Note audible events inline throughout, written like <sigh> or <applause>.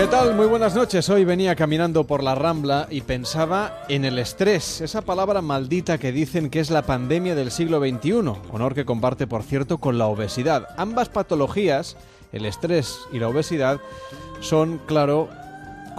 ¿Qué tal? Muy buenas noches. Hoy venía caminando por la Rambla y pensaba en el estrés, esa palabra maldita que dicen que es la pandemia del siglo XXI, honor que comparte, por cierto, con la obesidad. Ambas patologías, el estrés y la obesidad, son, claro,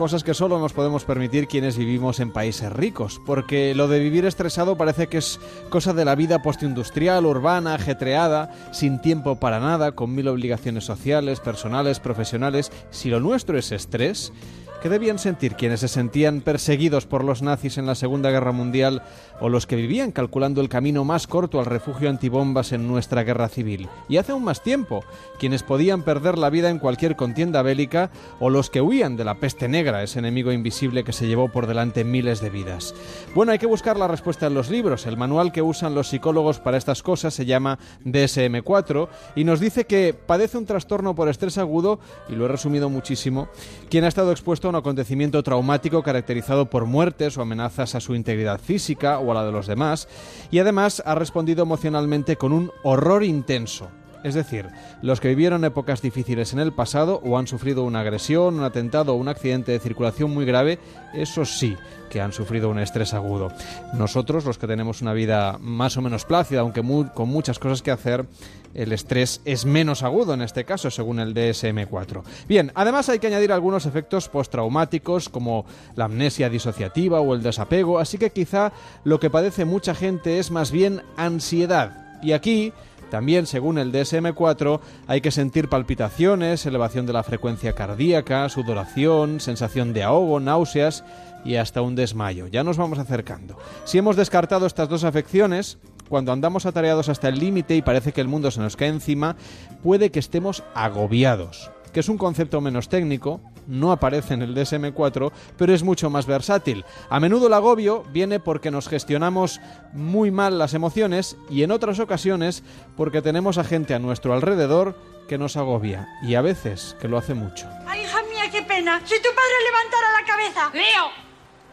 cosas que solo nos podemos permitir quienes vivimos en países ricos, porque lo de vivir estresado parece que es cosa de la vida postindustrial, urbana, ajetreada, sin tiempo para nada, con mil obligaciones sociales, personales, profesionales. Si lo nuestro es estrés, ¿Qué debían sentir quienes se sentían perseguidos por los nazis en la Segunda Guerra Mundial o los que vivían calculando el camino más corto al refugio antibombas en nuestra guerra civil? Y hace aún más tiempo, quienes podían perder la vida en cualquier contienda bélica o los que huían de la peste negra, ese enemigo invisible que se llevó por delante miles de vidas. Bueno, hay que buscar la respuesta en los libros. El manual que usan los psicólogos para estas cosas se llama DSM-4 y nos dice que padece un trastorno por estrés agudo, y lo he resumido muchísimo, quien ha estado expuesto un acontecimiento traumático caracterizado por muertes o amenazas a su integridad física o a la de los demás, y además ha respondido emocionalmente con un horror intenso. Es decir, los que vivieron épocas difíciles en el pasado o han sufrido una agresión, un atentado o un accidente de circulación muy grave, esos sí que han sufrido un estrés agudo. Nosotros, los que tenemos una vida más o menos plácida, aunque con muchas cosas que hacer, el estrés es menos agudo en este caso, según el DSM-4. Bien, además hay que añadir algunos efectos postraumáticos como la amnesia disociativa o el desapego, así que quizá lo que padece mucha gente es más bien ansiedad. Y aquí también, según el DSM-4, hay que sentir palpitaciones, elevación de la frecuencia cardíaca, sudoración, sensación de ahogo, náuseas y hasta un desmayo. Ya nos vamos acercando. Si hemos descartado estas dos afecciones, cuando andamos atareados hasta el límite y parece que el mundo se nos cae encima, puede que estemos agobiados que es un concepto menos técnico, no aparece en el DSM4, pero es mucho más versátil. A menudo el agobio viene porque nos gestionamos muy mal las emociones y en otras ocasiones porque tenemos a gente a nuestro alrededor que nos agobia y a veces que lo hace mucho. ¡Ay, hija mía, qué pena! Si tu padre levantara la cabeza. ¡Leo!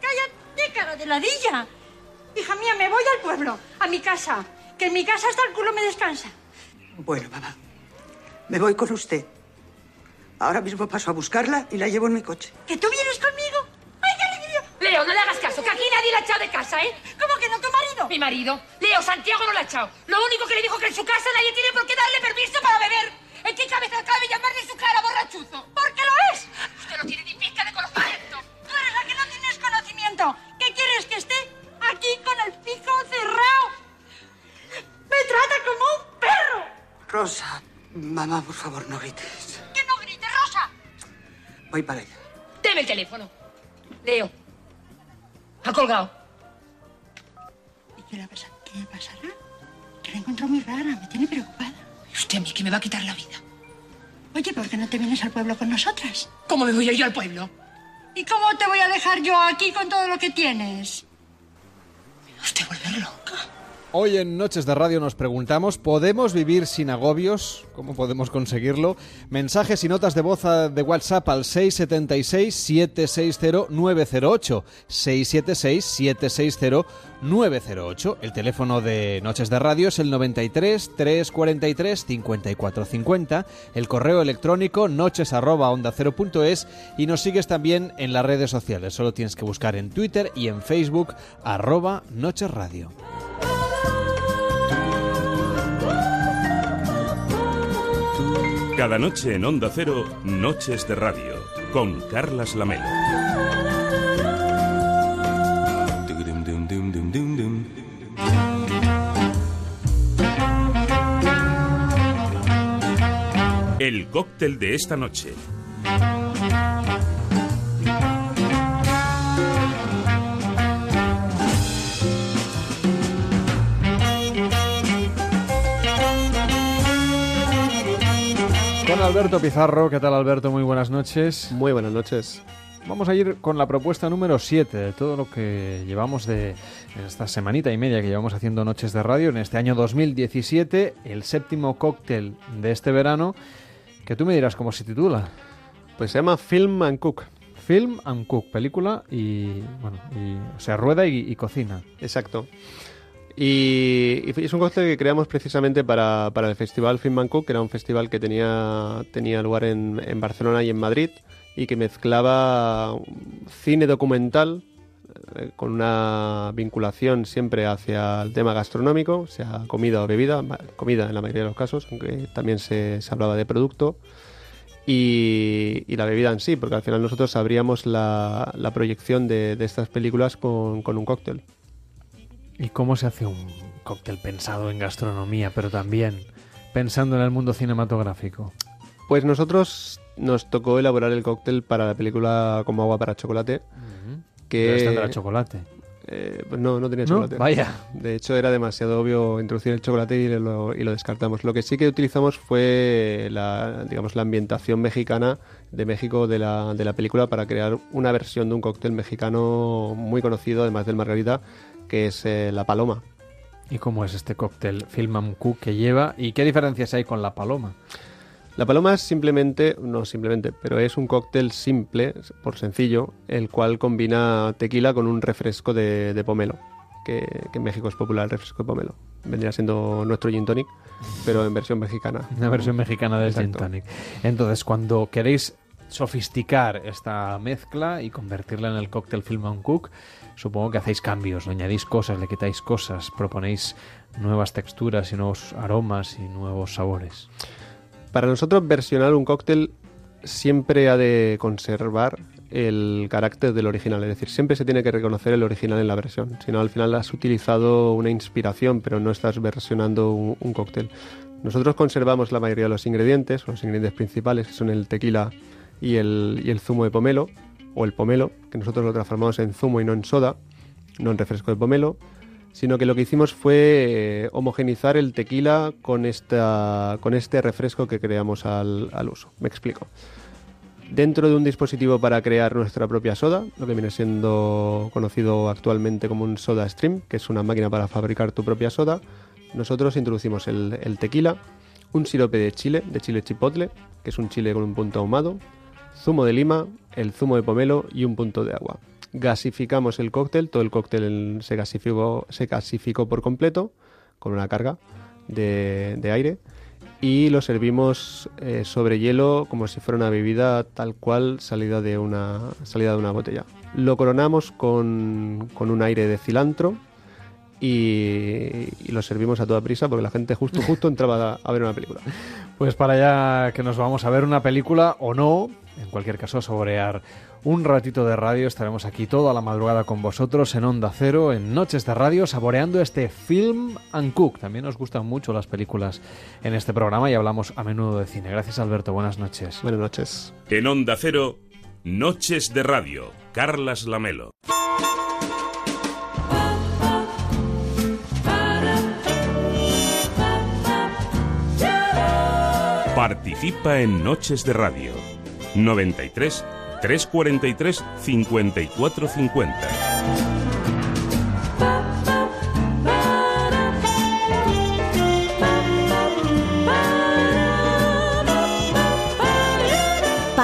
¡Cállate, cara de ladilla! Hija mía, me voy al pueblo, a mi casa, que en mi casa hasta el culo me descansa. Bueno, mamá, me voy con usted. Ahora mismo paso a buscarla y la llevo en mi coche. ¿Que tú vienes conmigo? ¡Ay, qué alegría! Leo, no le hagas caso, que aquí nadie la ha echado de casa, ¿eh? ¿Cómo que no, tu marido? Mi marido. Leo, Santiago no la ha echado. Lo único que le dijo que en su casa nadie tiene por qué darle permiso para beber. ¿En qué cabeza cabe llamarle su cara borrachuzo? ¡Porque lo es! Usted no tiene ni pizca de conocimiento. Tú eres la que no tienes conocimiento. ¿Qué quieres que esté aquí con el pico cerrado? Me trata como un perro. Rosa, mamá, por favor, no grites. Que no grites. Voy para allá. Deme el teléfono. Leo. Ha colgado. ¿Y qué le, pasa? qué le pasará? Que la encuentro muy rara, me tiene preocupada. ¿Y usted a mí que me va a quitar la vida? Oye, ¿por qué no te vienes al pueblo con nosotras? ¿Cómo me voy a ir al pueblo? ¿Y cómo te voy a dejar yo aquí con todo lo que tienes? Me va usted a volver loca. Hoy en Noches de Radio nos preguntamos, ¿podemos vivir sin agobios? ¿Cómo podemos conseguirlo? Mensajes y notas de voz de WhatsApp al 676-760-908. 676-760-908. El teléfono de Noches de Radio es el 93 343 5450. El correo electrónico noches arroba onda cero punto es y nos sigues también en las redes sociales. Solo tienes que buscar en Twitter y en Facebook arroba Noches Radio. Cada noche en Onda Cero, Noches de Radio, con Carlas Lamelo. El cóctel de esta noche. Con Alberto Pizarro, ¿qué tal Alberto? Muy buenas noches. Muy buenas noches. vamos a ir con la propuesta número 7 de todo lo que llevamos de esta semanita y media que llevamos haciendo Noches de Radio en este año 2017, el séptimo cóctel de este verano, que tú me dirás cómo se titula. Pues se llama Film and Cook. Film and Cook, película y, bueno, y, o sea, rueda y, y cocina. Exacto. Y, es un cóctel que creamos precisamente para, para el festival Film Cook, que era un festival que tenía, tenía lugar en, en Barcelona y en Madrid y que mezclaba cine documental eh, con una vinculación siempre hacia el tema gastronómico, sea comida o bebida, comida en la mayoría de los casos, aunque también se, se hablaba de producto, y, y la bebida en sí, porque al final nosotros abríamos la, la proyección de, de estas películas con, con un cóctel. ¿Y cómo se hace un cóctel pensado en gastronomía, pero también pensando en el mundo cinematográfico? Pues nosotros nos tocó elaborar el cóctel para la película Como agua para chocolate, que... Debes tendrá chocolate. Eh, pues no, no tenía ¿No? chocolate. Vaya. De hecho, era demasiado obvio introducir el chocolate y lo, y lo descartamos. Lo que sí que utilizamos fue la, digamos, la ambientación mexicana de México de la, de la película para crear una versión de un cóctel mexicano muy conocido, además del margarita, que es eh, la paloma. ¿Y cómo es este cóctel Film Cook que lleva? ¿Y qué diferencias hay con la paloma? La paloma es simplemente, no simplemente, pero es un cóctel simple, por sencillo, el cual combina tequila con un refresco de, de pomelo, que, que en México es popular el refresco de pomelo. Vendría siendo nuestro gin tonic, pero en versión mexicana. <laughs> Una versión mexicana del gin tonic. Entonces, cuando queréis sofisticar esta mezcla y convertirla en el cóctel Film Cook, supongo que hacéis cambios, le añadís cosas, le quitáis cosas, proponéis nuevas texturas y nuevos aromas y nuevos sabores. Para nosotros versionar un cóctel siempre ha de conservar el carácter del original, es decir, siempre se tiene que reconocer el original en la versión, si no al final has utilizado una inspiración pero no estás versionando un, cóctel. Nosotros conservamos la mayoría de los ingredientes, los ingredientes principales que son el tequila y el, y el zumo de pomelo, o el pomelo, que nosotros lo transformamos en zumo y no en soda, no en refresco de pomelo, sino que lo que hicimos fue eh, homogenizar el tequila con, esta, con este refresco que creamos al, al uso. Me explico. Dentro de un dispositivo para crear nuestra propia soda, lo que viene siendo conocido actualmente como un soda stream, que es una máquina para fabricar tu propia soda, nosotros introducimos el, el tequila, un sirope de chile, de chile chipotle, que es un chile con un punto ahumado, zumo de lima, el zumo de pomelo y un punto de agua. Gasificamos el cóctel, todo el cóctel se gasificó, se gasificó por completo con una carga de, aire y lo servimos eh, sobre hielo como si fuera una bebida tal cual salida de una, salida de una botella. Lo coronamos con, con un aire de cilantro y, y lo servimos a toda prisa porque la gente justo justo entraba a, a ver una película. Pues para allá que nos vamos a ver una película o no, en cualquier caso, a saborear un ratito de radio. Estaremos aquí toda la madrugada con vosotros en Onda Cero, en Noches de Radio, saboreando este Film and Cook. También nos gustan mucho las películas en este programa y hablamos a menudo de cine. Gracias, Alberto. Buenas noches. Buenas noches. En Onda Cero, Noches de Radio, Carlas Lamelo. Participa en Noches de Radio. 93 343 5450.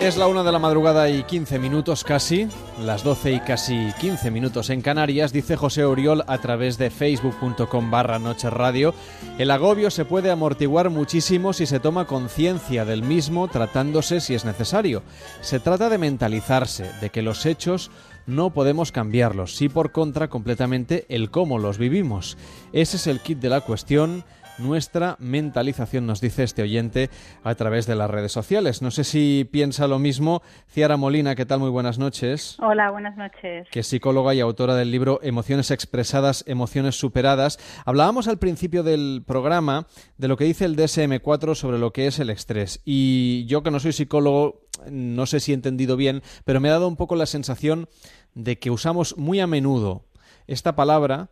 Es la una de la madrugada y 15 minutos casi, las 12 y casi 15 minutos en Canarias, dice José Oriol a través de facebook.com barra Noche Radio. El agobio se puede amortiguar muchísimo si se toma conciencia del mismo tratándose si es necesario. Se trata de mentalizarse, de que los hechos no podemos cambiarlos, sí por contra completamente el cómo los vivimos. Ese es el kit de la cuestión nuestra mentalización, nos dice este oyente a través de las redes sociales. No sé si piensa lo mismo. Ciara Molina, ¿qué tal? Muy buenas noches. Hola, buenas noches. Que es psicóloga y autora del libro Emociones expresadas, emociones superadas. Hablábamos al principio del programa de lo que dice el DSM-4 sobre lo que es el estrés. Y yo que no soy psicólogo, no sé si he entendido bien, pero me ha dado un poco la sensación de que usamos muy a menudo esta palabra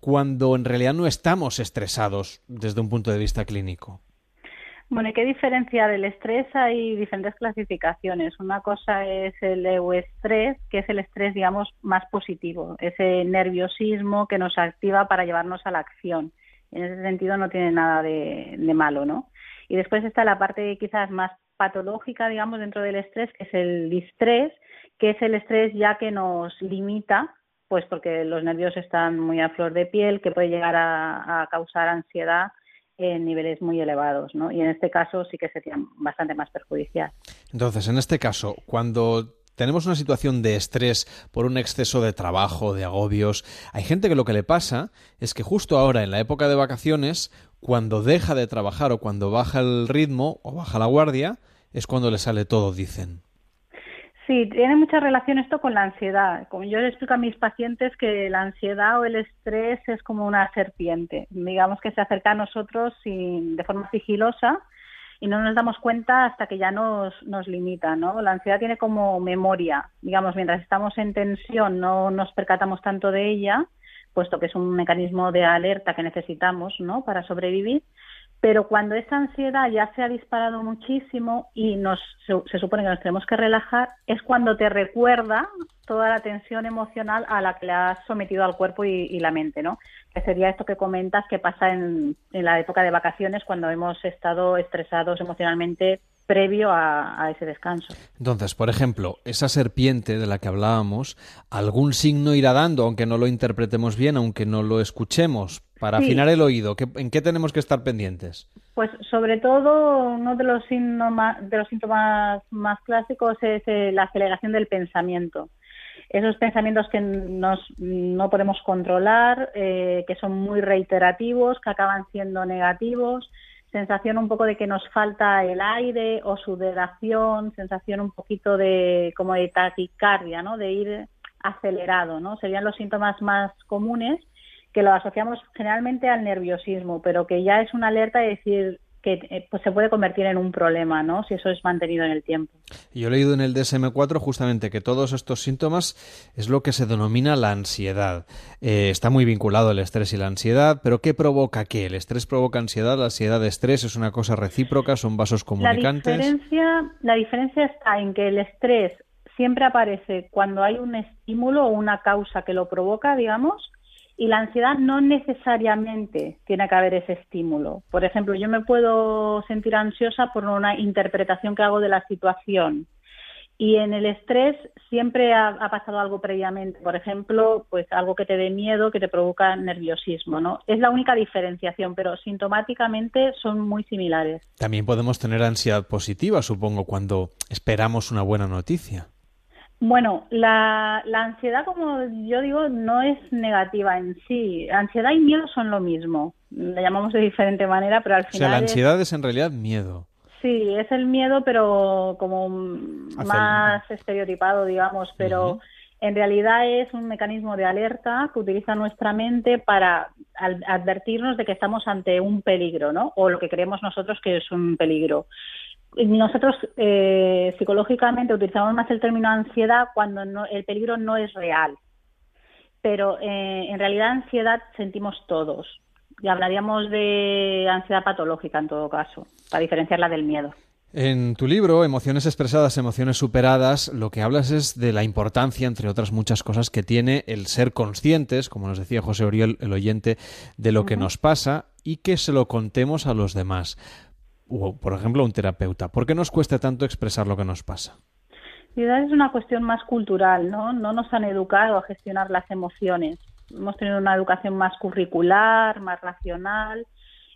cuando en realidad no estamos estresados desde un punto de vista clínico. Bueno, ¿y qué diferencia del estrés? Hay diferentes clasificaciones. Una cosa es el euestrés, que es el estrés, digamos, más positivo, ese nerviosismo que nos activa para llevarnos a la acción. En ese sentido no tiene nada de, de malo, ¿no? Y después está la parte quizás más patológica, digamos, dentro del estrés, que es el distrés, que es el estrés ya que nos limita, pues porque los nervios están muy a flor de piel, que puede llegar a, causar ansiedad en niveles muy elevados, ¿no? Y en este caso sí que sería bastante más perjudicial. Entonces, en este caso, cuando tenemos una situación de estrés por un exceso de trabajo, de agobios, hay gente que lo que le pasa es que justo ahora, en la época de vacaciones, cuando deja de trabajar o cuando baja el ritmo o baja la guardia, es cuando le sale todo, dicen. Sí, tiene mucha relación esto con la ansiedad. Como yo le explico a mis pacientes que la ansiedad o el estrés es como una serpiente, digamos que se acerca a nosotros de forma sigilosa y no nos damos cuenta hasta que ya nos, nos limita, ¿no? La ansiedad tiene como memoria, digamos, mientras estamos en tensión no nos percatamos tanto de ella, puesto que es un mecanismo de alerta que necesitamos, ¿no? Para sobrevivir, pero cuando esa ansiedad ya se ha disparado muchísimo y nos, se, supone que nos tenemos que relajar, es cuando te recuerda toda la tensión emocional a la que le has sometido al cuerpo y, la mente, ¿no? Que sería esto que comentas que pasa en, en la época de vacaciones cuando hemos estado estresados emocionalmente previo a, ese descanso. Entonces, por ejemplo, esa serpiente de la que hablábamos, algún signo irá dando, aunque no lo interpretemos bien, aunque no lo escuchemos, para afinar el oído. ¿En qué tenemos que estar pendientes? Pues sobre todo uno de los síntomas, de los síntomas más clásicos es eh, la aceleración del pensamiento. Esos pensamientos que nos, no podemos controlar, eh, que son muy reiterativos, que acaban siendo negativos, sensación un poco de que nos falta el aire o sudoración, sensación un poquito de como de taquicardia, ¿no? De ir acelerado, ¿no? Serían los síntomas más comunes que lo asociamos generalmente al nerviosismo, pero que ya es una alerta de decir, que eh, pues se puede convertir en un problema, ¿no? Si eso es mantenido en el tiempo. Yo he leído en el DSM-4 justamente que todos estos síntomas es lo que se denomina la ansiedad. Eh, está muy vinculado el estrés y la ansiedad, pero ¿qué provoca qué? ¿El estrés provoca ansiedad? ¿La ansiedad de estrés es una cosa recíproca? ¿Son vasos comunicantes? La diferencia, la diferencia está en que el estrés siempre aparece cuando hay un estímulo o una causa que lo provoca, digamos, y la ansiedad no necesariamente tiene que haber ese estímulo. Por ejemplo, yo me puedo sentir ansiosa por una interpretación que hago de la situación. Y en el estrés siempre ha, pasado algo previamente, por ejemplo, pues algo que te dé miedo, que te provoca nerviosismo, ¿no? Es la única diferenciación, pero sintomáticamente son muy similares. También podemos tener ansiedad positiva, supongo, cuando esperamos una buena noticia. Bueno, la, la, ansiedad, como yo digo, no es negativa en sí. Ansiedad y miedo son lo mismo. La llamamos de diferente manera, pero al final. O sea, la ansiedad es, en realidad miedo. Sí, es el miedo, pero como más estereotipado, digamos. Pero en realidad es un mecanismo de alerta que utiliza nuestra mente para advertirnos de que estamos ante un peligro, ¿no? O lo que creemos nosotros que es un peligro nosotros eh, psicológicamente utilizamos más el término ansiedad cuando el peligro no es real, pero eh, en realidad ansiedad sentimos todos. Y hablaríamos de ansiedad patológica en todo caso, para diferenciarla del miedo. En tu libro, Emociones expresadas, emociones superadas, lo que hablas es de la importancia, entre otras muchas cosas, que tiene el ser conscientes, como nos decía José Oriol, el oyente, de lo que nos pasa y que se lo contemos a los demás o, por ejemplo, un terapeuta? ¿Por qué nos cuesta tanto expresar lo que nos pasa? Es una cuestión más cultural, ¿no? No nos han educado a gestionar las emociones. Hemos tenido una educación más curricular, más racional,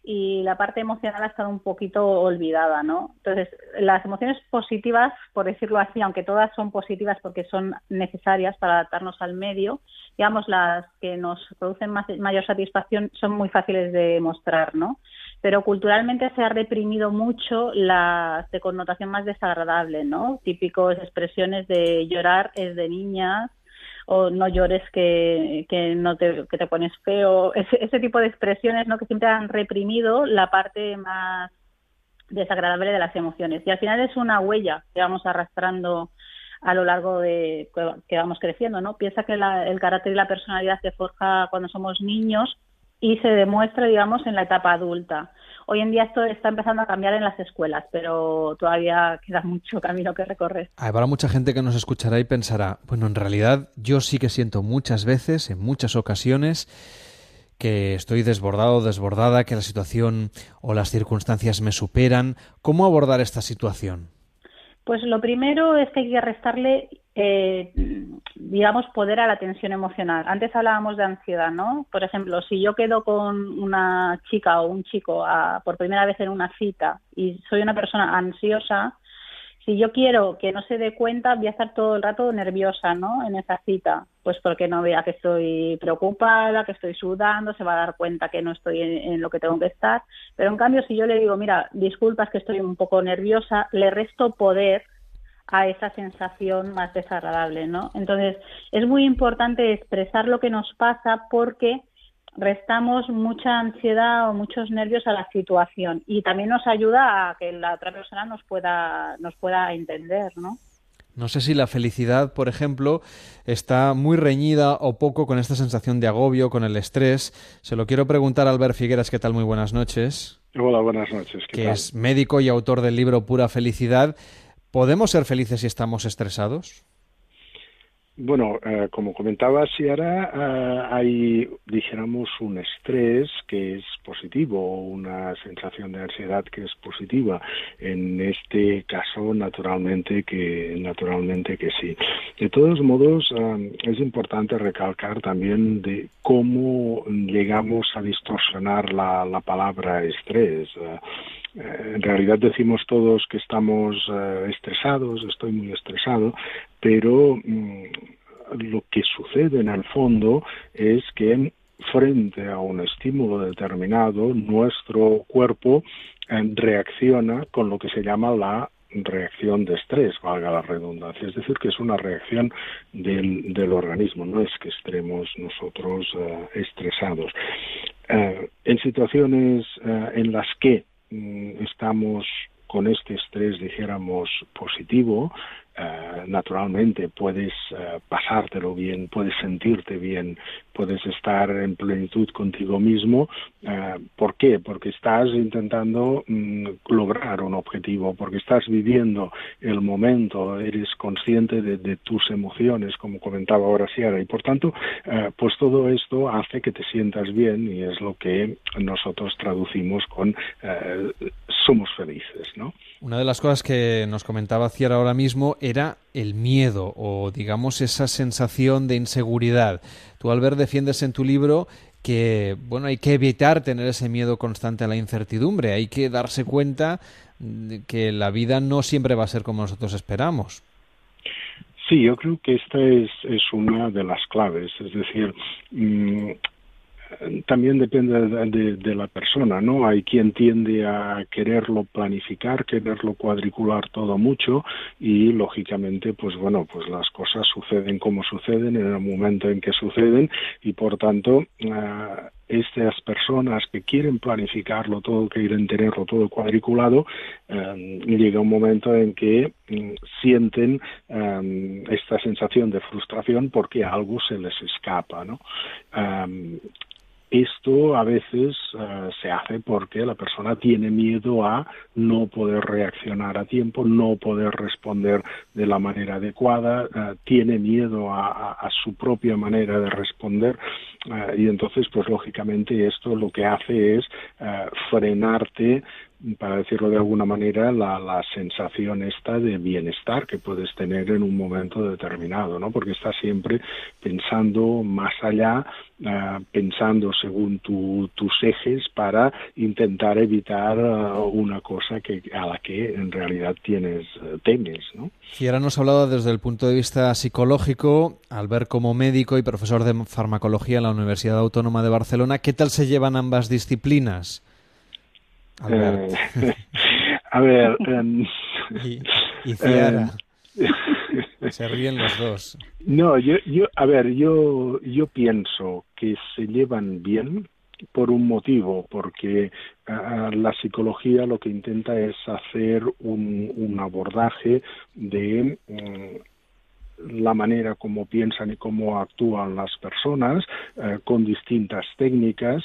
y la parte emocional ha estado un poquito olvidada, ¿no? Entonces, las emociones positivas, por decirlo así, aunque todas son positivas porque son necesarias para adaptarnos al medio, digamos, las que nos producen mayor satisfacción son muy fáciles de mostrar, ¿no? Pero culturalmente se ha reprimido mucho las de connotación más desagradable, ¿no? Típicos expresiones de llorar es de niñas, o no llores que, que no te, que te pones feo, ese, ese tipo de expresiones ¿no? que siempre han reprimido la parte más desagradable de las emociones. Y al final es una huella que vamos arrastrando a lo largo de que vamos creciendo, ¿no? Piensa que el carácter y la personalidad se forja cuando somos niños y se demuestra, digamos, en la etapa adulta. Hoy en día esto está empezando a cambiar en las escuelas, pero todavía queda mucho camino que recorrer. Habrá mucha gente que nos escuchará y pensará, bueno, en realidad yo sí que siento muchas veces, en muchas ocasiones, que estoy desbordado, desbordada, que la situación o las circunstancias me superan. ¿Cómo abordar esta situación? Pues lo primero es que hay que restarle, eh, digamos, poder a la tensión emocional. Antes hablábamos de ansiedad, ¿no? Por ejemplo, si yo quedo con una chica o un chico por primera vez en una cita y soy una persona ansiosa, si yo quiero que no se dé cuenta, voy a estar todo el rato nerviosa, ¿no? En esa cita, pues porque no vea que estoy preocupada, que estoy sudando, se va a dar cuenta que no estoy en, lo que tengo que estar. Pero en cambio, si yo le digo, mira, disculpas que estoy un poco nerviosa, le resto poder a esa sensación más desagradable, ¿no? Entonces, es muy importante expresar lo que nos pasa porque restamos mucha ansiedad o muchos nervios a la situación y también nos ayuda a que la otra persona nos pueda nos pueda entender, ¿no? No sé si la felicidad, por ejemplo, está muy reñida o poco con esta sensación de agobio, con el estrés. Se lo quiero preguntar a Albert Figueras, ¿qué tal? Muy buenas noches. Hola, buenas noches. que es médico y autor del libro Pura Felicidad. ¿Podemos ser felices si estamos estresados? Bueno, eh, como comentaba Ciara, eh, hay, dijéramos, un estrés que es positivo, una sensación de ansiedad que es positiva. En este caso, naturalmente que, naturalmente que sí. De todos modos, eh, es importante recalcar también de cómo llegamos a distorsionar la, la palabra estrés. En realidad decimos todos que estamos estresados, estoy muy estresado, pero mm, lo que sucede en el fondo es que frente a un estímulo determinado, nuestro cuerpo eh, reacciona con lo que se llama la reacción de estrés, valga la redundancia, es decir, que es una reacción del, del organismo, no es que estemos nosotros eh, estresados. Eh, en situaciones en las que estamos con este estrés, dijéramos, positivo, eh, naturalmente puedes uh, pasártelo bien, puedes sentirte bien, puedes estar en plenitud contigo mismo. Uh, ¿Por qué? Porque estás intentando mm, lograr un objetivo, porque estás viviendo el momento, eres consciente de, de tus emociones, como comentaba ahora Sierra, y por tanto, pues todo esto hace que te sientas bien y es lo que nosotros traducimos con somos felices, ¿no? Una de las cosas que nos comentaba Ciara ahora mismo era el miedo o digamos esa sensación de inseguridad. Tú Albert defiendes en tu libro que bueno, hay que evitar tener ese miedo constante a la incertidumbre, hay que darse cuenta de que la vida no siempre va a ser como nosotros esperamos. Sí, yo creo que esta es, es una de las claves, es decir, mm, también depende de, la persona, ¿no? Hay quien tiende a quererlo planificar, quererlo cuadricular todo mucho y lógicamente, pues bueno, pues las cosas suceden como suceden en el momento en que suceden y por tanto uh, estas personas que quieren planificarlo todo, quieren tenerlo todo cuadriculado, eh, llega un momento en que mm, sienten esta sensación de frustración porque algo se les escapa, ¿no? Esto a veces uh, se hace porque la persona tiene miedo a no poder reaccionar a tiempo, no poder responder de la manera adecuada, uh, tiene miedo a, su propia manera de responder uh, y entonces pues lógicamente esto lo que hace es frenarte para decirlo de alguna manera, la, sensación esta de bienestar que puedes tener en un momento determinado, ¿no? Porque estás siempre pensando más allá, uh, pensando según tu, tus ejes para intentar evitar uh, una cosa que, a la que en realidad tienes uh, temes, ¿no? Y ahora nos ha hablado desde el punto de vista psicológico, al ver como médico y profesor de farmacología en la Universidad Autónoma de Barcelona, ¿qué tal se llevan ambas disciplinas? Eh, <laughs> a ver. Um, y, y Ciara. Um, <laughs> se ríen los dos. No, yo, yo, a ver, yo, yo pienso que se llevan bien por un motivo, porque la psicología lo que intenta es hacer un, abordaje de mm, la manera como piensan y cómo actúan las personas eh, con distintas técnicas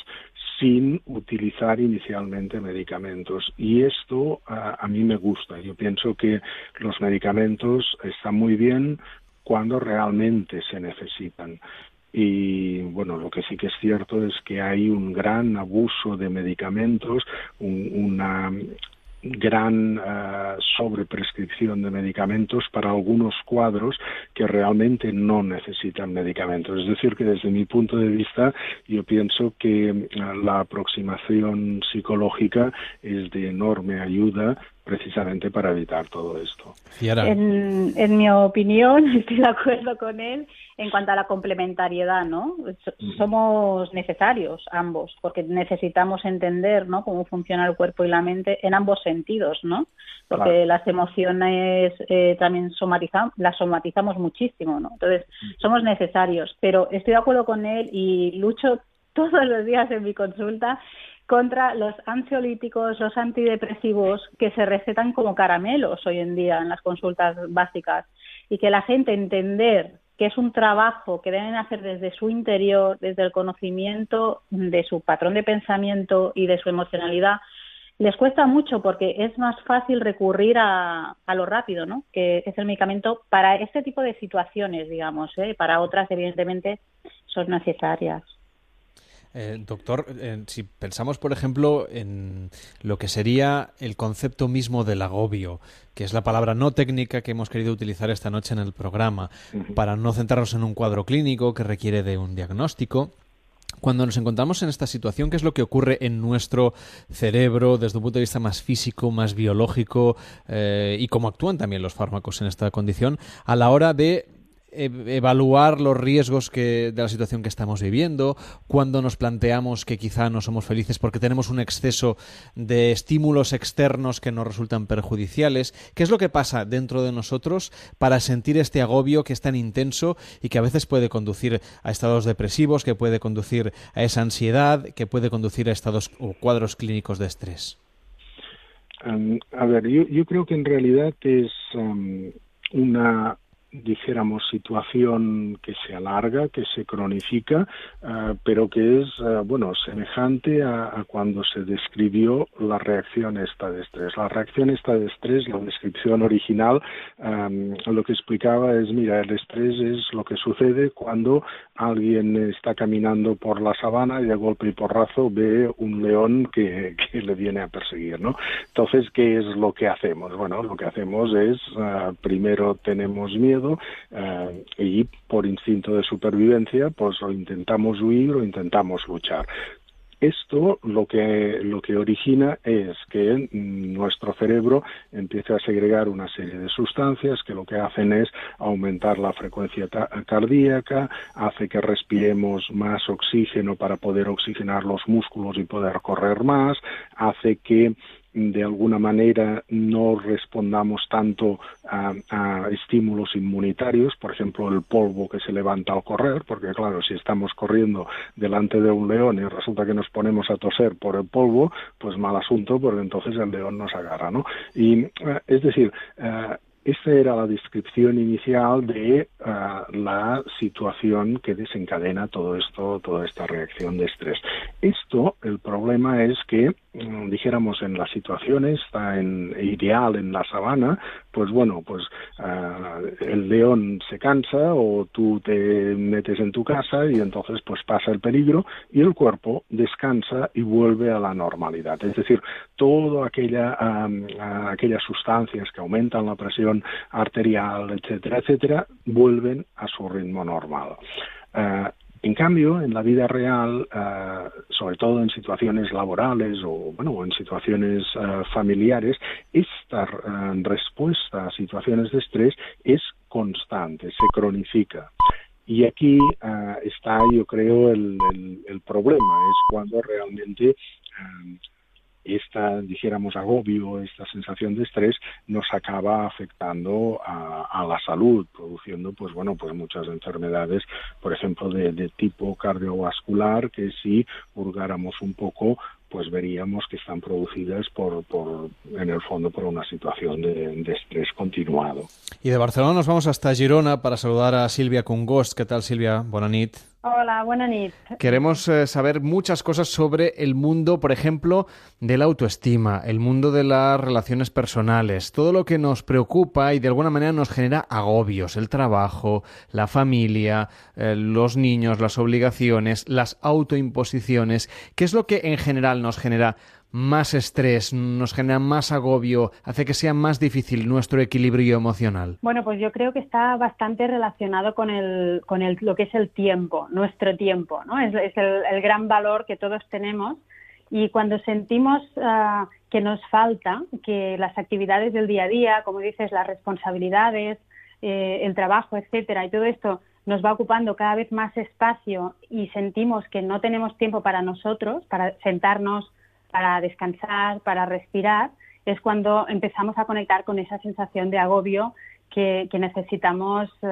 sin utilizar inicialmente medicamentos. Y esto a mí me gusta. Yo pienso que los medicamentos están muy bien cuando realmente se necesitan. Y bueno, lo que sí que es cierto es que hay un gran abuso de medicamentos, una gran uh, sobreprescripción de medicamentos para algunos cuadros que realmente no necesitan medicamentos. Es decir, que desde mi punto de vista yo pienso que eh, la aproximación psicológica es de enorme ayuda precisamente para evitar todo esto. En, en, mi opinión, <laughs> estoy de acuerdo con él en cuanto a la complementariedad, ¿no? Somos necesarios ambos, porque necesitamos entender, ¿no? Cómo funciona el cuerpo y la mente en ambos sentidos, ¿no? Porque las emociones eh, también somatizamos, las somatizamos muchísimo, ¿no? Entonces, somos necesarios, pero estoy de acuerdo con él y lucho todos los días en mi consulta contra los ansiolíticos, los antidepresivos que se recetan como caramelos hoy en día en las consultas básicas y que la gente entender que es un trabajo que deben hacer desde su interior, desde el conocimiento de su patrón de pensamiento y de su emocionalidad, les cuesta mucho porque es más fácil recurrir a, lo rápido, ¿no? Que es el medicamento para este tipo de situaciones, digamos, ¿eh? para otras evidentemente son necesarias. Eh, doctor, eh, si pensamos, por ejemplo, en lo que sería el concepto mismo del agobio, que es la palabra no técnica que hemos querido utilizar esta noche en el programa, para no centrarnos en un cuadro clínico que requiere de un diagnóstico, cuando nos encontramos en esta situación, ¿qué es lo que ocurre en nuestro cerebro desde un punto de vista más físico, más biológico eh, y cómo actúan también los fármacos en esta condición a la hora de evaluar los riesgos que, de la situación que estamos viviendo, cuando nos planteamos que quizá no somos felices porque tenemos un exceso de estímulos externos que nos resultan perjudiciales. ¿Qué es lo que pasa dentro de nosotros para sentir este agobio que es tan intenso y que a veces puede conducir a estados depresivos, que puede conducir a esa ansiedad, que puede conducir a estados o cuadros clínicos de estrés? a ver, yo, creo que en realidad es una dijéramos, situación que se alarga, que se cronifica, eh, pero que es, eh, bueno, semejante a, cuando se describió la reacción esta de estrés. La reacción esta de estrés, la descripción original, eh, lo que explicaba es, mira, el estrés es lo que sucede cuando alguien está caminando por la sabana y de golpe y porrazo ve un león que, le viene a perseguir, ¿no? Entonces, ¿qué es lo que hacemos? Bueno, lo que hacemos es, primero tenemos miedo, eh, y por instinto de supervivencia, pues o intentamos huir o intentamos luchar. Esto lo que, lo que origina es que nuestro cerebro empiece a segregar una serie de sustancias que lo que hacen es aumentar la frecuencia cardíaca, hace que respiremos más oxígeno para poder oxigenar los músculos y poder correr más, hace que de alguna manera no respondamos tanto a, estímulos inmunitarios, por ejemplo el polvo que se levanta al correr, porque claro, si estamos corriendo delante de un león y resulta que nos ponemos a toser por el polvo, pues mal asunto, porque entonces el león nos agarra, ¿no? Y eh, es decir, eh, esta era la descripción inicial de ah, la situación que desencadena todo esto, toda esta reacción de estrés. Esto, el problema es que, mm, dijéramos, en las situaciones está en, ideal en la sabana, pues bueno, pues ah, el león se cansa o tú te metes en tu casa y entonces pues pasa el peligro y el cuerpo descansa y vuelve a la normalidad. Es decir, todas aquella, aquellas sustancias que aumentan la presión arterial, etcétera, etcétera, vuelven a su ritmo normal. Eh, en cambio, en la vida real, eh, sobre todo en situaciones laborales o bueno, en situaciones eh, familiares, esta respuesta a situaciones de estrés es constante, se cronifica. Y aquí está, yo creo, el, el, problema, es cuando realmente esta, dijéramos, agobio, esta sensación de estrés nos acaba afectando a, la salud, produciendo, pues bueno, pues muchas enfermedades, por ejemplo, de, de tipo cardiovascular, que si hurgáramos un poco, pues veríamos que están producidas por, por en el fondo por una situación de, estrés continuado. Y de Barcelona nos vamos hasta Girona para saludar a Silvia Congost. ¿Qué tal Silvia? Buenas Hola, buenas. Queremos eh, saber muchas cosas sobre el mundo, por ejemplo, de la autoestima, el mundo de las relaciones personales, todo lo que nos preocupa y de alguna manera nos genera agobios, el trabajo, la familia, eh, los niños, las obligaciones, las autoimposiciones. ¿Qué es lo que en general nos genera más estrés, nos genera más agobio, hace que sea más difícil nuestro equilibrio emocional? Bueno, pues yo creo que está bastante relacionado con, el, con el, lo que es el tiempo, nuestro tiempo, ¿no? Es, el, gran valor que todos tenemos y cuando sentimos ah, que nos falta, que las actividades del día a día, como dices, las responsabilidades, eh, el trabajo, etcétera, y todo esto nos va ocupando cada vez más espacio y sentimos que no tenemos tiempo para nosotros, para sentarnos, para descansar, para respirar, es cuando empezamos a conectar con esa sensación de agobio que, necesitamos eh,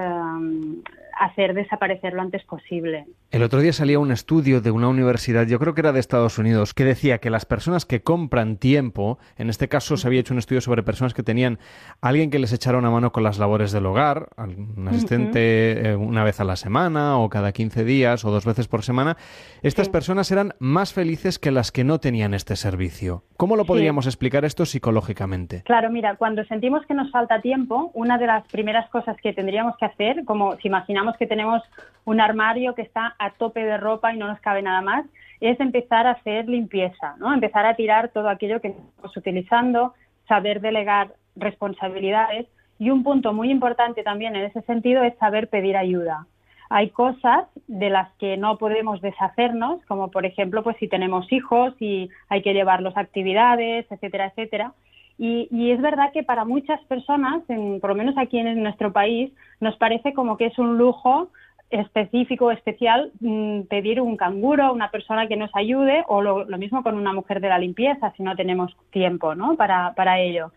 hacer desaparecer lo antes posible. El otro día salía un estudio de una universidad, yo creo que era de Estados Unidos, que decía que las personas que compran tiempo, en este caso se había hecho un estudio sobre personas que tenían alguien que les echara una mano con las labores del hogar, un asistente eh, una vez a la semana o cada 15 días o dos veces por semana, estas personas eran más felices que las que no tenían este servicio. ¿Cómo lo podríamos explicar esto psicológicamente? Claro, mira, cuando sentimos que nos falta tiempo, una de las primeras cosas que tendríamos que hacer, como si imaginamos que tenemos un armario que está a tope de ropa y no nos cabe nada más, es empezar a hacer limpieza, ¿no? Empezar a tirar todo aquello que estamos utilizando, saber delegar responsabilidades y un punto muy importante también en ese sentido es saber pedir ayuda. Hay cosas de las que no podemos deshacernos, como por ejemplo, pues si tenemos hijos y hay que llevarlos a actividades, etcétera, etcétera. Y, y, es verdad que para muchas personas, en, por lo menos aquí en nuestro país, nos parece como que es un lujo específico, especial, mm, pedir un canguro, una persona que nos ayude, o lo, mismo con una mujer de la limpieza, si no tenemos tiempo ¿no? para, para ello.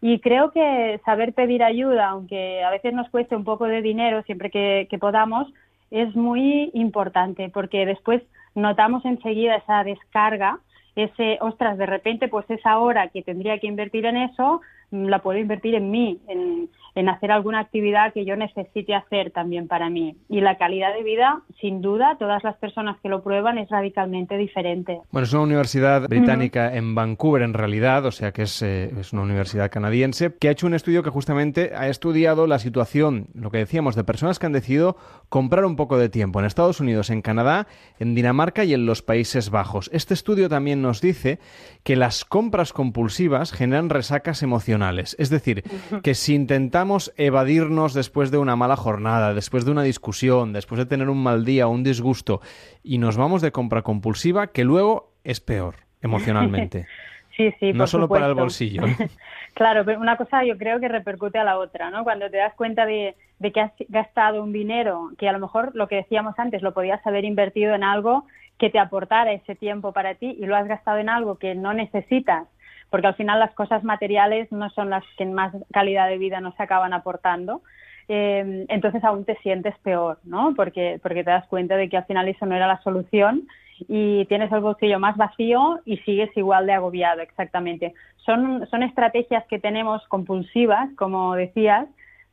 Y creo que saber pedir ayuda, aunque a veces nos cueste un poco de dinero siempre que, que podamos, es muy importante porque después notamos enseguida esa descarga ese, ostras, de repente, pues esa hora que tendría que invertir en eso, la puedo invertir en mí, en, en hacer alguna actividad que yo necesite hacer también para mí. Y la calidad de vida, sin duda, todas las personas que lo prueban es radicalmente diferente. Bueno, es una universidad británica en Vancouver en realidad, o sea que es, eh, es, una universidad canadiense, que ha hecho un estudio que justamente ha estudiado la situación, lo que decíamos, de personas que han decidido comprar un poco de tiempo en Estados Unidos, en Canadá, en Dinamarca y en los Países Bajos. Este estudio también nos dice que las compras compulsivas generan resacas emocionales, es decir, que si intentamos evadirnos después de una mala jornada, después de una discusión, después de tener un mal día o un disgusto y nos vamos de compra compulsiva, que luego es peor emocionalmente. <laughs> sí, sí, no solo para el bolsillo. <laughs> claro, pero una cosa yo creo que repercute a la otra, ¿no? Cuando te das cuenta de, de que has gastado un dinero que a lo mejor lo que decíamos antes lo podías haber invertido en algo que te aportara ese tiempo para ti y lo has gastado en algo que no necesitas porque al final las cosas materiales no son las que más calidad de vida nos acaban aportando. Eh, entonces aún te sientes peor, ¿no? Porque, porque te das cuenta de que al final eso no era la solución y tienes el bolsillo más vacío y sigues igual de agobiado, exactamente. Son, son estrategias que tenemos compulsivas, como decías,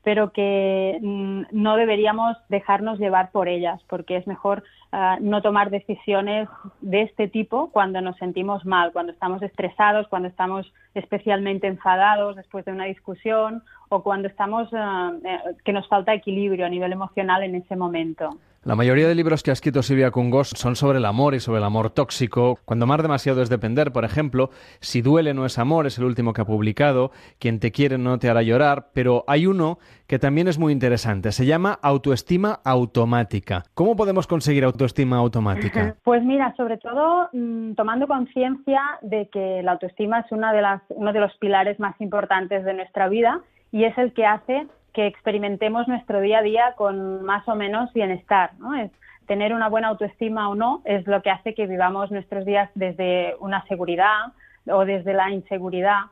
pero que mm, no deberíamos dejarnos llevar por ellas, porque es mejor ah, no tomar decisiones de este tipo cuando nos sentimos mal, cuando estamos estresados, cuando estamos especialmente enfadados después de una discusión o cuando estamos ah, eh, que nos falta equilibrio a nivel emocional en ese momento. La mayoría de libros que ha escrito Silvia Cungos son sobre el amor y sobre el amor tóxico. Cuando amar demasiado es depender, por ejemplo, Si duele no es amor, es el último que ha publicado, Quien te quiere no te hará llorar, pero hay uno que también es muy interesante, se llama autoestima automática. ¿Cómo podemos conseguir autoestima automática? <laughs> Pues mira, sobre todo mm, tomando conciencia de que la autoestima es una de las, uno de los pilares más importantes de nuestra vida y es el que hace que experimentemos nuestro día a día con más o menos bienestar, ¿no? Es tener una buena autoestima o no es lo que hace que vivamos nuestros días desde una seguridad, o desde la inseguridad,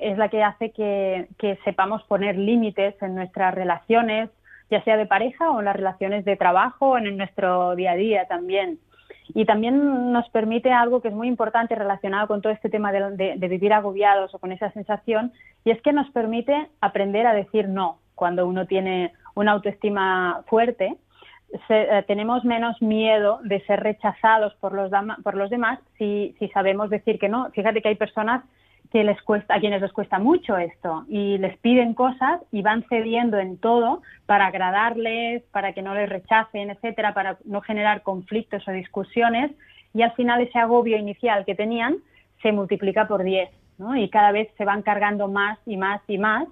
es la que hace que, sepamos poner límites en nuestras relaciones, ya sea de pareja o en las relaciones de trabajo o en nuestro día a día también. Y también nos permite algo que es muy importante relacionado con todo este tema de, vivir agobiados o con esa sensación, y es que nos permite aprender a decir no cuando uno tiene una autoestima fuerte. Eh, tenemos menos miedo de ser rechazados por los, por los demás si, si sabemos decir que no. Fíjate que hay personas que les cuesta, a quienes les cuesta mucho esto y les piden cosas y van cediendo en todo para agradarles, para que no les rechacen, etcétera, para no generar conflictos o discusiones y al final ese agobio inicial que tenían se multiplica por 10 ¿no? y cada vez se van cargando más y más y más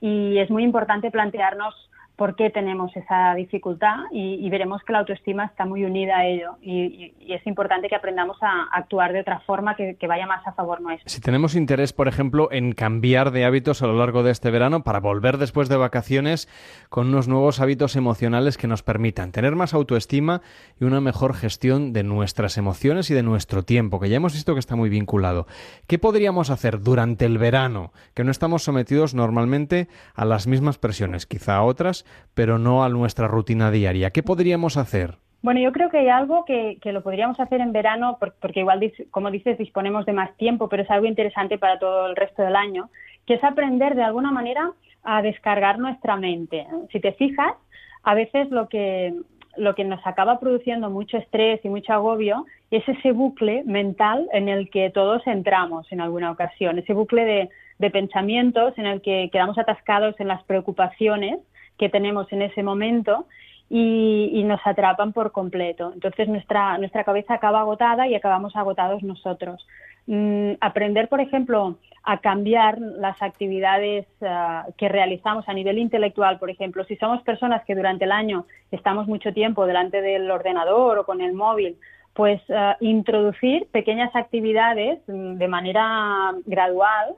y es muy importante plantearnos por qué tenemos esa dificultad y, veremos que la autoestima está muy unida a ello y, es importante que aprendamos a actuar de otra forma que, vaya más a favor nuestro. Si tenemos interés, por ejemplo, en cambiar de hábitos a lo largo de este verano para volver después de vacaciones con unos nuevos hábitos emocionales que nos permitan tener más autoestima y una mejor gestión de nuestras emociones y de nuestro tiempo, que ya hemos visto que está muy vinculado. ¿Qué podríamos hacer durante el verano, que no estamos sometidos normalmente a las mismas presiones, quizá a otras, pero no a nuestra rutina diaria. ¿Qué podríamos hacer? Bueno, yo creo que hay algo que, lo podríamos hacer en verano, porque igual, como dices, disponemos de más tiempo, pero es algo interesante para todo el resto del año, que es aprender de alguna manera a descargar nuestra mente. Si te fijas, a veces lo que, lo que nos acaba produciendo mucho estrés y mucho agobio es ese bucle mental en el que todos entramos en alguna ocasión, ese bucle de, de pensamientos en el que quedamos atascados en las preocupaciones que tenemos en ese momento y, nos atrapan por completo. Entonces nuestra, nuestra cabeza acaba agotada y acabamos agotados nosotros. Mm, aprender, por ejemplo, a cambiar las actividades ah, que realizamos a nivel intelectual, por ejemplo, si somos personas que durante el año estamos mucho tiempo delante del ordenador o con el móvil, pues ah, introducir pequeñas actividades mm, de manera gradual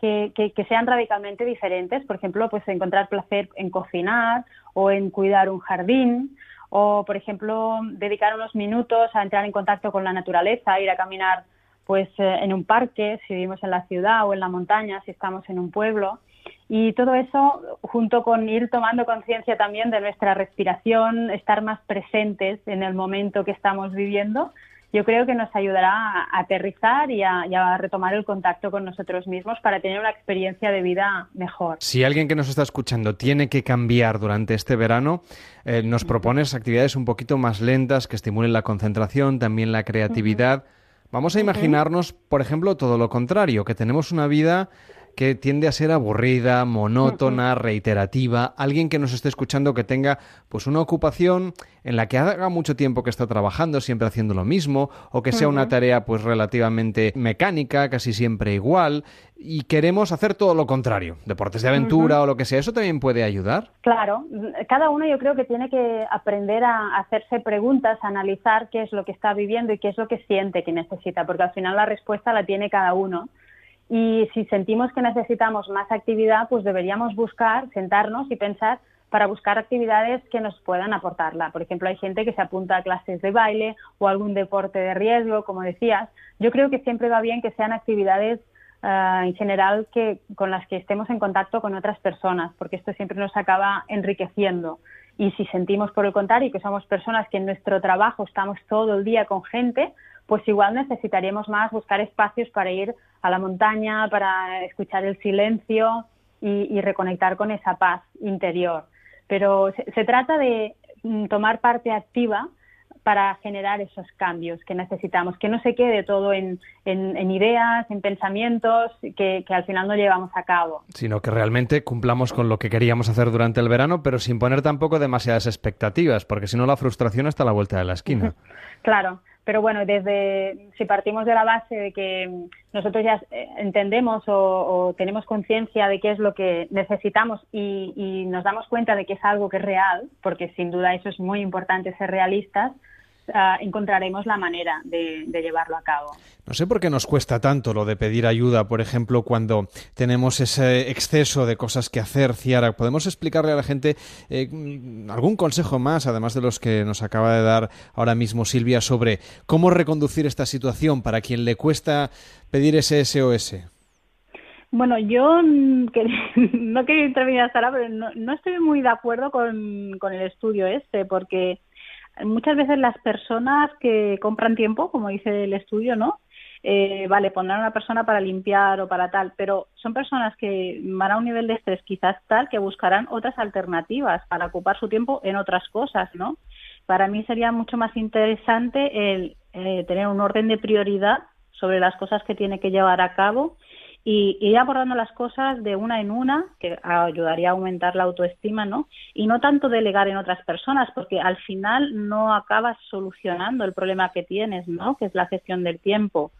que, sean radicalmente diferentes. Por ejemplo, pues encontrar placer en cocinar o en cuidar un jardín o, por ejemplo, dedicar unos minutos a entrar en contacto con la naturaleza, ir a caminar pues eh, en un parque, si vivimos en la ciudad o en la montaña, si estamos en un pueblo. Y todo eso, junto con ir tomando conciencia también de nuestra respiración, estar más presentes en el momento que estamos viviendo, yo creo que nos ayudará a aterrizar y a, retomar el contacto con nosotros mismos para tener una experiencia de vida mejor. Si alguien que nos está escuchando tiene que cambiar durante este verano, eh, nos propones actividades un poquito más lentas que estimulen la concentración, también la creatividad. Vamos a imaginarnos, por ejemplo, todo lo contrario, que tenemos una vida que tiende a ser aburrida, monótona, reiterativa, alguien que nos esté escuchando que tenga pues una ocupación en la que haga mucho tiempo que está trabajando, siempre haciendo lo mismo, o que sea una tarea pues relativamente mecánica, casi siempre igual, y queremos hacer todo lo contrario, deportes de aventura o lo que sea, ¿eso también puede ayudar? Claro, cada uno yo creo que tiene que aprender a hacerse preguntas, a analizar qué es lo que está viviendo y qué es lo que siente que necesita, porque al final la respuesta la tiene cada uno. Y si sentimos que necesitamos más actividad, pues deberíamos buscar, sentarnos y pensar para buscar actividades que nos puedan aportarla. Por ejemplo, hay gente que se apunta a clases de baile o algún deporte de riesgo, como decías. Yo creo que siempre va bien que sean actividades eh, en general que con las que estemos en contacto con otras personas, porque esto siempre nos acaba enriqueciendo. Y si sentimos por el contrario que somos personas que en nuestro trabajo estamos todo el día con gente, pues igual necesitaríamos más buscar espacios para ir a la montaña, para escuchar el silencio y, reconectar con esa paz interior. Pero se, trata de mm, tomar parte activa para generar esos cambios que necesitamos, que no se quede todo en, ideas, en pensamientos que, que, al final no llevamos a cabo. Sino que realmente cumplamos con lo que queríamos hacer durante el verano, pero sin poner tampoco demasiadas expectativas, porque si no la frustración está a la vuelta de la esquina. <laughs> claro, pero bueno, desde si partimos de la base de que nosotros ya eh, entendemos o, tenemos conciencia de qué es lo que necesitamos y, nos damos cuenta de que es algo que es real, porque sin duda eso es muy importante ser realistas, ah, encontraremos la manera de, llevarlo a cabo. No sé por qué nos cuesta tanto lo de pedir ayuda, por ejemplo, cuando tenemos ese exceso de cosas que hacer, Ciara. ¿Podemos explicarle a la gente eh, algún consejo más, además de los que nos acaba de dar ahora mismo Silvia, sobre cómo reconducir esta situación para quien le cuesta pedir ese SOS? Bueno, yo mm, <laughs> no quería intervenir hasta ahora, pero no, estoy muy de acuerdo con, con el estudio este, porque muchas veces las personas que compran tiempo, como dice el estudio, ¿no? Eh, vale, pondrán a una persona para limpiar o para tal, pero son personas que van a un nivel de estrés quizás tal que buscarán otras alternativas para ocupar su tiempo en otras cosas, ¿no? Para mí sería mucho más interesante el eh, tener un orden de prioridad sobre las cosas que tiene que llevar a cabo y ir abordando las cosas de una en una, que ayudaría a aumentar la autoestima, ¿no? Y no tanto delegar en otras personas, porque al final no acabas solucionando el problema que tienes, ¿no? Que es la gestión del tiempo.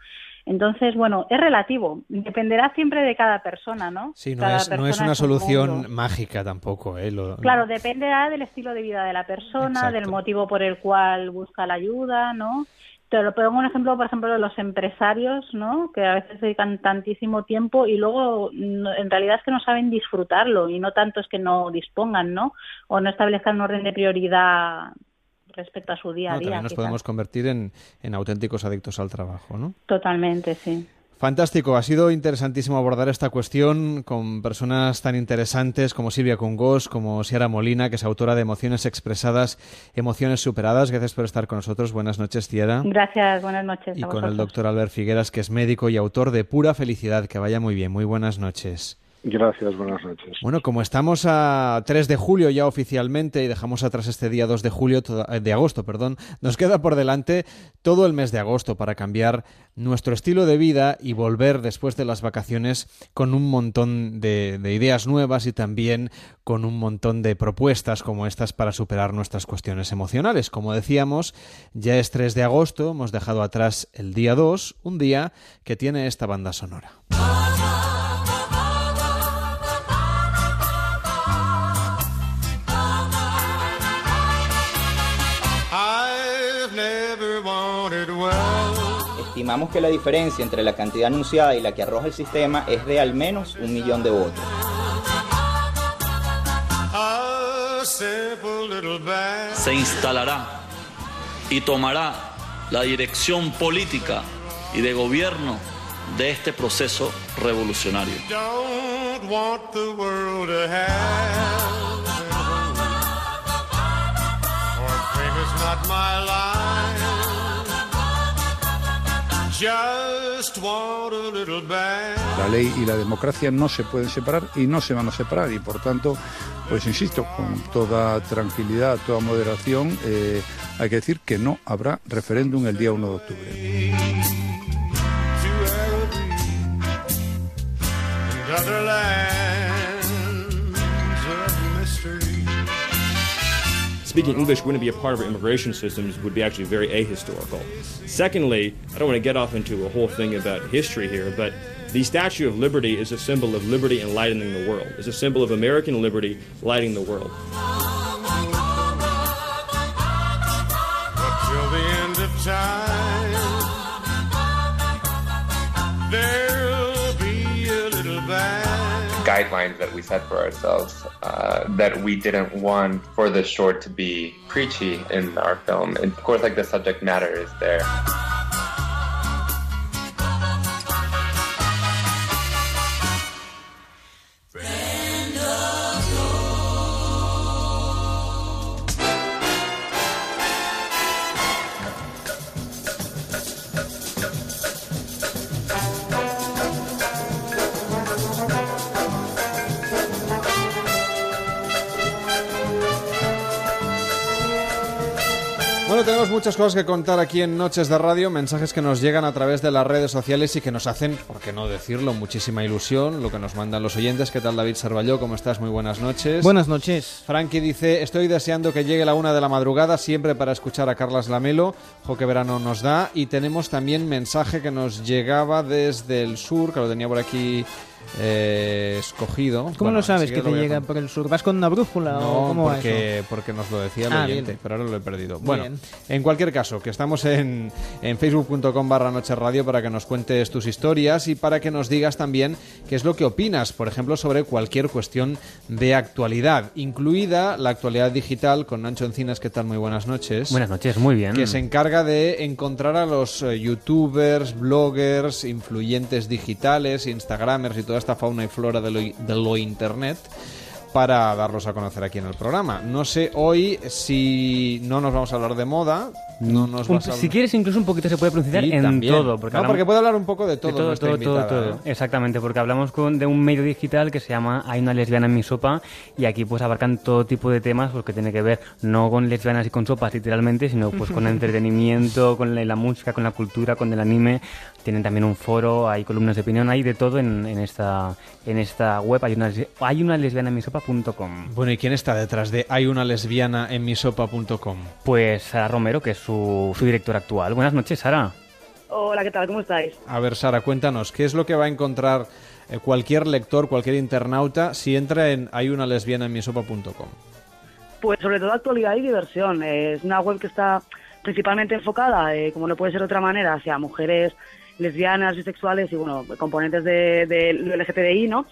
Entonces, bueno, es relativo, dependerá siempre de cada persona, ¿no? Sí, no, es, no es, una solución mágica tampoco, ¿eh? Claro, dependerá del estilo de vida de la persona, del motivo por el cual busca la ayuda, ¿no? Te lo pongo un ejemplo, por ejemplo, de los empresarios, ¿no? Que a veces dedican tantísimo tiempo y luego en realidad es que no saben disfrutarlo y no tanto es que no dispongan, ¿no? O no establezcan un orden de prioridad respecto a su día a día. también nos podemos convertir en, en auténticos adictos al trabajo, ¿no? Totalmente, sí. Fantástico, ha sido interesantísimo abordar esta cuestión con personas tan interesantes como Silvia Cungos, como Sierra Molina, que es autora de Emociones Expresadas, Emociones Superadas. Gracias por estar con nosotros. Buenas noches, Sierra. Gracias, buenas noches. Y con el doctor Albert Figueras, que es médico y autor de Pura Felicidad. Que vaya muy bien. Muy buenas noches. Gracias, buenas noches. Bueno, como estamos a 3 de julio ya oficialmente y dejamos atrás este día 2 de julio eh, de agosto, perdón, nos queda por delante todo el mes de agosto para cambiar nuestro estilo de vida y volver después de las vacaciones con un montón de, de ideas nuevas y también con un montón de propuestas como estas para superar nuestras cuestiones emocionales. Como decíamos, ya es 3 de agosto, hemos dejado atrás el día 2, un día que tiene esta banda sonora. Estimamos que la diferencia entre la cantidad anunciada y la que arroja el sistema es de al menos un millón de votos. Se instalará y tomará la dirección política y de gobierno de este proceso revolucionario. La ley y la democracia no se pueden separar y no se van a separar. Y por tanto, pues insisto, con toda tranquilidad, toda moderación, eh, hay que decir que no habrá referéndum el día 1 de octubre. Speaking English wouldn't be a part of our immigration systems would be actually very ahistorical. Secondly, I don't want to get off into a whole thing about history here, but the Statue of Liberty is a symbol of liberty enlightening the world. It's a symbol of American liberty lighting the world. The end of time, guidelines that we set for ourselves uh, that we didn't want for the short to be preachy in our film. And of course, like the subject matter is there. Muchas cosas que contar aquí en Noches de Radio, mensajes que nos llegan a través de las redes sociales y que nos hacen, por qué no decirlo, muchísima ilusión, lo que nos mandan los oyentes. ¿Qué tal David Sarvalló? ¿Cómo estás? Muy buenas noches. Buenas noches. Frankie dice, estoy deseando que llegue la una de la madrugada, siempre para escuchar a Carlas Lamelo. Jo, que verano nos da. Y tenemos también mensaje que nos llegaba desde el sur, que lo tenía por aquí eh, escogido. ¿Cómo Bueno, lo sabes que te lo voy a llega contar. por el sur? ¿Vas con una brújula o cómo va porque, eso? porque nos lo decía el Ah, oyente, bien. pero ahora lo he perdido. Bueno, Bien. en cualquier caso, que estamos en, en facebook.com barra Noche Radio para que nos cuentes tus historias y para que nos digas también qué es lo que opinas, por ejemplo, sobre cualquier cuestión de actualidad, incluida la actualidad digital con Nacho Encinas. ¿Qué tal? Muy buenas noches. Buenas noches, muy bien. Que se encarga de encontrar a los eh, youtubers, bloggers, influyentes digitales, instagramers y toda esta fauna y flora de lo, de lo internet para darlos a conocer aquí en el programa. No sé hoy si no nos vamos a hablar de moda, no nos Un- vas a si quieres, incluso un poquito se puede pronunciar Sí, en también. todo. Porque No, hablamos- porque puede hablar un poco de todo todo, todo, todo, invitada, todo. ¿eh? Exactamente, porque hablamos con, de un medio digital que se llama Hay una lesbiana en mi sopa y aquí pues abarcan todo tipo de temas pues, que tiene que ver no con lesbianas y con sopas literalmente, sino pues con <laughs> entretenimiento, con la, la música, con la cultura, con el anime. Tienen también un foro, hay columnas de opinión, hay de todo en, en esta, en esta web. Hay una, hay una lesbiana en mi sopa.com. Bueno, ¿y quién está detrás de hay una lesbiana en misopa.com? Pues Sara Romero, que es su, su directora actual. Buenas noches, Sara. Hola, ¿qué tal? ¿Cómo estáis? A ver, Sara, cuéntanos, ¿qué es lo que va a encontrar eh, cualquier lector, cualquier internauta si entra en hay una lesbiana en misopa.com? Pues sobre todo actualidad y diversión. Eh, Es una web que está principalmente enfocada, eh, como no puede ser de otra manera, hacia mujeres lesbianas, bisexuales y, bueno, componentes de, de LGTBI, ¿no?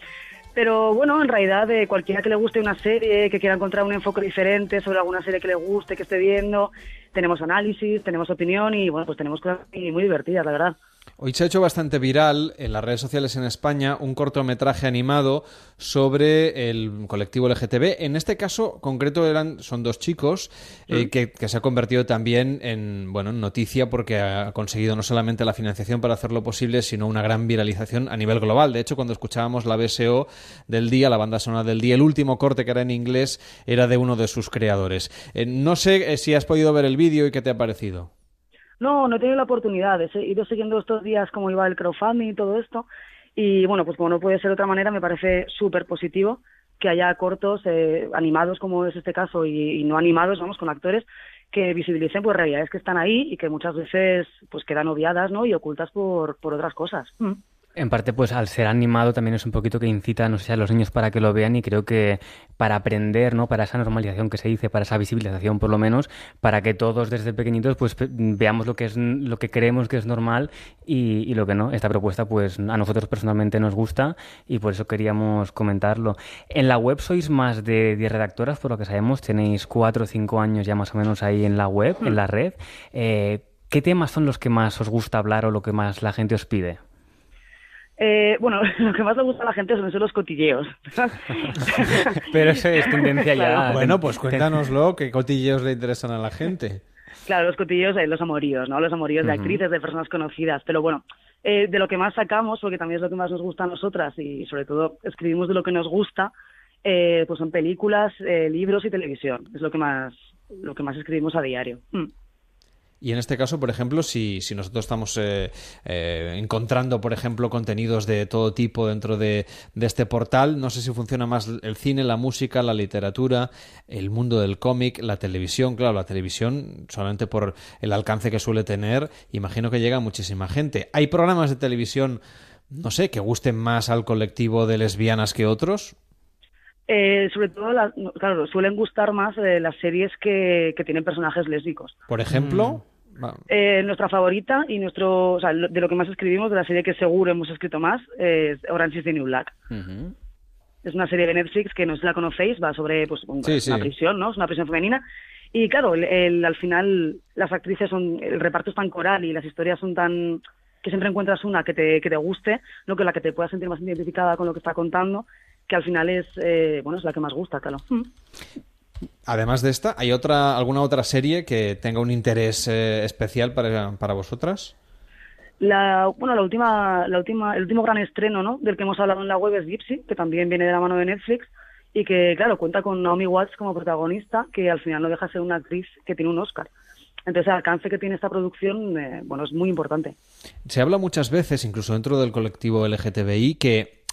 Pero bueno, en realidad, de cualquiera que le guste una serie, que quiera encontrar un enfoque diferente sobre alguna serie que le guste, que esté viendo, tenemos análisis, tenemos opinión y, bueno, pues tenemos cosas muy divertidas, la verdad. Hoy se ha hecho bastante viral en las redes sociales en España un cortometraje animado sobre el colectivo LGTB. En este caso concreto eran son dos chicos eh, Mm. que, que se ha convertido también en bueno en noticia porque ha conseguido no solamente la financiación para hacerlo posible, sino una gran viralización a nivel global. De hecho, cuando escuchábamos la BSO del día, la banda sonora del día, el último corte que era en inglés era de uno de sus creadores. Eh, no sé eh, si has podido ver el vídeo y qué te ha parecido. No, no he tenido la oportunidad. He ido siguiendo estos días cómo iba el crowdfunding y todo esto. Y bueno, pues como no puede ser de otra manera, me parece súper positivo que haya cortos eh, animados, como es este caso, y, no animados, vamos, con actores que visibilicen pues realidades que están ahí y que muchas veces pues quedan obviadas, ¿no? Y ocultas por, por otras cosas. Mm. En parte, pues al ser animado también es un poquito que incita, no sé, a los niños para que lo vean y creo que para aprender, ¿no? Para esa normalización que se dice, para esa visibilización por lo menos, para que todos desde pequeñitos pues veamos lo que es lo que creemos que es normal y, y lo que no. Esta propuesta pues a nosotros personalmente nos gusta y por eso queríamos comentarlo. En la web sois más de 10 redactoras, por lo que sabemos, tenéis 4 o 5 años ya más o menos ahí en la web, en la red. Eh, ¿Qué temas son los que más os gusta hablar o lo que más la gente os pide? Eh, bueno, <laughs> lo que más le gusta a la gente son esos los cotilleos. <laughs> Pero eso es tendencia ya. Claro. Bueno, pues cuéntanoslo, qué cotilleos le interesan a la gente. Claro, los cotilleos, eh, los amoríos, ¿no? Los amoríos de actrices, de personas conocidas. Pero bueno, eh, de lo que más sacamos, porque también es lo que más nos gusta a nosotras y sobre todo escribimos de lo que nos gusta, eh, pues son películas, eh, libros y televisión. Es lo que más, lo que más escribimos a diario. Mm. Y en este caso, por ejemplo, si, si nosotros estamos eh, eh, encontrando, por ejemplo, contenidos de todo tipo dentro de, de este portal, no sé si funciona más el cine, la música, la literatura, el mundo del cómic, la televisión. Claro, la televisión, solamente por el alcance que suele tener, imagino que llega a muchísima gente. ¿Hay programas de televisión, no sé, que gusten más al colectivo de lesbianas que otros? Eh, sobre todo, la- claro, suelen gustar más eh, las series que, que tienen personajes lésbicos. Por ejemplo, va- Eh, nuestra favorita y nuestro, o sea, lo- de lo que más escribimos, de la serie que seguro hemos escrito más, es Orange is the New Black. Es una serie de Netflix que no sé si la conocéis, va sobre pues, un- Sí, sí. una prisión, ¿no? Es una prisión femenina. Y claro, el, el- al final las actrices son, el reparto es tan coral y las historias son tan que siempre encuentras una que te, que te guste, no con la que te puedas sentir más identificada con lo que está contando, que al final es, eh, bueno, es la que más gusta, claro. Mm. además de esta, ¿hay otra alguna otra serie que tenga un interés eh, especial para, para vosotras? La, bueno, la última, la última, el último gran estreno, ¿no? Del que hemos hablado en la web es Gypsy, que también viene de la mano de Netflix y que, claro, cuenta con Naomi Watts como protagonista, que al final no deja de ser una actriz que tiene un Oscar. Entonces, el alcance que tiene esta producción, eh, bueno, es muy importante. Se habla muchas veces, incluso dentro del colectivo LGTBI, que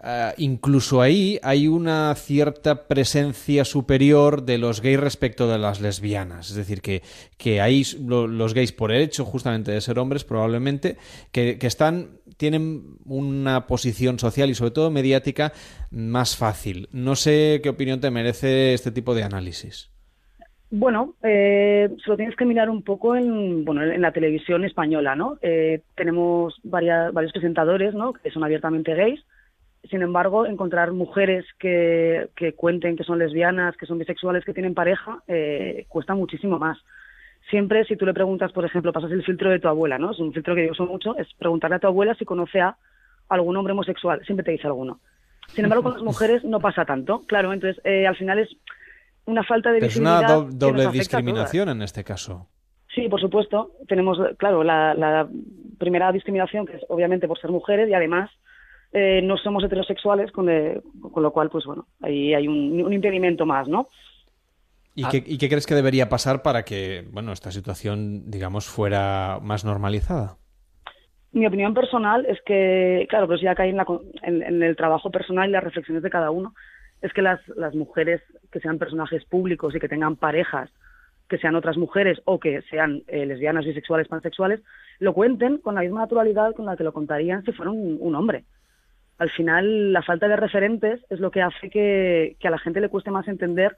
ah, incluso ahí hay una cierta presencia superior de los gays respecto de las lesbianas. Es decir, que, que hay lo- los gays, por el hecho justamente de ser hombres, probablemente, que, que están tienen una posición social y sobre todo mediática más fácil. No sé qué opinión te merece este tipo de análisis. Bueno, eh, se lo tienes que mirar un poco en, bueno, en la televisión española, ¿no? Eh, tenemos varias, varios presentadores, ¿no? Que son abiertamente gays. Sin embargo, encontrar mujeres que, que cuenten que son lesbianas, que son bisexuales, que tienen pareja, eh, cuesta muchísimo más. Siempre, si tú le preguntas, por ejemplo, pasas el filtro de tu abuela, ¿no? Es un filtro que yo uso mucho, es preguntarle a tu abuela si conoce a algún hombre homosexual. Siempre te dice alguno. Sin embargo, con las <laughs> mujeres no pasa tanto. Claro, entonces, eh, al final es una falta de Pero es una visibilidad do- doble discriminación en este caso. Sí, por supuesto. Tenemos, claro, la, la primera discriminación, que es obviamente por ser mujeres y además eh, no somos heterosexuales, con, de- con lo cual, pues bueno, ahí hay un, un impedimento más, ¿no? ¿Y, qué, y qué crees que debería pasar para que bueno esta situación, digamos, fuera más normalizada? Mi opinión personal es que, claro, pero eso ya cae en, la con- en- en el trabajo personal y las reflexiones de cada uno, es que las, las mujeres que sean personajes públicos y que tengan parejas, que sean otras mujeres o que sean eh, lesbianas, bisexuales, pansexuales, lo cuenten con la misma naturalidad con la que lo contarían si fuera un, hombre. Al final, la falta de referentes es lo que hace que, a la gente le cueste más entender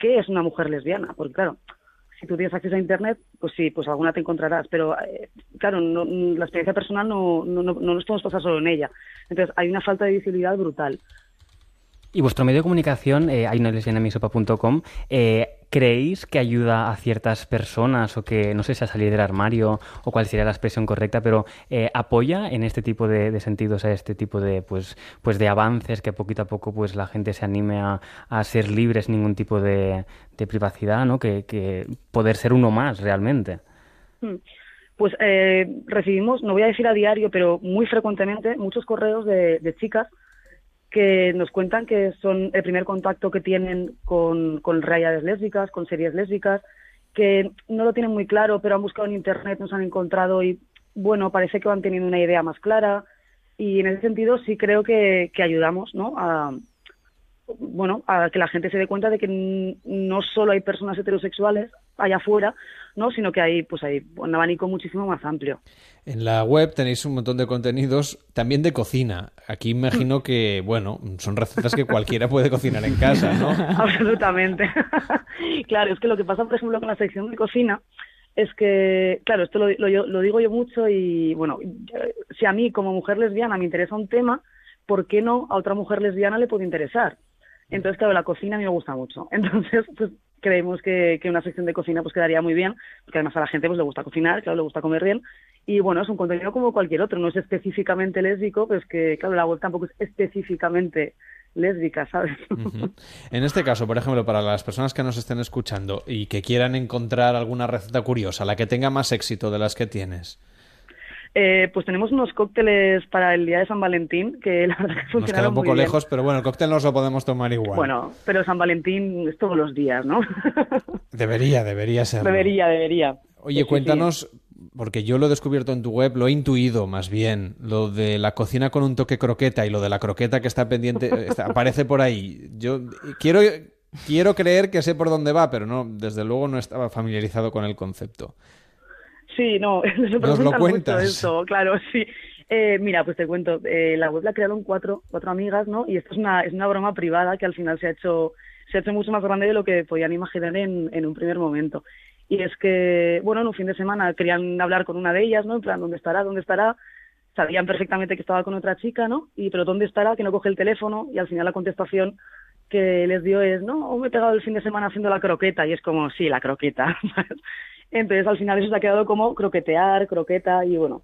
qué es una mujer lesbiana, porque claro, si tú tienes acceso a internet, pues sí, pues alguna te encontrarás, pero eh, claro, no- la experiencia personal no, no, no, no nos podemos pasar solo en ella. Entonces, hay una falta de visibilidad brutal. Y vuestro medio de comunicación, eh, hay una lesbianamisopa.com, eh, ¿creéis que ayuda a ciertas personas o que, no sé si a salir del armario o cuál sería la expresión correcta, pero eh, apoya en este tipo de, sentidos, a este tipo de, pues, pues de avances, que poquito a poco pues la gente se anime a, ser libre sin ningún tipo de, privacidad, ¿no? Que, poder ser uno más realmente. Hmm. Pues eh, recibimos, no voy a decir a diario, pero muy frecuentemente, muchos correos de chicas que nos cuentan que son el primer contacto que tienen con, con realidades lésbicas, con series lésbicas, que no lo tienen muy claro, pero han buscado en internet, nos han encontrado y, bueno, parece que van teniendo una idea más clara. Y en ese sentido sí creo que, ayudamos, ¿no? A, bueno, a que la gente se dé cuenta de que no solo hay personas heterosexuales allá afuera, ¿no? Sino que hay, pues hay un abanico muchísimo más amplio. En la web tenéis un montón de contenidos también de cocina. Aquí imagino que, bueno, son recetas que cualquiera puede cocinar en casa, ¿no? <laughs> Absolutamente. <laughs> claro, es que lo que pasa, por ejemplo, con la sección de cocina es que, claro, esto lo, lo- digo yo mucho y, bueno, si a mí como mujer lesbiana me interesa un tema, ¿por qué no a otra mujer lesbiana le puede interesar? Entonces, claro, la cocina a mí me gusta mucho. <laughs> Entonces, pues creemos que, que una sección de cocina pues quedaría muy bien, porque además a la gente pues le gusta cocinar, claro, le gusta comer bien. Y bueno, es un contenido como cualquier otro, no es específicamente lésbico, pues que, claro, la web tampoco es específicamente lésbica, ¿sabes? En este caso, por ejemplo, para las personas que nos estén escuchando y que quieran encontrar alguna receta curiosa, la que tenga más éxito de las que tienes, Eh, pues tenemos unos cócteles para el día de San Valentín que la verdad que nos funcionaron queda un muy poco bien. lejos, pero bueno, el cóctel nos lo podemos tomar igual. Bueno, pero San Valentín es todos los días, ¿no? <laughs> Debería, debería ser. debería, debería. Oye, Sí, sí, cuéntanos, porque yo lo he descubierto en tu web, lo he intuido más bien, lo de la cocina con un toque croqueta y lo de la croqueta que está pendiente, eh, está- aparece por ahí. Yo quiero, quiero creer que sé por dónde va, pero no, desde luego no estaba familiarizado con el concepto. Sí, no, <laughs> se Nos lo cuentas. eso, claro, sí. Eh, mira, pues te cuento, eh, la web la crearon cuatro, cuatro amigas, ¿no? Y esto es una, es una broma privada que al final se ha hecho, se ha hecho mucho más grande de lo que podían imaginar en, en un primer momento. Y es que, bueno, en un fin de semana querían hablar con una de ellas, ¿no? En plan, ¿dónde estará? ¿Dónde estará? Sabían perfectamente que estaba con otra chica, ¿no? Y, pero ¿dónde estará? Que no coge el teléfono y al final la contestación que les dio es, no, me he pegado el fin de semana haciendo la croqueta. Y es como, sí, la croqueta. <laughs> Entonces al final eso se ha quedado como croquetear, croqueta y bueno,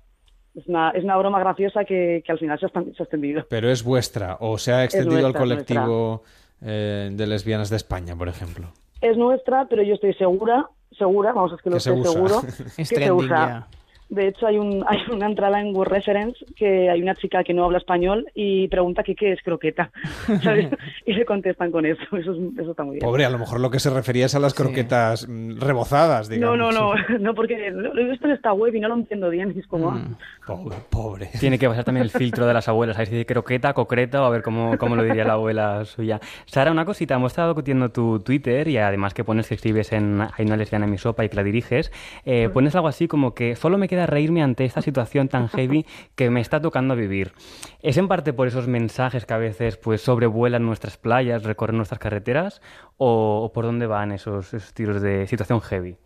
es una, es una broma graciosa que, que al final se ha, se extendido. Pero es vuestra, o se ha extendido al nuestra, colectivo eh, de lesbianas de España, por ejemplo. Es nuestra, pero yo estoy segura, segura, vamos, es que lo Que se estoy usa. seguro, <laughs> Es que se usa. ya. De hecho, hay, un, <laughs> hay una entrada en Word Reference que hay una chica que no habla español y pregunta que qué es croqueta. <laughs> ¿sabes? <laughs> y le contestan con eso. Eso, es- eso está muy bien. Pobre, a lo mejor lo que se refería es a las croquetas mm, rebozadas, digamos. No, no, no, no, porque lo he visto en esta web y no lo entiendo bien. Y es como, ah, Pobre, pobre. Tiene que pasar también el filtro de las abuelas, a ver si dice croqueta, concreta o a ver cómo, cómo lo diría la abuela suya. Sara, una cosita, hemos estado discutiendo tu Twitter y además que pones que escribes en Hay una lesbiana en mi sopa y que la diriges, eh, pones algo así como que solo me queda reírme ante esta situación tan heavy que me está tocando vivir. ¿Es en parte por esos mensajes que a veces pues sobrevuelan nuestras playas, recorren nuestras carreteras o, o por dónde van esos, esos tiros de situación heavy?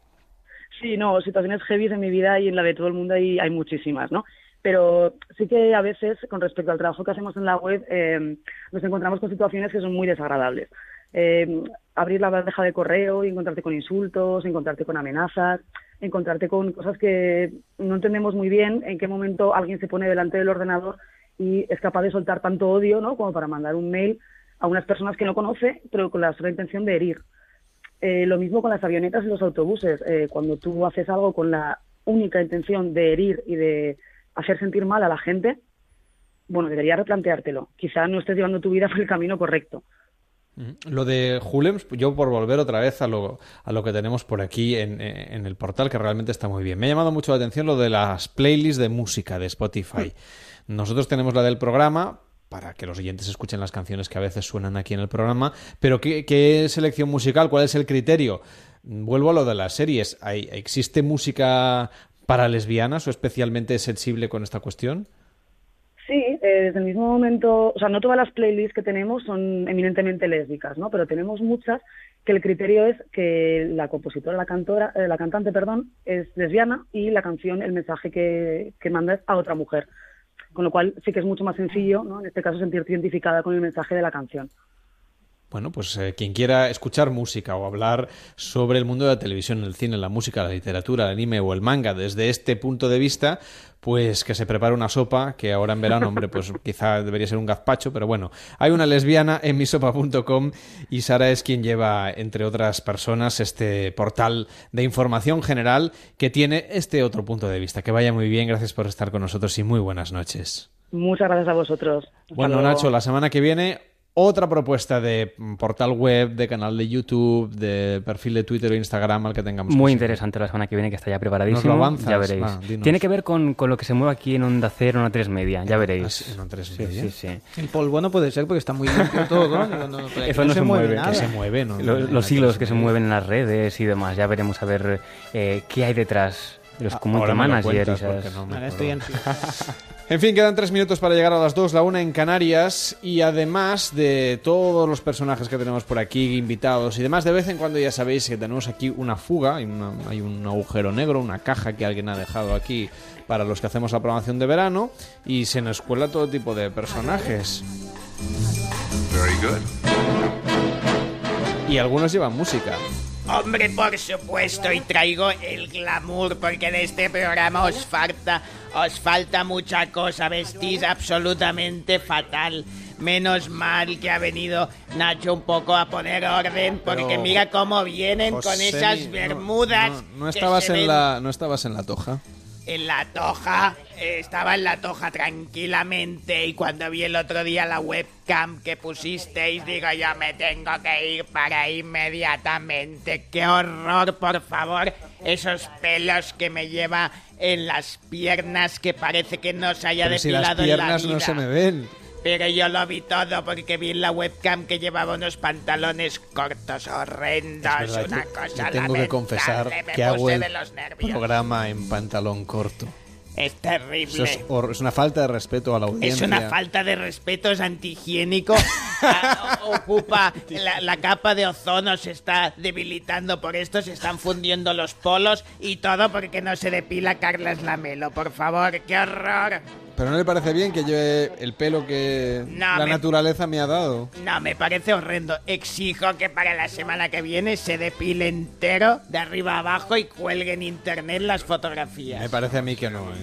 Sí, no, situaciones heavy en mi vida y en la de todo el mundo hay, hay muchísimas, ¿no? Pero sí que a veces, con respecto al trabajo que hacemos en la web, eh, nos encontramos con situaciones que son muy desagradables. Eh, abrir la bandeja de correo y encontrarte con insultos, encontrarte con amenazas, encontrarte con cosas que no entendemos muy bien en qué momento alguien se pone delante del ordenador y es capaz de soltar tanto odio, ¿no? Como para mandar un mail a unas personas que no conoce, pero con la sola intención de herir. Eh, lo mismo con las avionetas y los autobuses. Eh, cuando tú haces algo con la única intención de herir y de hacer sentir mal a la gente, bueno, deberías replanteártelo. Quizá no estés llevando tu vida por el camino correcto. Lo de Julems, yo por volver otra vez a lo, a lo que tenemos por aquí en, eh, en el portal, que realmente está muy bien. Me ha llamado mucho la atención lo de las playlists de música de Spotify. Nosotros tenemos la del programa para que los oyentes escuchen las canciones que a veces suenan aquí en el programa, pero ¿qué, selección musical? ¿Cuál es el criterio? Vuelvo a lo de las series. ¿Hay- ¿Existe música para lesbianas o especialmente sensible con esta cuestión? Sí, eh, desde el mismo momento, o sea, no todas las playlists que tenemos son eminentemente lésbicas, ¿no? Pero tenemos muchas que el criterio es que la compositora, la cantora, eh, la cantante, perdón, es lesbiana y la canción, el mensaje que, que manda es a otra mujer. Con lo cual sí que es mucho más sencillo, ¿no? En este caso sentirte identificada con el mensaje de la canción. Bueno, pues eh, quien quiera escuchar música o hablar sobre el mundo de la televisión, el cine, la música, la literatura, el anime o el manga desde este punto de vista, pues que se prepare una sopa, que ahora en verano, hombre, pues <laughs> quizá debería ser un gazpacho, pero bueno, hay una lesbiana en misopa.com y Sara es quien lleva, entre otras personas, este portal de información general que tiene este otro punto de vista. Que vaya muy bien, gracias por estar con nosotros y muy buenas noches. Muchas gracias a vosotros. Hasta Bueno, luego. Nacho, la semana que viene otra propuesta de mm, portal web, de canal de YouTube, de perfil de Twitter o Instagram al que tengamos. Muy que interesante la semana que viene, que está ya preparadísimo. ¿Nos lo avanzas? Ya veréis. Dinos. Tiene que ver con, con lo que se mueve aquí en Onda Cero, en Onda 3 Media. Ya veréis. En Onda 3 Sí, Media. sí, sí. El polvo no puede ser porque está muy limpio todo. No, Eso no se mueve, nada. que se mueve, ¿no? Los, los hilos que se mueven en las redes y demás. Ya veremos a ver eh, qué hay detrás de los Ah, community ahora me lo managers. y esas- no me Ahora estoy acuerdo. En fin, quedan tres minutos para llegar a las dos, la una en Canarias y además de todos los personajes que tenemos por aquí, invitados y demás, de vez en cuando ya sabéis que tenemos aquí una fuga, hay, una- hay un agujero negro, una caja que alguien ha dejado aquí para los que hacemos la programación de verano y se nos cuela todo tipo de personajes. Very good. Y algunos llevan música. Hombre, por supuesto, y traigo el glamour, porque en este programa os falta, os falta mucha cosa, vestís absolutamente fatal. Menos mal que ha venido Nacho un poco a poner orden, porque Pero, mira cómo vienen con esas bermudas. No, no estabas en ven la, no estabas en la toja. En la toja, eh, estaba en la toja tranquilamente y cuando vi el otro día la webcam que pusisteis, digo yo me tengo que ir para inmediatamente. ¡Qué horror, por favor! Esos pelos que me lleva en las piernas que parece que no se haya Pero si las depilado en la piernas no se me ven. Pero yo lo vi todo porque vi en la webcam que llevaba unos pantalones cortos horrendos, Es verdad, una yo- cosa yo tengo que confesar me que hago el programa en pantalón corto. Es terrible. Es, es una falta de respeto a la Es audiencia. una falta de respeto, es antihigiénico. <laughs> Ah, Ocupa la, la capa de ozono, se está debilitando por esto, se están fundiendo los polos y todo porque no se depila Carlas Lamelo. Por favor, qué horror. Pero no le parece bien que lleve el pelo que No, la me- naturaleza me ha dado. No, me parece horrendo. Exijo que para la semana que viene se depile entero, de arriba a abajo, y cuelgue en internet las fotografías. Me parece a mí que no. ¿eh?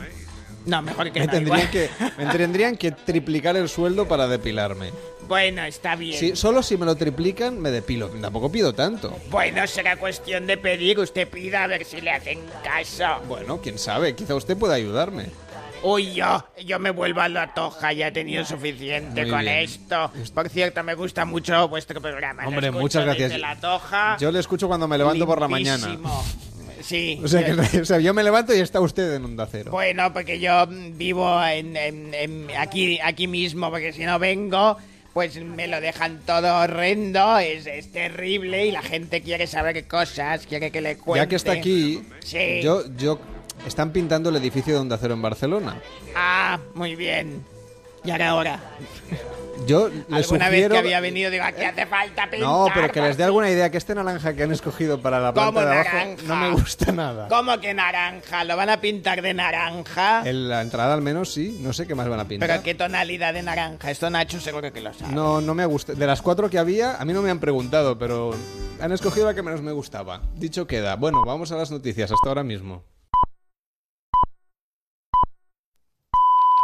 No, mejor que me no, tendrían igual. que me tendrían que triplicar el sueldo para depilarme. Bueno, está bien. Sí, solo si me lo triplican me depilo. Tampoco pido tanto. Bueno, será cuestión de pedir. Usted pida a ver si le hacen caso. Bueno, quién sabe, quizá usted pueda ayudarme. Uy, yo, yo me vuelvo a la toja, ya he tenido suficiente Muy con bien. esto. Por cierto, me gusta mucho vuestro programa. Hombre, muchas gracias. desde la toja. Yo le escucho cuando me levanto por la mañana. limpísimo. Sí. O sea, que, <laughs> o sea, yo me levanto y está usted en Onda Cero. Bueno, porque yo vivo en, en- en- aquí, aquí mismo, porque si no vengo, pues me lo dejan todo horrendo, es, es terrible y la gente quiere saber cosas, quiere que le cuente. ya que está aquí, Sí. yo, yo, están pintando el edificio de Onda Cero en Barcelona. Ah, muy bien. Y ahora. Yo le Alguna vez que había venido, digo, aquí hace falta pintar. No, pero que les dé alguna idea que este naranja que han escogido para la planta ¿Cómo de abajo naranja? no me gusta nada. ¿Cómo que naranja? ¿Lo van a pintar de naranja? En la entrada al menos sí, no sé qué más van a pintar. ¿Pero qué tonalidad de naranja? Esto Nacho seguro que lo sabe. No, no me gusta. De las cuatro que había, a mí no me han preguntado, pero han escogido la que menos me gustaba. Dicho queda. Bueno, vamos a las noticias hasta ahora mismo.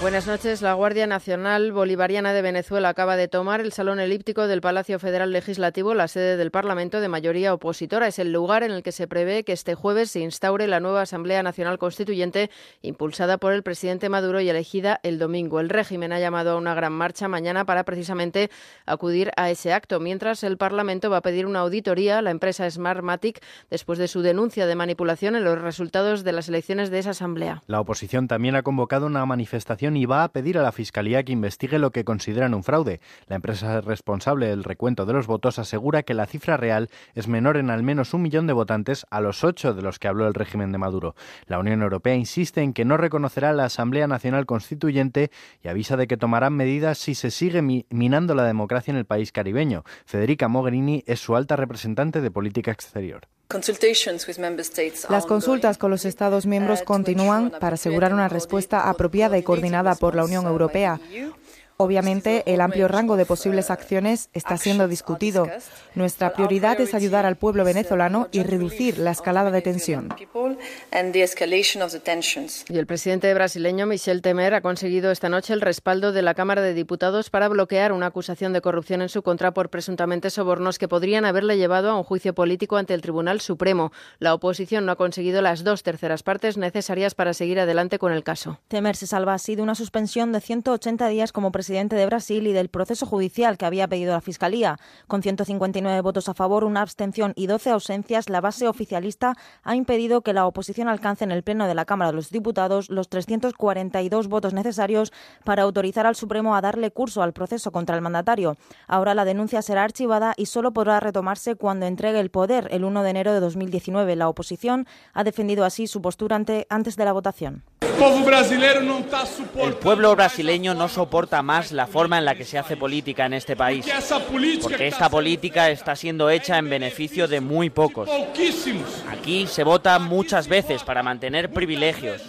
Buenas noches. La Guardia Nacional Bolivariana de Venezuela acaba de tomar el salón elíptico del Palacio Federal Legislativo, la sede del Parlamento de mayoría opositora. Es el lugar en el que se prevé que este jueves se instaure la nueva Asamblea Nacional Constituyente, impulsada por el presidente Maduro y elegida el domingo. El régimen ha llamado a una gran marcha mañana para precisamente acudir a ese acto, mientras el Parlamento va a pedir una auditoría a la empresa Smartmatic después de su denuncia de manipulación en los resultados de las elecciones de esa Asamblea. La oposición también ha convocado una manifestación y va a pedir a la Fiscalía que investigue lo que consideran un fraude. La empresa responsable del recuento de los votos asegura que la cifra real es menor en al menos un millón de votantes a los ocho de los que habló el régimen de Maduro. La Unión Europea insiste en que no reconocerá la Asamblea Nacional Constituyente y avisa de que tomarán medidas si se sigue mi- minando la democracia en el país caribeño. Federica Mogherini es su alta representante de política exterior. Las consultas con los Estados miembros continúan para asegurar una respuesta apropiada y coordinada por la Unión Europea. Obviamente, el amplio rango de posibles acciones está siendo discutido. Nuestra prioridad es ayudar al pueblo venezolano y reducir la escalada de tensión. Y el presidente brasileño Michel Temer ha conseguido esta noche el respaldo de la Cámara de Diputados para bloquear una acusación de corrupción en su contra por presuntamente sobornos que podrían haberle llevado a un juicio político ante el Tribunal Supremo. La oposición no ha conseguido las dos terceras partes necesarias para seguir adelante con el caso. Temer se salva así de una suspensión de 180 días como presidente de Brasil y del proceso judicial que había pedido la Fiscalía. Con 159 votos a favor, una abstención y 12 ausencias, la base oficialista ha impedido que la oposición alcance en el Pleno de la Cámara de los Diputados los 342 votos necesarios para autorizar al Supremo a darle curso al proceso contra el mandatario. Ahora la denuncia será archivada y solo podrá retomarse cuando entregue el poder el 1 de enero de 2019. La oposición ha defendido así su postura ante, antes de la votación. El pueblo brasileño no soporta más la forma en la que se hace política en este país, porque esta política está siendo hecha en beneficio de muy pocos. Aquí se vota muchas veces para mantener privilegios,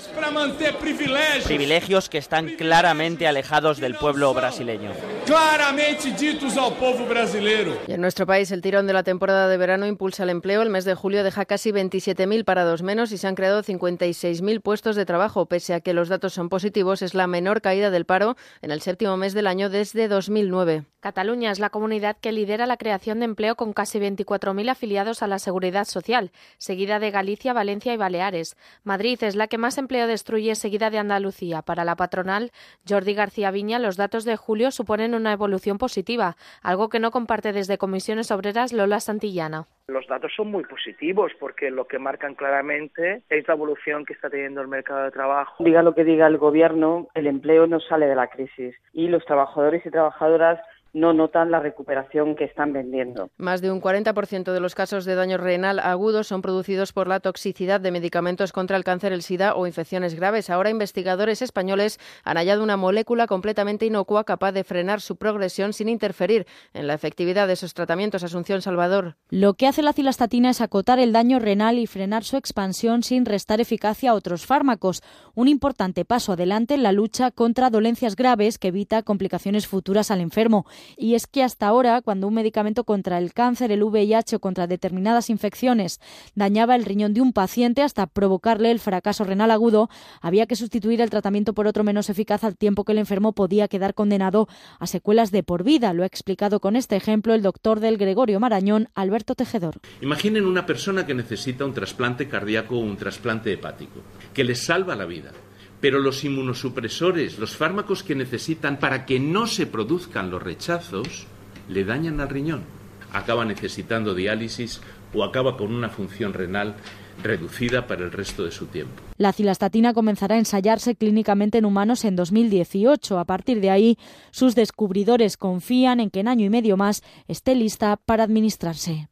privilegios que están claramente alejados del pueblo brasileño. claramente ditos ao povo brasileiro. Y en nuestro país, el tirón de la temporada de verano impulsa el empleo. El mes de julio deja casi 27.000 parados menos y se han creado 56.000 puestos de trabajo. Pese a que los datos son positivos, es la menor caída del paro en el séptimo mes del año desde 2009. Cataluña es la comunidad que lidera la creación de empleo con casi 24.000 afiliados a la Seguridad Social, seguida de Galicia, Valencia y Baleares. Madrid es la que más empleo destruye, seguida de Andalucía. Para la patronal Jordi García Viña, los datos de julio suponen una evolución positiva, algo que no comparte desde Comisiones Obreras Lola Santillana. Los datos son muy positivos porque lo que marcan claramente es la evolución que está teniendo el mercado de trabajo. Diga lo que diga el gobierno, el empleo no sale de la crisis y los trabajadores y trabajadoras no notan la recuperación que están vendiendo. Más de un 40% de los casos de daño renal agudo son producidos por la toxicidad de medicamentos contra el cáncer, el SIDA o infecciones graves. Ahora investigadores españoles han hallado una molécula completamente inocua capaz de frenar su progresión sin interferir en la efectividad de esos tratamientos. Asunción Salvador. Lo que hace la cilastatina es acotar el daño renal y frenar su expansión sin restar eficacia a otros fármacos. Un importante paso adelante en la lucha contra dolencias graves que evita complicaciones futuras al enfermo. Y es que hasta ahora, cuando un medicamento contra el cáncer, el VIH o contra determinadas infecciones dañaba el riñón de un paciente hasta provocarle el fracaso renal agudo, había que sustituir el tratamiento por otro menos eficaz al tiempo que el enfermo podía quedar condenado a secuelas de por vida. Lo ha explicado con este ejemplo el doctor del Gregorio Marañón, Alberto Tejedor. Imaginen una persona que necesita un trasplante cardíaco o un trasplante hepático, que les salva la vida pero los inmunosupresores, los fármacos que necesitan para que no se produzcan los rechazos, le dañan al riñón. Acaba necesitando diálisis o acaba con una función renal reducida para el resto de su tiempo. La cilastatina comenzará a ensayarse clínicamente en humanos en 2018. A partir de ahí, sus descubridores confían en que en año y medio más esté lista para administrarse.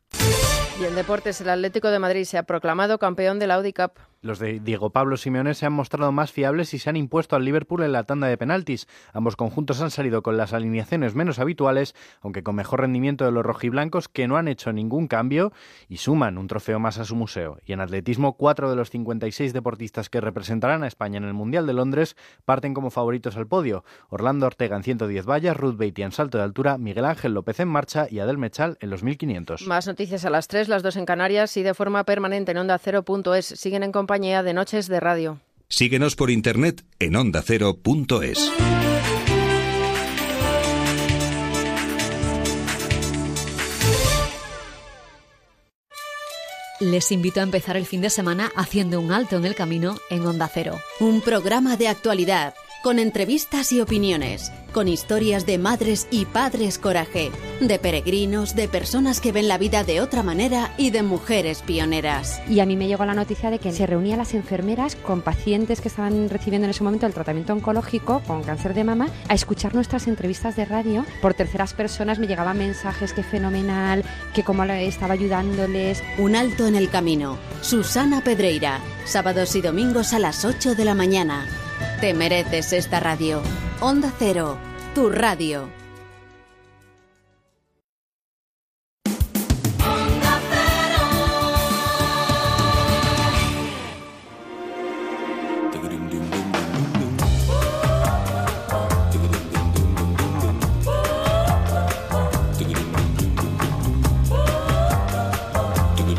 Y en deportes, el Atlético de Madrid se ha proclamado campeón de la Audi Cup. Los de Diego Pablo Simeone se han mostrado más fiables y se han impuesto al Liverpool en la tanda de penaltis. Ambos conjuntos han salido con las alineaciones menos habituales, aunque con mejor rendimiento de los rojiblancos que no han hecho ningún cambio y suman un trofeo más a su museo. Y en atletismo, cuatro de los 56 deportistas que representarán a España en el Mundial de Londres parten como favoritos al podio. Orlando Ortega en 110 vallas, Ruth Beatty en salto de altura, Miguel Ángel López en marcha y Adel Mechal en los 1500. Más noticias a las 3, las dos en Canarias y de forma permanente en onda cero.es. Siguen en compañía de Noches de Radio. Síguenos por internet en ondacero.es. Les invito a empezar el fin de semana haciendo un alto en el camino en Onda Cero. Un programa de actualidad con entrevistas y opiniones, con historias de madres y padres coraje, de peregrinos, de personas que ven la vida de otra manera y de mujeres pioneras. Y a mí me llegó la noticia de que se reunían las enfermeras con pacientes que estaban recibiendo en ese momento el tratamiento oncológico con cáncer de mama a escuchar nuestras entrevistas de radio. Por terceras personas me llegaban mensajes que fenomenal, que cómo estaba ayudándoles. Un alto en el camino. Susana Pedreira, sábados y domingos a las 8 de la mañana. Te mereces esta radio. Onda Cero, tu radio.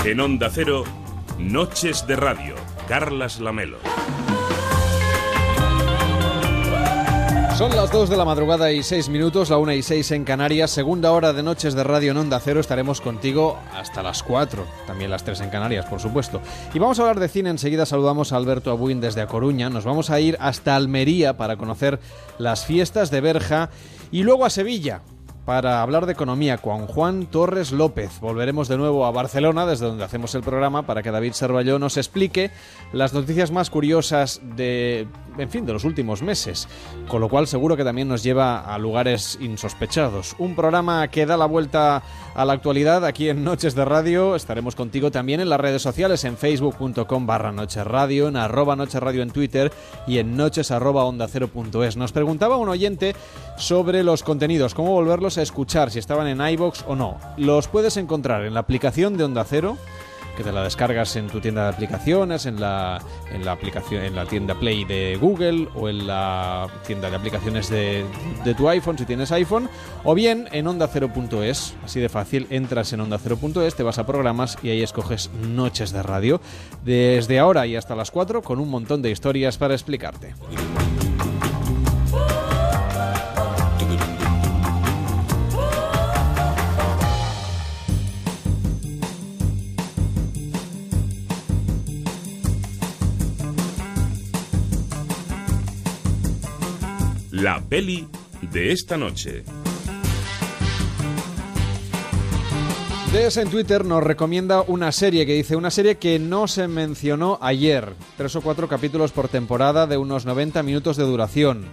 En Onda Cero, Noches de Radio, Carlas Lamelo. Son las 2 de la madrugada y 6 minutos, la 1 y 6 en Canarias, segunda hora de Noches de Radio en Onda Cero, estaremos contigo hasta las 4, también las 3 en Canarias, por supuesto. Y vamos a hablar de cine, enseguida saludamos a Alberto Abuin desde A Coruña, nos vamos a ir hasta Almería para conocer las fiestas de Berja y luego a Sevilla, para hablar de economía con Juan Torres López. Volveremos de nuevo a Barcelona, desde donde hacemos el programa, para que David Servalló nos explique las noticias más curiosas de, en fin, de los últimos meses, con lo cual seguro que también nos lleva a lugares insospechados. Un programa que da la vuelta a la actualidad aquí en Noches de Radio. Estaremos contigo también en las redes sociales, en facebook.com barra Noches Radio, en arroba en Twitter y en noches arroba onda Nos preguntaba un oyente sobre los contenidos, cómo volverlos a escuchar, si estaban en iBox o no. Los puedes encontrar en la aplicación de Onda Cero, que te la descargas en tu tienda de aplicaciones, en la, en la aplicación, en la tienda Play de Google o en la tienda de aplicaciones de, de tu iPhone si tienes iPhone, o bien en onda0.es, así de fácil, entras en onda0.es, te vas a programas y ahí escoges noches de radio, desde ahora y hasta las 4 con un montón de historias para explicarte. La peli de esta noche. DS en Twitter nos recomienda una serie que dice una serie que no se mencionó ayer. Tres o cuatro capítulos por temporada de unos 90 minutos de duración.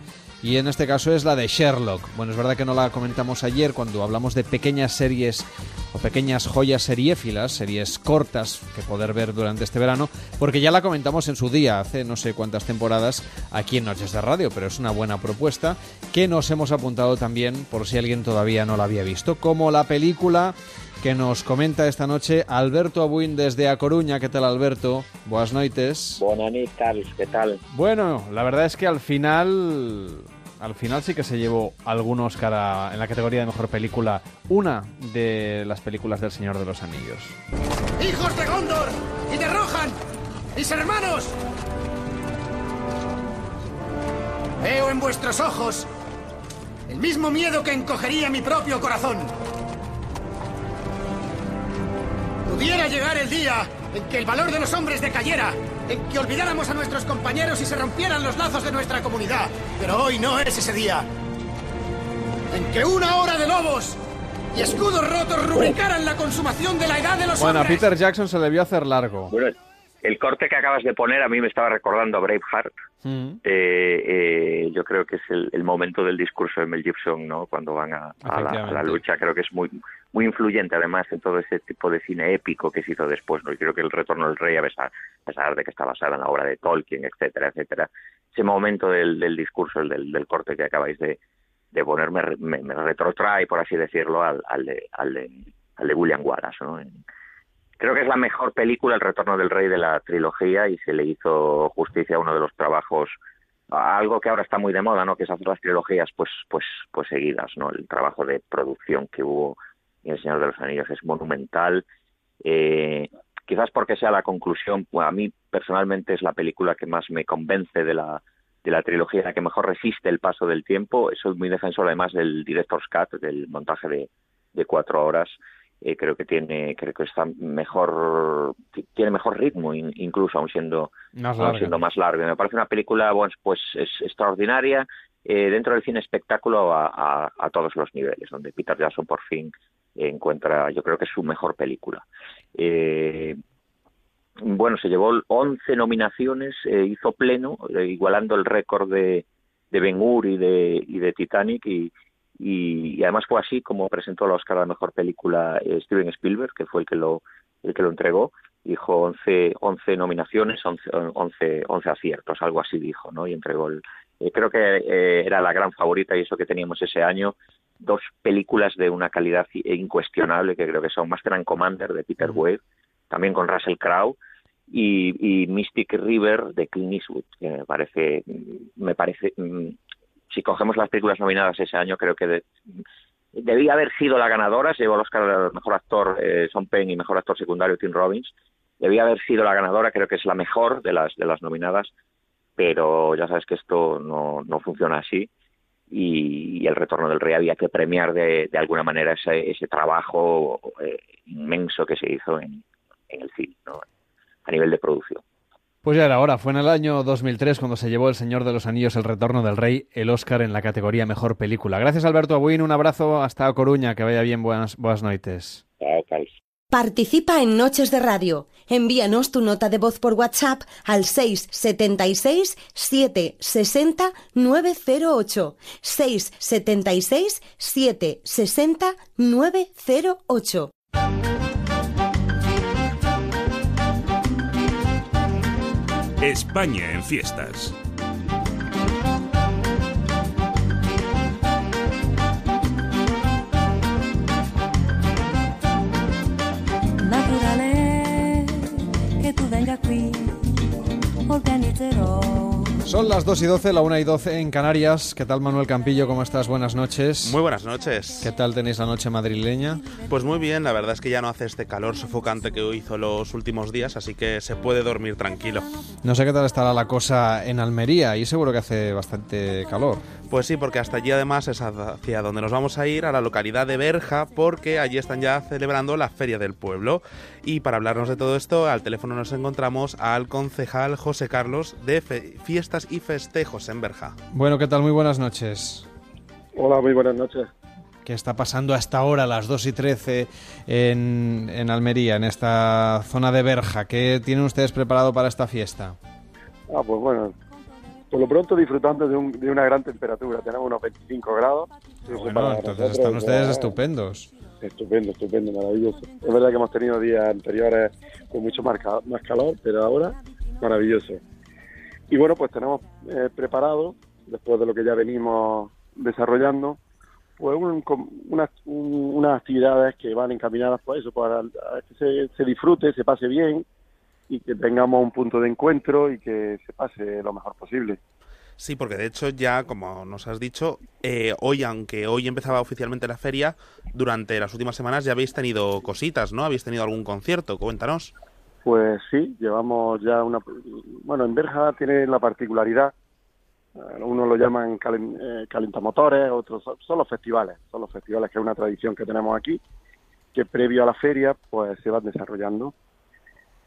Y en este caso es la de Sherlock. Bueno, es verdad que no la comentamos ayer cuando hablamos de pequeñas series o pequeñas joyas seriéfilas, series cortas que poder ver durante este verano, porque ya la comentamos en su día, hace no sé cuántas temporadas, aquí en Noches de Radio, pero es una buena propuesta que nos hemos apuntado también por si alguien todavía no la había visto, como la película que nos comenta esta noche Alberto Abuin desde A Coruña. ¿Qué tal, Alberto? Buenas noches. Buenas noches, ¿qué tal? Bueno, la verdad es que al final al final sí que se llevó algún Oscar en la categoría de mejor película, una de las películas del Señor de los Anillos. ¡Hijos de Gondor! ¡Y de Rohan! ¡Mis hermanos! Veo en vuestros ojos el mismo miedo que encogería mi propio corazón. Pudiera llegar el día en que el valor de los hombres decayera, en que olvidáramos a nuestros compañeros y se rompieran los lazos de nuestra comunidad. Pero hoy no es ese día. En que una hora de lobos y escudos rotos rubricaran la consumación de la edad de los bueno, hombres. Bueno, a Peter Jackson se le vio hacer largo. Bueno, el corte que acabas de poner a mí me estaba recordando a Braveheart. Mm. Eh, eh, yo creo que es el, momento del discurso de Mel Gibson, ¿no? Cuando van a, la, lucha, creo que es muy muy influyente además en todo ese tipo de cine épico que se hizo después, ¿no? Y creo que el Retorno del Rey, a pesar, a pesar de que está basada en la obra de Tolkien, etcétera, etcétera, ese momento del, del discurso, el del, del, corte que acabáis de, de poner, me, me, retrotrae, por así decirlo, al, al, de, al, de, al de William Wallace, ¿no? Creo que es la mejor película, El Retorno del Rey de la trilogía, y se le hizo justicia a uno de los trabajos, algo que ahora está muy de moda, ¿no? Que es hacer las trilogías, pues, pues, pues seguidas, ¿no? El trabajo de producción que hubo en El Señor de los Anillos es monumental. Eh, quizás porque sea la conclusión, pues a mí personalmente es la película que más me convence de la, de la trilogía, la que mejor resiste el paso del tiempo. Soy muy defensor además del director's cut, del montaje de, de cuatro horas. Eh, creo que tiene creo que está mejor tiene mejor ritmo incluso aún siendo más aún siendo más largo me parece una película bueno, pues es extraordinaria eh, dentro del cine espectáculo a, a, todos los niveles donde Peter Jackson por fin encuentra yo creo que es su mejor película. Eh, bueno se llevó 11 nominaciones hizo pleno igualando el récord de de Ben Hur y de y de Titanic y y, además fue así como presentó el Oscar a la mejor película eh, Steven Spielberg, que fue el que lo, el que lo entregó. Dijo 11, 11 nominaciones, 11, 11, 11 aciertos, algo así dijo, ¿no? Y entregó el. Eh, creo que eh, era la gran favorita y eso que teníamos ese año. Dos películas de una calidad incuestionable, que creo que son Master and Commander de Peter Weir, también con Russell Crowe, y, y, Mystic River de Clint Eastwood, que me parece, me parece mm, si cogemos las películas nominadas ese año, creo que debía haber sido la ganadora, se llevó el Oscar al mejor actor eh, Son Penn y mejor actor secundario Tim Robbins. Debía haber sido la ganadora, creo que es la mejor de las de las nominadas, pero ya sabes que esto no, no funciona así. Y, el retorno del rey había que premiar de, alguna manera ese, ese trabajo eh, inmenso que se hizo en, en el cine, ¿no? a nivel de producción. Pues ya era hora, fue en el año 2003 cuando se llevó El Señor de los Anillos, El Retorno del Rey, el Oscar en la categoría Mejor Película. Gracias Alberto Abuin, un abrazo hasta Coruña, que vaya bien, buenas, buenas noites. Participa en Noches de Radio. Envíanos tu nota de voz por WhatsApp al 676 760 908. 676 760 908. España en fiestas. Naturale che tu venga qui, organizzerò son las 2 y 12, la 1 y 12 en Canarias. ¿Qué tal Manuel Campillo? ¿Cómo estás? Buenas noches. Muy buenas noches. ¿Qué tal tenéis la noche madrileña? Pues muy bien, la verdad es que ya no hace este calor sofocante que hizo los últimos días, así que se puede dormir tranquilo. No sé qué tal estará la cosa en Almería, y seguro que hace bastante calor. Pues sí, porque hasta allí además es hacia donde nos vamos a ir, a la localidad de Berja, porque allí están ya celebrando la Feria del Pueblo. Y para hablarnos de todo esto, al teléfono nos encontramos al concejal José Carlos de Fiestas y Festejos en Berja. Bueno, ¿qué tal? Muy buenas noches. Hola, muy buenas noches. ¿Qué está pasando hasta ahora, a las 2 y 13, en, en Almería, en esta zona de Berja? ¿Qué tienen ustedes preparado para esta fiesta? Ah, pues bueno, Por lo pronto disfrutando de, una gran temperatura, tenemos unos 25 grados. Bueno, entonces están ustedes estupendos. Estupendo, estupendo, maravilloso. Es verdad que hemos tenido días anteriores con mucho más, más calor, pero ahora maravilloso. Y bueno, pues tenemos eh, preparado, después de lo que ya venimos desarrollando, pues unas, actividades que van encaminadas por eso, para que se, disfrute, se pase bien y que tengamos un punto de encuentro y que se pase lo mejor posible. Sí, porque de hecho ya, como nos has dicho, eh, hoy, aunque hoy empezaba oficialmente la feria, durante las últimas semanas ya habéis tenido cositas, ¿no? Habéis tenido algún concierto, cuéntanos. Pues sí, llevamos ya una... Bueno, en Berja tiene la particularidad eh, uno lo llaman eh, calentamotores, otros son los festivales, son los festivales que es una tradición que tenemos aquí, que previo a la feria pues se van desarrollando.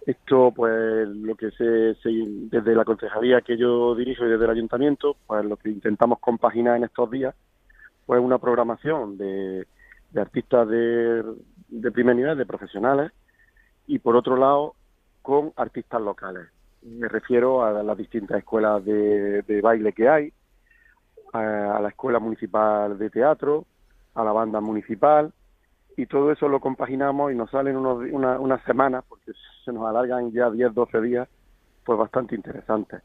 Esto pues lo que se, desde la concejalía que yo dirijo y desde el ayuntamiento, pues lo que intentamos compaginar en estos días, pues una programación de, artistas de, de primer nivel, de profesionales, y por otro lado con artistas locales. Me refiero a las distintas escuelas de, baile que hay, a, la escuela municipal de teatro, a la banda municipal, y todo eso lo compaginamos y nos salen unos, una, unas semanas, porque se nos alargan ya 10, 12 días, pues bastante interesantes.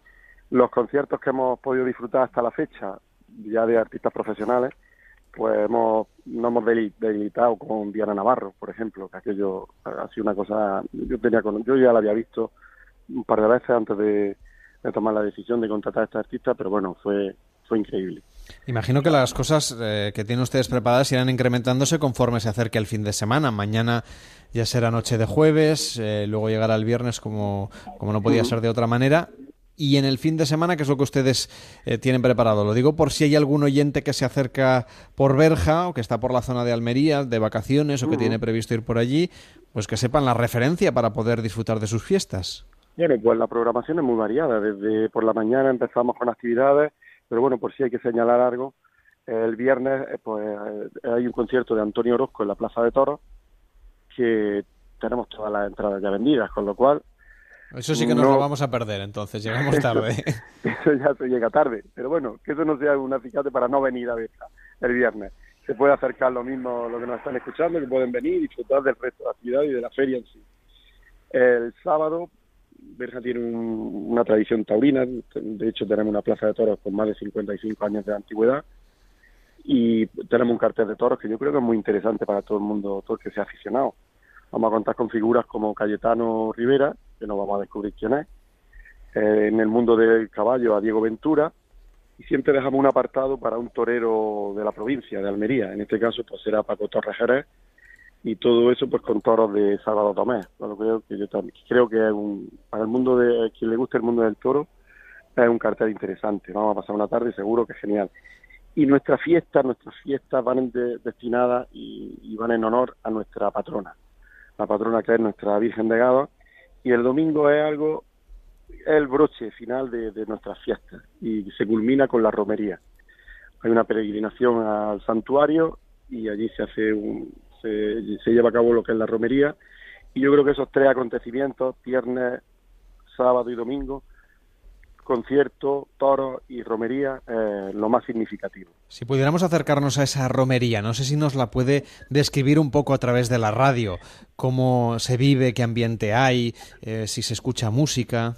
Los conciertos que hemos podido disfrutar hasta la fecha, ya de artistas profesionales, pues hemos, nos hemos debilitado con Diana Navarro, por ejemplo, que aquello ha sido una cosa, yo tenía yo ya la había visto un par de veces antes de, tomar la decisión de contratar a este artista, pero bueno, fue, fue increíble. Imagino que las cosas eh, que tienen ustedes preparadas irán incrementándose conforme se acerque el fin de semana. Mañana ya será noche de jueves, eh, luego llegará el viernes como, como no podía ser de otra manera. Y en el fin de semana, ¿qué es lo que ustedes eh, tienen preparado? Lo digo por si hay algún oyente que se acerca por Berja o que está por la zona de Almería de vacaciones o que tiene previsto ir por allí, pues que sepan la referencia para poder disfrutar de sus fiestas. Bueno, pues la programación es muy variada. Desde por la mañana empezamos con actividades, pero bueno, por si hay que señalar algo, el viernes eh, pues eh, hay un concierto de Antonio Orozco en la Plaza de Toros que tenemos todas las entradas ya vendidas, con lo cual... Eso sí que nos lo vamos a perder, entonces llegamos tarde. <laughs> eso ya se llega tarde, pero bueno, que eso no sea un acicate para no venir a ver el viernes. Se puede acercar lo mismo lo que nos están escuchando, que pueden venir y disfrutar del resto de la ciudad y de la feria en sí. El sábado Berja tiene una tradición taurina, de hecho tenemos una plaza de toros con más de 55 años de antigüedad y tenemos un cartel de toros que yo creo que es muy interesante para todo el mundo, todo el que sea aficionado. Vamos a contar con figuras como Cayetano Rivera, que no vamos a descubrir quién es, eh, en el mundo del caballo a Diego Ventura, y siempre dejamos un apartado para un torero de la provincia, de Almería, en este caso pues será Paco Torres Jerez, y todo eso pues con toros de Salvador Tomé. Bueno, creo que yo también creo que un, para el mundo de quien le guste el mundo del toro es un cartel interesante. Vamos a pasar una tarde seguro que es genial. Y nuestras fiestas, nuestras fiestas van destinadas y, van en honor a nuestra patrona, la patrona que es nuestra Virgen de Gado. Y el domingo es algo, es el broche final de, de nuestras fiestas y se culmina con la romería. Hay una peregrinación al santuario y allí se hace un, se, lleva a cabo lo que es la romería. Y yo creo que esos tres acontecimientos, viernes, sábado y domingo, concierto, toro y romería, eh, lo más significativo. Si pudiéramos acercarnos a esa romería, no sé si nos la puede describir un poco a través de la radio, cómo se vive, qué ambiente hay, eh, si se escucha música.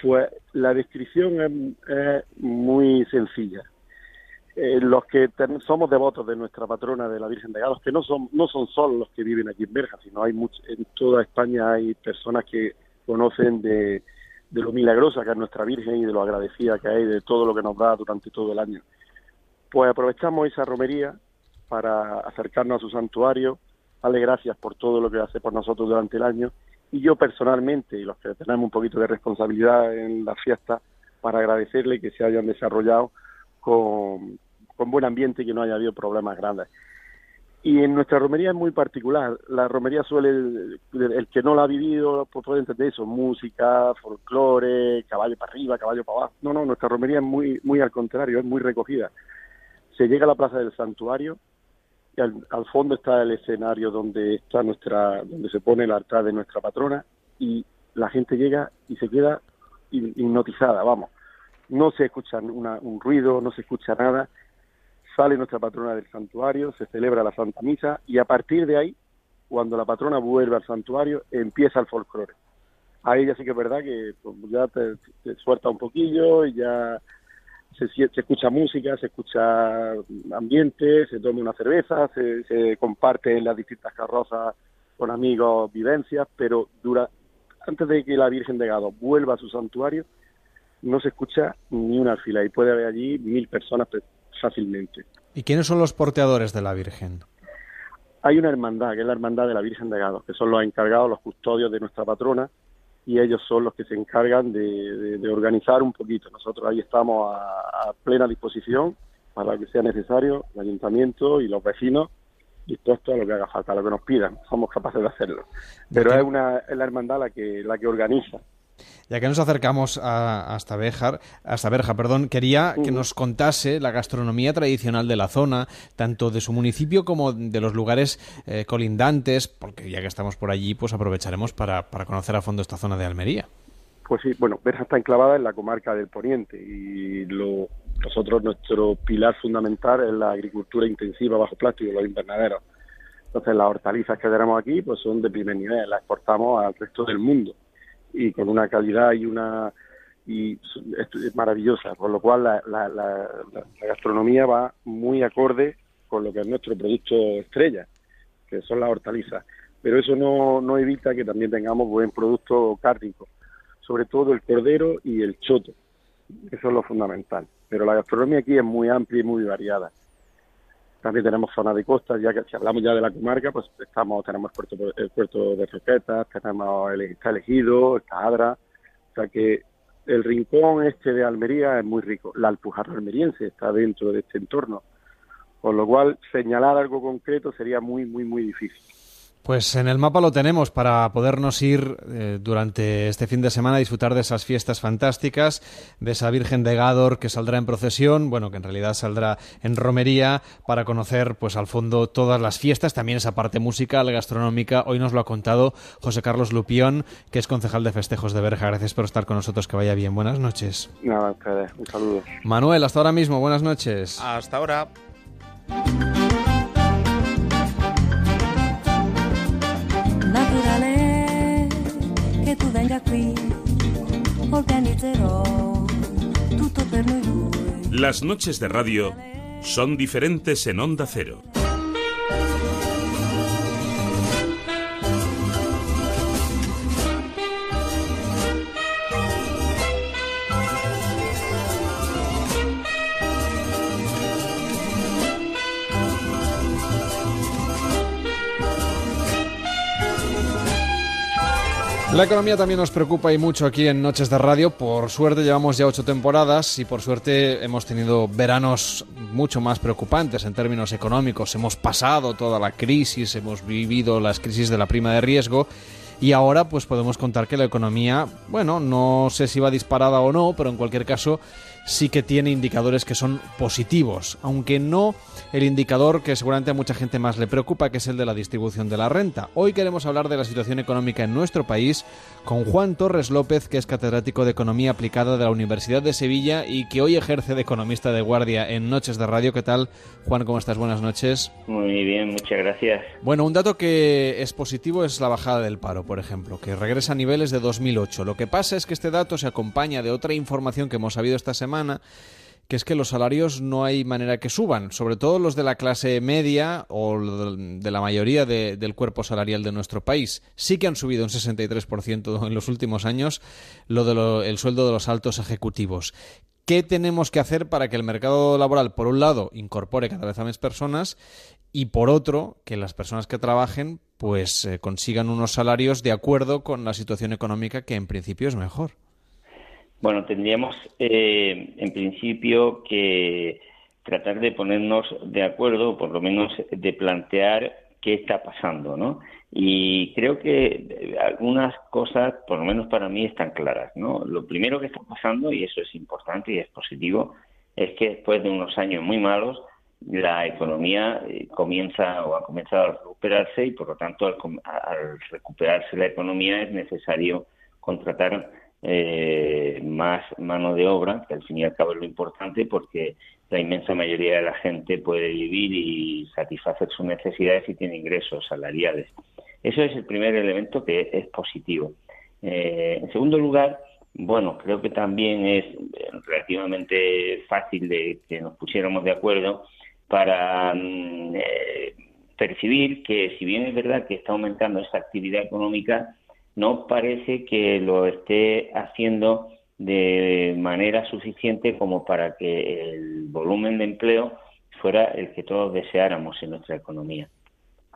Pues la descripción es muy sencilla. Eh, los que somos devotos de nuestra patrona de la Virgen de Galos, que no son no son solo los que viven aquí en Berja, sino hay en toda España hay personas que conocen de, lo milagrosa que es nuestra Virgen y de lo agradecida que hay de todo lo que nos da durante todo el año. Pues aprovechamos esa romería para acercarnos a su santuario, darle gracias por todo lo que hace por nosotros durante el año y yo personalmente y los que tenemos un poquito de responsabilidad en la fiesta para agradecerle que se hayan desarrollado con, con buen ambiente y que no haya habido problemas grandes. Y en nuestra romería es muy particular. La romería suele, el, que no la ha vivido pues puede entender eso, música, folclore, caballo para arriba, caballo para abajo. No, no, nuestra romería es muy, muy al contrario, es muy recogida. Se llega a la plaza del santuario y al, fondo está el escenario donde está nuestra, donde se pone el altar de nuestra patrona y la gente llega y se queda hipnotizada, vamos no se escucha un ruido, no se escucha nada, sale nuestra patrona del santuario, se celebra la Santa Misa y a partir de ahí, cuando la patrona vuelve al santuario, empieza el folclore. Ahí ya sí que es verdad que pues, ya te, suelta un poquillo y ya se, se, escucha música, se escucha ambiente, se toma una cerveza, se, se comparte en las distintas carrozas con amigos vivencias, pero dura, antes de que la Virgen de Gado vuelva a su santuario, no se escucha ni una fila y puede haber allí mil personas fácilmente. ¿Y quiénes son los porteadores de la Virgen? Hay una hermandad, que es la hermandad de la Virgen de Gado, que son los encargados, los custodios de nuestra patrona, y ellos son los que se encargan de, organizar un poquito. Nosotros ahí estamos a, plena disposición para lo que sea necesario, el ayuntamiento y los vecinos dispuestos a lo que haga falta, a lo que nos pidan, somos capaces de hacerlo. Pero es, una, es la hermandad la que, la que organiza ya que nos acercamos a, hasta Béjar, hasta Berja, perdón, quería que nos contase la gastronomía tradicional de la zona, tanto de su municipio como de los lugares eh, colindantes, porque ya que estamos por allí, pues aprovecharemos para, conocer a fondo esta zona de Almería. Pues sí, bueno, Berja está enclavada en la comarca del Poniente y lo, nosotros nuestro pilar fundamental es la agricultura intensiva bajo plástico, los invernaderos. Entonces las hortalizas que tenemos aquí pues son de primer nivel, las exportamos al resto del mundo y con una calidad y una y es maravillosa, por lo cual la, la, la, gastronomía va muy acorde con lo que es nuestro producto estrella, que son las hortalizas. Pero eso no, no evita que también tengamos buen producto cárnico, sobre todo el cordero y el choto. Eso es lo fundamental. Pero la gastronomía aquí es muy amplia y muy variada. También tenemos zona de costa, ya que si hablamos ya de la comarca, pues estamos tenemos el puerto, el puerto de Roquetas, tenemos el, está elegido, está Adra, o sea que el rincón este de Almería es muy rico. La Alpujarra almeriense está dentro de este entorno, con lo cual señalar algo concreto sería muy, muy, muy difícil. Pues en el mapa lo tenemos para podernos ir eh, durante este fin de semana a disfrutar de esas fiestas fantásticas, de esa Virgen de Gádor que saldrá en procesión, bueno, que en realidad saldrá en romería para conocer pues al fondo todas las fiestas, también esa parte musical, gastronómica. Hoy nos lo ha contado José Carlos Lupión, que es concejal de festejos de Berja. Gracias por estar con nosotros, que vaya bien. Buenas noches. Nada, un saludo. Manuel, hasta ahora mismo, buenas noches. Hasta ahora. Las noches de radio son diferentes en Onda Cero. La economía también nos preocupa y mucho aquí en Noches de Radio. Por suerte llevamos ya ocho temporadas y por suerte hemos tenido veranos mucho más preocupantes en términos económicos. Hemos pasado toda la crisis, hemos vivido las crisis de la prima de riesgo y ahora pues podemos contar que la economía, bueno, no sé si va disparada o no, pero en cualquier caso sí que tiene indicadores que son positivos, aunque no el indicador que seguramente a mucha gente más le preocupa, que es el de la distribución de la renta. Hoy queremos hablar de la situación económica en nuestro país con Juan Torres López, que es catedrático de Economía Aplicada de la Universidad de Sevilla y que hoy ejerce de economista de guardia en Noches de Radio. ¿Qué tal, Juan? ¿Cómo estás? Buenas noches. Muy bien, muchas gracias. Bueno, un dato que es positivo es la bajada del paro, por ejemplo, que regresa a niveles de 2008. Lo que pasa es que este dato se acompaña de otra información que hemos sabido esta semana que es que los salarios no hay manera que suban, sobre todo los de la clase media o de la mayoría del cuerpo salarial de nuestro país. Sí que han subido un 63% en los últimos años lo de el sueldo de los altos ejecutivos. ¿Qué tenemos que hacer para que el mercado laboral, por un lado, incorpore cada vez a más personas y por otro, que las personas que trabajen pues eh, consigan unos salarios de acuerdo con la situación económica que en principio es mejor? Bueno, tendríamos eh, en principio que tratar de ponernos de acuerdo, o por lo menos de plantear qué está pasando, ¿no? Y creo que algunas cosas, por lo menos para mí, están claras, ¿no? Lo primero que está pasando, y eso es importante y es positivo, es que después de unos años muy malos, la economía eh, comienza o ha comenzado a recuperarse y, por lo tanto, al recuperarse la economía es necesario contratar eh, más mano de obra, que al fin y al cabo es lo importante porque la inmensa mayoría de la gente puede vivir y satisfacer sus necesidades y tiene ingresos salariales. Eso es el primer elemento que es positivo. Eh, en segundo lugar, bueno, creo que también es relativamente fácil de que nos pusiéramos de acuerdo para mm, eh, percibir que si bien es verdad que está aumentando esa actividad económica, no parece que lo esté haciendo de manera suficiente como para que el volumen de empleo fuera el que todos deseáramos en nuestra economía.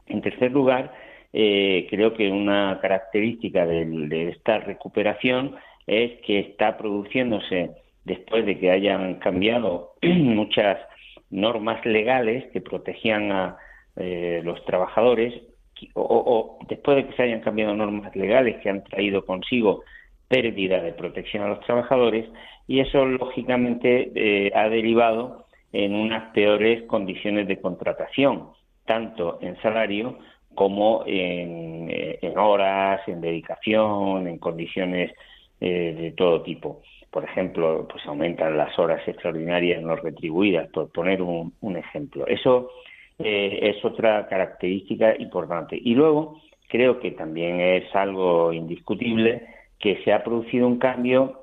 En tercer lugar, eh, creo que una característica de, esta recuperación es que está produciéndose después de que hayan cambiado <clears throat> muchas normas legales que protegían a eh, los trabajadores o, después de que se hayan cambiado normas legales que han traído consigo pérdida de protección a los trabajadores y eso lógicamente eh, ha derivado en unas peores condiciones de contratación, tanto en salario como en, eh, horas, en dedicación, en condiciones eh, de todo tipo. Por ejemplo, pues aumentan las horas extraordinarias no retribuidas, por poner un, ejemplo. Eso eh, es otra característica importante. Y luego, creo que también es algo indiscutible que se ha producido un cambio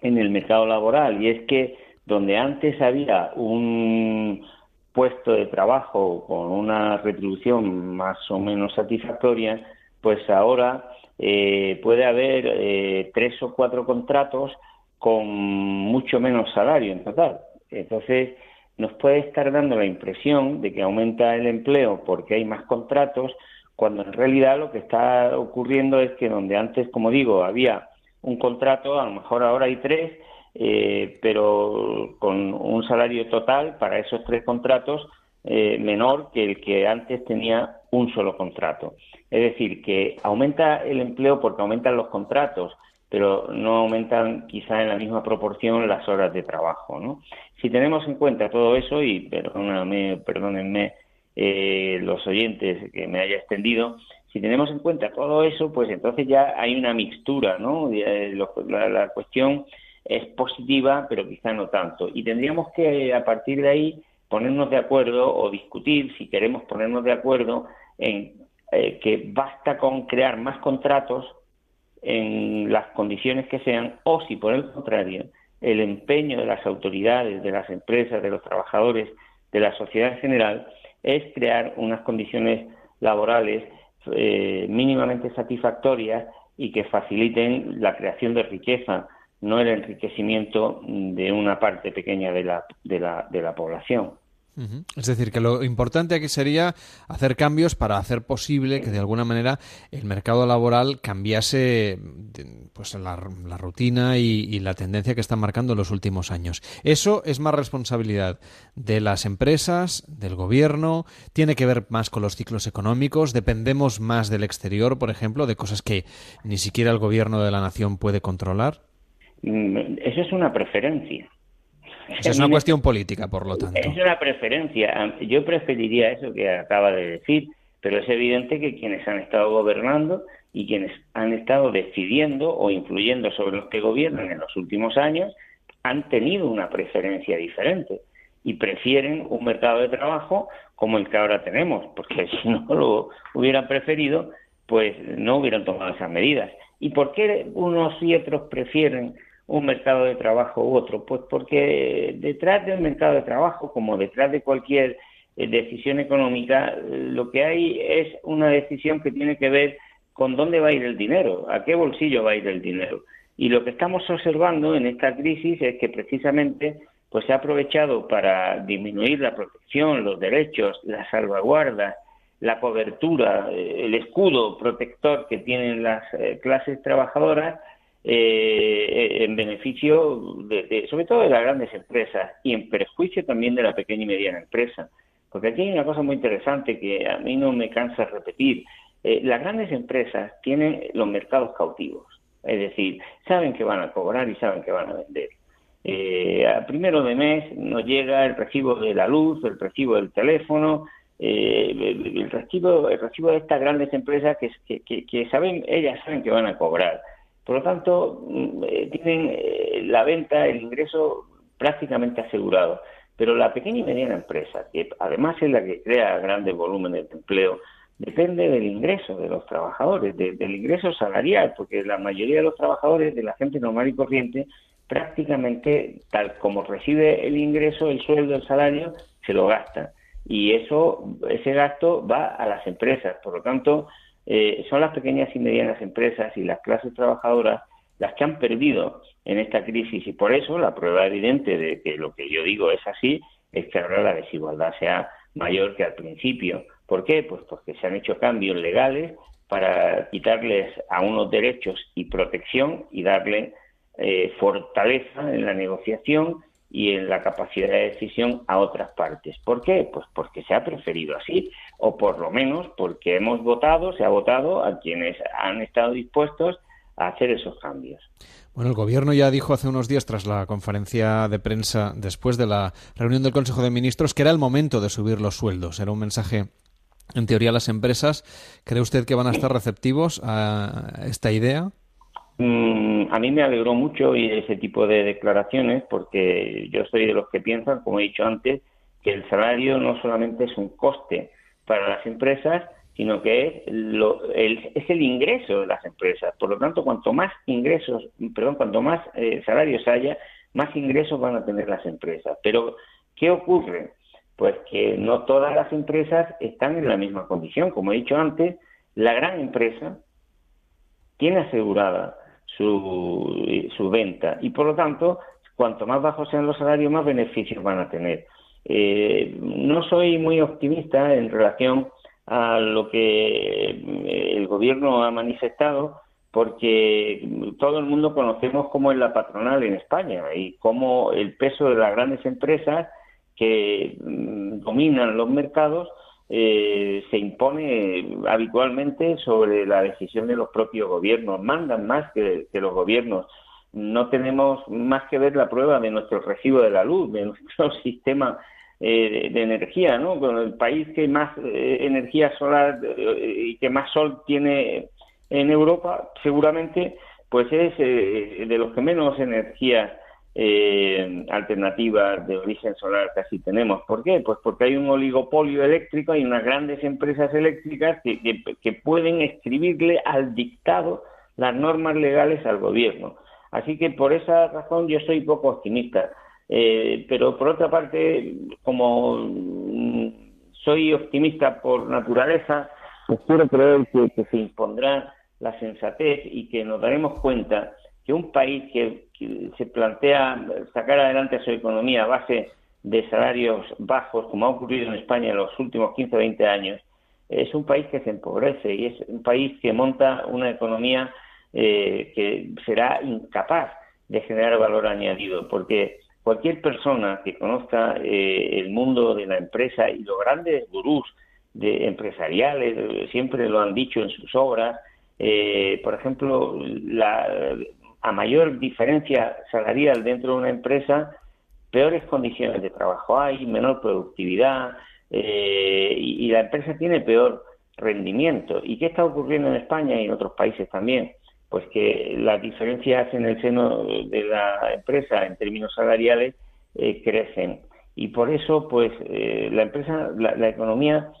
en el mercado laboral y es que donde antes había un, puesto de trabajo con una retribución más o menos satisfactoria, pues ahora eh, puede haber eh, tres o cuatro contratos con mucho menos salario en total. Entonces, nos puede estar dando la impresión de que aumenta el empleo porque hay más contratos, cuando en realidad lo que está ocurriendo es que donde antes, como digo, había un contrato, a lo mejor ahora hay tres, eh, pero con un salario total para esos tres contratos eh, menor que el que antes tenía un solo contrato. Es decir, que aumenta el empleo porque aumentan los contratos, pero no aumentan quizá en la misma proporción las horas de trabajo. ¿no? Si tenemos en cuenta todo eso, y perdóname, perdónenme eh, los oyentes que me haya extendido, si tenemos en cuenta todo eso, pues entonces ya hay una mixtura, ¿no? La, la cuestión es positiva, pero quizá no tanto. Y tendríamos que, a partir de ahí, ponernos de acuerdo o discutir, si queremos ponernos de acuerdo, en eh, que basta con crear más contratos en las condiciones que sean, o si por el contrario, el empeño de las autoridades, de las empresas, de los trabajadores, de la sociedad en general, es crear unas condiciones laborales eh, mínimamente satisfactorias y que faciliten la creación de riqueza, no el enriquecimiento de una parte pequeña de la, población. Es decir, que lo importante aquí sería hacer cambios para hacer posible que de alguna manera el mercado laboral cambiase pues la, rutina y, la tendencia que está marcando en los últimos años. Eso es más responsabilidad de las empresas, del gobierno, tiene que ver más con los ciclos económicos, dependemos más del exterior, por ejemplo, de cosas que ni siquiera el gobierno de la nación puede controlar. Mm, eso es una preferencia. Es una cuestión política, por lo tanto. Es una preferencia. Yo preferiría eso que acaba de decir, pero es evidente que quienes han estado gobernando y quienes han estado decidiendo o influyendo sobre los que gobiernan en los últimos años han tenido una preferencia diferente y prefieren un mercado de trabajo como el que ahora tenemos, porque <laughs> si no lo hubieran preferido, pues no hubieran tomado esas medidas. ¿Y por qué unos y otros prefieren un mercado de trabajo u otro? Pues porque detrás del mercado de trabajo, como detrás de cualquier eh, decisión económica, lo que hay es una decisión que tiene que ver con dónde va a ir el dinero, a qué bolsillo va a ir el dinero. Y lo que estamos observando en esta crisis es que precisamente pues se ha aprovechado para disminuir la protección, los derechos, las salvaguardas, la cobertura, eh, el escudo protector que tienen las eh, clases trabajadoras eh, en beneficio de, sobre todo de las grandes empresas y en perjuicio también de la pequeña y mediana empresa. Porque aquí hay una cosa muy interesante que a mí no me cansa repetir. Eh, las grandes empresas tienen los mercados cautivos, es decir, saben que van a cobrar y saben que van a vender. Eh, a primero de mes nos llega el recibo de la luz, el recibo del teléfono, eh, el, recibo, el recibo de estas grandes empresas que, que, que, saben, ellas saben que van a cobrar Por lo tanto, mm, eh, tienen eh, la venta, el ingreso prácticamente asegurado. Pero la pequeña y mediana empresa, que además es la que crea grandes volúmenes de empleo, depende del ingreso de los trabajadores, del ingreso salarial, porque la mayoría de los trabajadores, de la gente normal y corriente, prácticamente tal como recibe el ingreso, el sueldo, el salario, se lo gasta. Y eso, ese gasto va a las empresas. Por lo tanto, eh, son las pequeñas y medianas empresas y las clases trabajadoras las que han perdido en esta crisis y por eso la prueba evidente de que lo que yo digo es así es que ahora la desigualdad sea mayor que al principio. ¿Por qué? Pues porque se han hecho cambios legales para quitarles a unos derechos y protección y darle eh, fortaleza en la negociación y en la capacidad de decisión a otras partes. ¿Por qué? Pues porque se ha preferido así, o por lo menos porque hemos votado, se ha votado a quienes han estado dispuestos a hacer esos cambios. Bueno, el Gobierno ya dijo hace unos días, tras la conferencia de prensa después de la reunión del Consejo de Ministros, que era el momento de subir los sueldos. Era un mensaje, en teoría, a las empresas. ¿Cree usted que van a estar receptivos a esta idea? Mm, a mí me alegró mucho ese tipo de declaraciones porque yo soy de los que piensan, como he dicho antes, que el salario no solamente es un coste para las empresas, sino que es, el, es el ingreso de las empresas. Por lo tanto, cuanto más ingresos, perdón, cuanto más eh, salarios haya, más ingresos van a tener las empresas. Pero, ¿qué ocurre? Pues que no todas las empresas están en la misma condición. Como he dicho antes, la gran empresa tiene asegurada su, su venta y por lo tanto cuanto más bajos sean los salarios más beneficios van a tener. Eh, no soy muy optimista en relación a lo que eh, el gobierno ha manifestado porque todo el mundo conocemos cómo es la patronal en España y cómo el peso de las grandes empresas que mm, dominan los mercados eh, se impone habitualmente sobre la decisión de los propios gobiernos, mandan más que, los gobiernos. No tenemos más que ver la prueba de nuestro recibo de la luz, de nuestro <laughs> sistema eh, de, energía, ¿no? Con el país que más eh, energía solar y que más sol tiene en Europa, seguramente, pues es de los que menos energía eh, de origen solar casi tenemos. ¿Por qué? Pues porque hay un oligopolio eléctrico, hay unas grandes empresas eléctricas que, que, pueden escribirle al dictado las normas legales al gobierno. Así que por esa razón yo soy poco optimista. Eh, pero por otra parte, como mm, soy optimista por naturaleza, pues quiero creer que, se impondrá la sensatez y que nos daremos cuenta que un país que, se plantea sacar adelante su economía a base de salarios bajos, como ha ocurrido en España en los últimos 15 o 20 años, es un país que se empobrece y es un país que monta una economía eh, que será incapaz de generar valor añadido, porque cualquier persona que conozca eh, el mundo de la empresa y los grandes gurús de empresariales siempre lo han dicho en sus obras, eh, por ejemplo, la, a mayor diferencia salarial dentro de una empresa, peores condiciones de trabajo hay, menor productividad eh, y, la empresa tiene peor rendimiento. ¿Y qué está ocurriendo en España y en otros países también? Pues que las diferencias en el seno de la empresa en términos salariales eh, crecen y por eso pues eh, la empresa, la, economía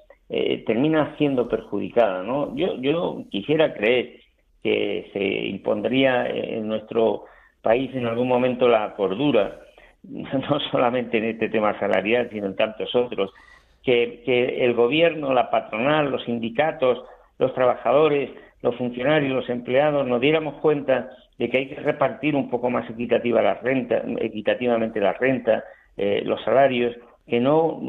termina siendo perjudicada. ¿no? Yo, yo quisiera creer que se impondría en nuestro país en algún momento la cordura, <laughs> no solamente en este tema salarial, sino en tantos otros, que, el gobierno, la patronal, los sindicatos, los trabajadores, los funcionarios, los empleados, nos diéramos cuenta de que hay que repartir un poco más equitativa la renta, equitativamente la renta, eh, los salarios, que no,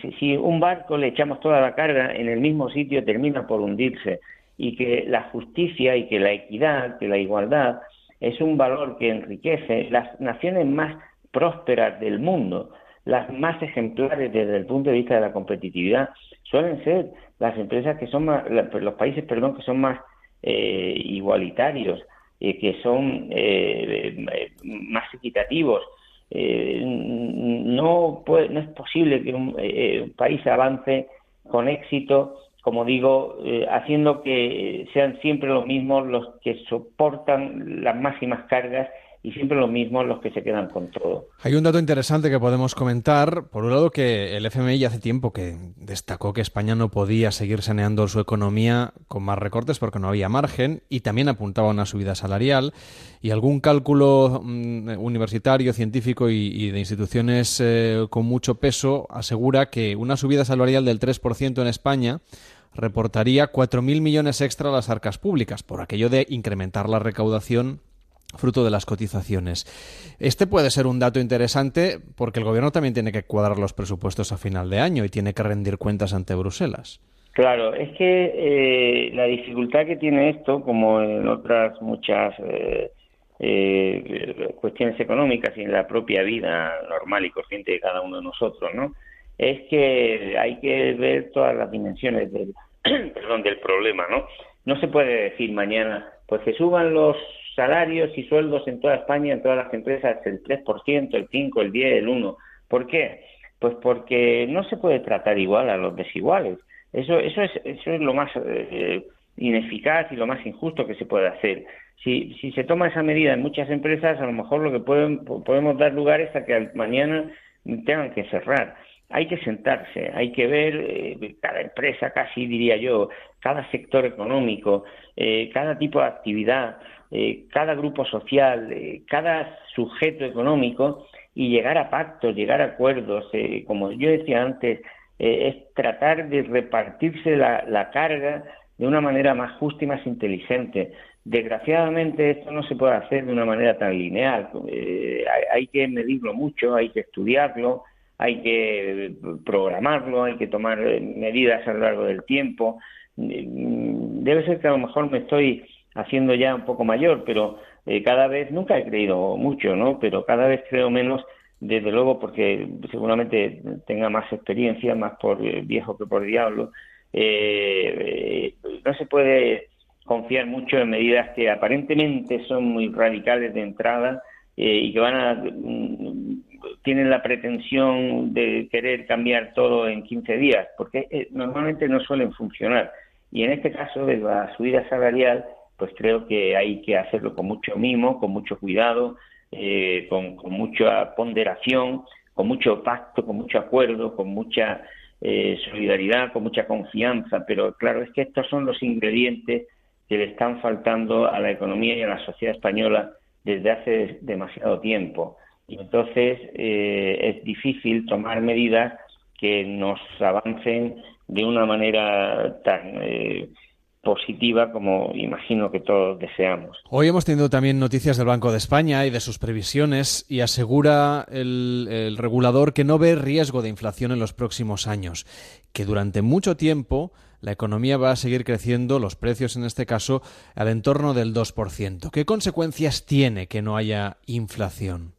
si, si, un barco le echamos toda la carga en el mismo sitio termina por hundirse. Y que la justicia y que la equidad, que la igualdad es un valor que enriquece las naciones más prósperas del mundo, las más ejemplares desde el punto de vista de la competitividad, suelen ser las empresas que son más, los países, perdón, que son más eh, igualitarios, eh, que son eh, más equitativos. no, puede, no es posible que un país avance con éxito como digo, eh, haciendo que sean siempre los mismos los que soportan las máximas cargas y siempre lo mismo los que se quedan con todo. Hay un dato interesante que podemos comentar. Por un lado, que el FMI hace tiempo que destacó que España no podía seguir saneando su economía con más recortes porque no había margen y también apuntaba a una subida salarial. Y algún cálculo mm, universitario, científico y, de instituciones eh, con mucho peso asegura que una subida salarial del 3% en España reportaría 4.000 millones extra a las arcas públicas por aquello de incrementar la recaudación fruto de las cotizaciones. Este puede ser un dato interesante porque el gobierno también tiene que cuadrar los presupuestos a final de año y tiene que rendir cuentas ante Bruselas. Claro, es que eh, la dificultad que tiene esto, como en otras muchas eh, eh, cuestiones económicas y en la propia vida normal y corriente de cada uno de nosotros, ¿no? Es que hay que ver todas las dimensiones del, <clears throat> perdón, del problema, ¿no? No se puede decir mañana, pues que suban los salarios y sueldos en toda España, en todas las empresas, el 3%, el 5%, el 10%, el 1%. ¿Por qué? Pues porque no se puede tratar igual a los desiguales. Eso, eso, es, eso es lo más eh, ineficaz y lo más injusto que se puede hacer. Si, si se toma esa medida en muchas empresas, a lo mejor lo que pueden, podemos dar lugar es a que mañana tengan que cerrar. Hay que sentarse, hay que ver eh, cada empresa, casi diría yo, cada sector económico, eh, cada tipo de actividad, eh, cada grupo social, eh, cada sujeto económico y llegar a pactos, llegar a acuerdos. Eh, como yo decía antes, es tratar de repartirse la, carga de una manera más justa y más inteligente. Desgraciadamente esto no se puede hacer de una manera tan lineal. hay, que medirlo mucho, hay que estudiarlo, hay que programarlo, hay que tomar medidas a lo largo del tiempo. Debe ser que a lo mejor me estoy haciendo ya un poco mayor, pero eh, cada vez, nunca he creído mucho, ¿no? Pero cada vez creo menos, desde luego, porque seguramente tenga más experiencia, más por eh, viejo que por diablo. Eh, no se puede confiar mucho en medidas que aparentemente son muy radicales de entrada y que van a mm, tienen la pretensión de querer cambiar todo en 15 días, porque normalmente no suelen funcionar. Y en este caso de la subida salarial, pues creo que hay que hacerlo con mucho mimo, con mucho cuidado, eh, con, mucha ponderación, con mucho pacto, con mucho acuerdo, con mucha eh, solidaridad, con mucha confianza. Pero claro, es que estos son los ingredientes que le están faltando a la economía y a la sociedad española desde hace demasiado tiempo. Y entonces eh, es difícil tomar medidas que nos avancen de una manera tan positiva como imagino que todos deseamos. Hoy hemos tenido también noticias del Banco de España y de sus previsiones y asegura el, regulador que no ve riesgo de inflación en los próximos años, que durante mucho tiempo la economía va a seguir creciendo, los precios en este caso, al entorno del 2%. ¿Qué consecuencias tiene que no haya inflación?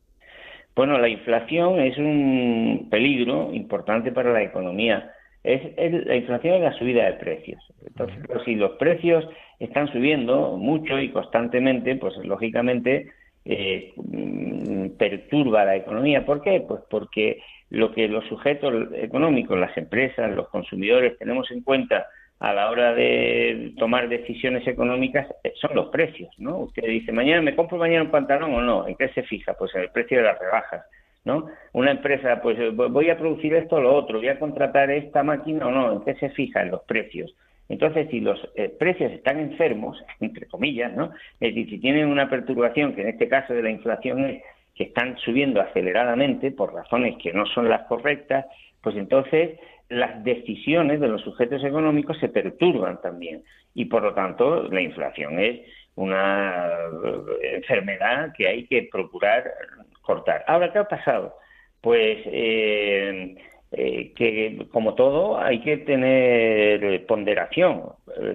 Bueno, la inflación es un peligro importante para la economía es, la inflación es la subida de precios. Entonces, si los precios están subiendo mucho y constantemente, pues lógicamente eh, mm, perturba la economía. ¿Por qué? Pues porque lo que los sujetos económicos, las empresas, los consumidores tenemos en cuenta a la hora de tomar decisiones económicas eh, son los precios, ¿no? Usted dice, mañana me compro mañana un pantalón o no, ¿en qué se fija? Pues en el precio de las rebajas. ¿No? Una empresa, pues eh, voy a producir esto o lo otro, voy a contratar esta máquina o no, ¿en qué se fijan los precios? Entonces, si los eh, precios están enfermos, <laughs> entre comillas, ¿no? Es decir, si tienen una perturbación, que en este caso de la inflación es que están subiendo aceleradamente por razones que no son las correctas, pues entonces las decisiones de los sujetos económicos se perturban también. Y por lo tanto, la inflación es una eh, enfermedad que hay que procurar Ahora, ¿qué ha pasado? Pues eh, eh, que, como todo, hay que tener ponderación.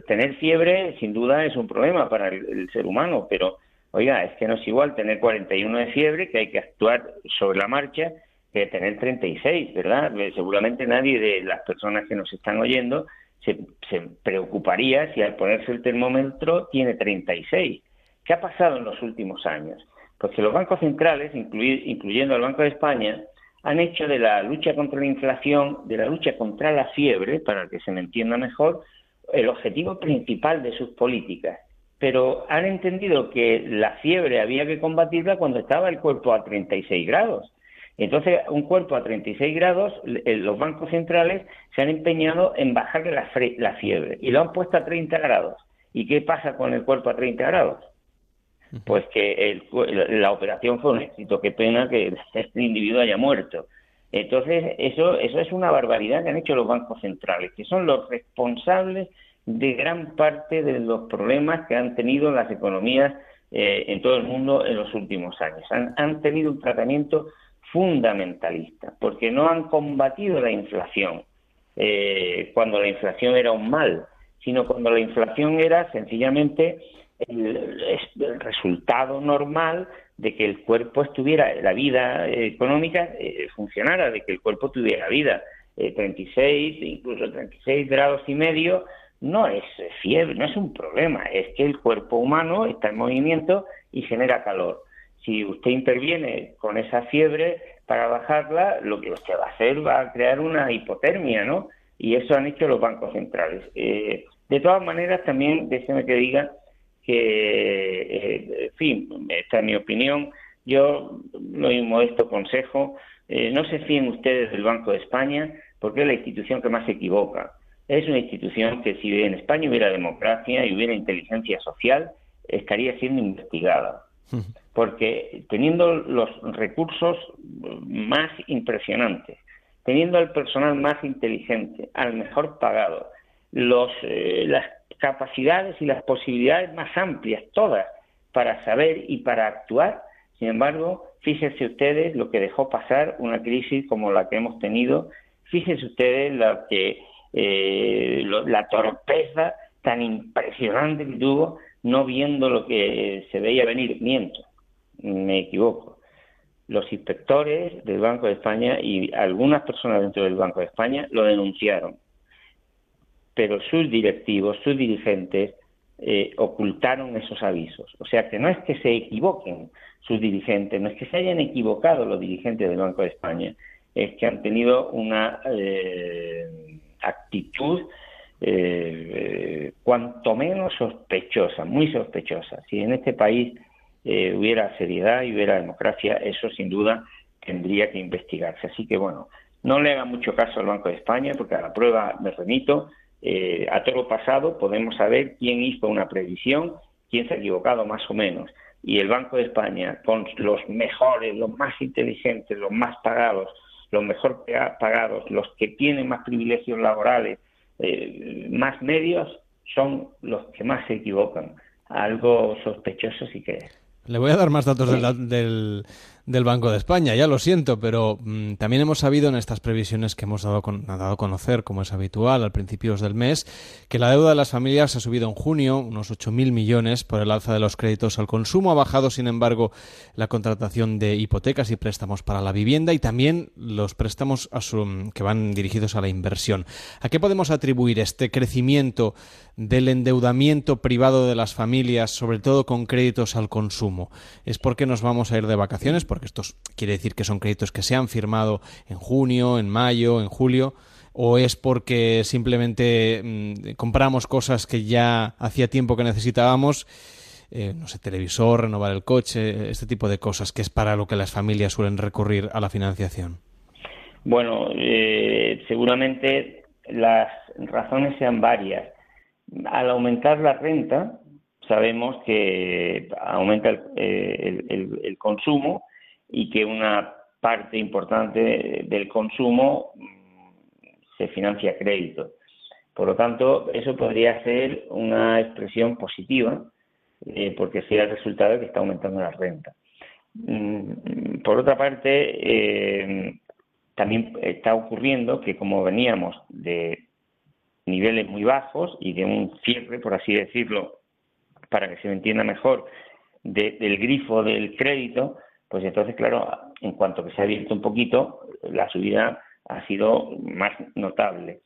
Tener fiebre, sin duda, es un problema para el, ser humano, pero, oiga, es que no es igual tener 41 de fiebre, que hay que actuar sobre la marcha, que tener 36, ¿verdad? Eh, seguramente nadie de las personas que nos están oyendo se, se preocuparía si al ponerse el termómetro tiene 36. ¿Qué ha pasado en los últimos años? Porque los bancos centrales, incluyendo el Banco de España, han hecho de la lucha contra la inflación, de la lucha contra la fiebre, para que se me entienda mejor, el objetivo principal de sus políticas, pero han entendido que la fiebre había que combatirla cuando estaba el cuerpo a 36 grados. Entonces, un cuerpo a 36 grados, los bancos centrales se han empeñado en bajar la, la fiebre y lo han puesto a 30 grados. ¿Y qué pasa con el cuerpo a 30 grados? Pues que la operación fue un éxito. Qué pena que <laughs> este individuo haya muerto. Entonces, eso, eso es una barbaridad que han hecho los bancos centrales, que son los responsables de gran parte de los problemas que han tenido las economías eh, en todo el mundo en los últimos años. Han, tenido un tratamiento fundamentalista, porque no han combatido la inflación eh, cuando la inflación era un mal, sino cuando la inflación era sencillamente el, resultado normal de que el cuerpo estuviera, la vida económica eh, funcionara, de que el cuerpo tuviera vida. 36, incluso 36 grados y medio, no es fiebre, no es un problema, es que el cuerpo humano está en movimiento y genera calor. Si usted interviene con esa fiebre para bajarla, lo que usted va a hacer va a crear una hipotermia, ¿no? Y eso han hecho los bancos centrales. Eh, de todas maneras, también déjeme que diga que, eh, en fin, esta es mi opinión. Yo lo modesto consejo, eh, no se fíen ustedes del Banco de España, porque es la institución que más se equivoca es una institución que si en España hubiera democracia y hubiera inteligencia social, estaría siendo investigada. Porque teniendo los recursos más impresionantes, teniendo al personal más inteligente, al mejor pagado, los, eh, las capacidades y las posibilidades más amplias, todas, para saber y para actuar, sin embargo, fíjense ustedes lo que dejó pasar una crisis como la que hemos tenido, fíjense ustedes lo que eh, la torpeza tan impresionante que tuvo, no viendo lo que se veía venir. Miento, me equivoco. Los inspectores del Banco de España y algunas personas dentro del Banco de España lo denunciaron, pero sus directivos, sus dirigentes, eh, ocultaron esos avisos. O sea que no es que se equivoquen sus dirigentes, no es que se hayan equivocado los dirigentes del Banco de España, es que han tenido una eh, actitud eh, cuanto menos sospechosa, muy sospechosa. Si en este país eh, hubiera seriedad y hubiera democracia, eso sin duda tendría que investigarse. Así que bueno, no le haga mucho caso al Banco de España, porque a la prueba me remito. Eh, a todo pasado podemos saber quién hizo una previsión, quién se ha equivocado más o menos. Y el Banco de España, con los mejores, los más inteligentes, los más pagados, los mejor pagados, los que tienen más privilegios laborales, eh, más medios, son los que más se equivocan. Algo sospechoso sí que es. Le voy a dar más datos del, del, Banco de España, ya lo siento, pero mm, también hemos sabido en estas previsiones que hemos dado, dado a conocer, como es habitual, al principios del mes, que la deuda de las familias ha subido en junio unos 8.000 millones por el alza de los créditos al consumo. Ha bajado, sin embargo, la contratación de hipotecas y préstamos para la vivienda y también los préstamos que van dirigidos a la inversión. ¿A qué podemos atribuir este crecimiento del endeudamiento privado de las familias, sobre todo con créditos al consumo? ¿Es porque nos vamos a ir de vacaciones? Porque esto quiere decir que son créditos que se han firmado en junio, en mayo, en julio. ¿O es porque simplemente mm, compramos cosas que ya hacía tiempo que necesitábamos? Eh, no sé, televisor, renovar el coche, este tipo de cosas, que es para lo que las familias suelen recurrir a la financiación. Bueno, eh, seguramente las razones sean varias al aumentar la renta, sabemos que aumenta el, el, consumo y que una parte importante del consumo mm, se financia a crédito. Por lo tanto, eso podría ser una expresión positiva, eh, porque sería el resultado de que está aumentando la renta. Mm, por otra parte, eh, también está ocurriendo que como veníamos de niveles muy bajos y de un cierre, por así decirlo, para que se me entienda mejor, del grifo del crédito, pues entonces, claro, en cuanto que se ha abierto un poquito, la subida ha sido más notable.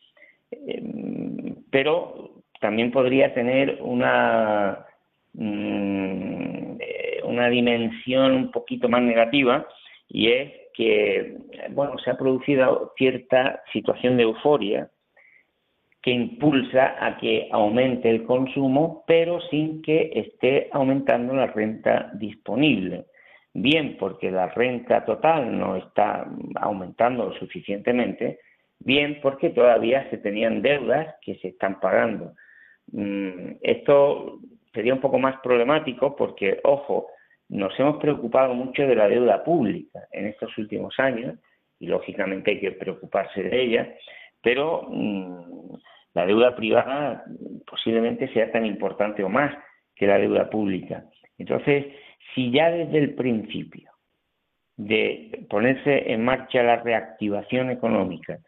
Em, pero también podría tener una, mm, eh, una dimensión un poquito más negativa y es que, bueno, se ha producido cierta situación de euforia que impulsa a que aumente el consumo, pero sin que esté aumentando la renta disponible. Bien porque la renta total no está aumentando suficientemente, bien porque todavía se tenían deudas que se están pagando. Mm, esto sería un poco más problemático porque, ojo, nos hemos preocupado mucho de la deuda pública en estos últimos años y lógicamente hay que preocuparse de ella, pero mm, la deuda privada posiblemente sea tan importante o más que la deuda pública. Entonces, si ya desde el principio de ponerse en marcha la reactivación económica,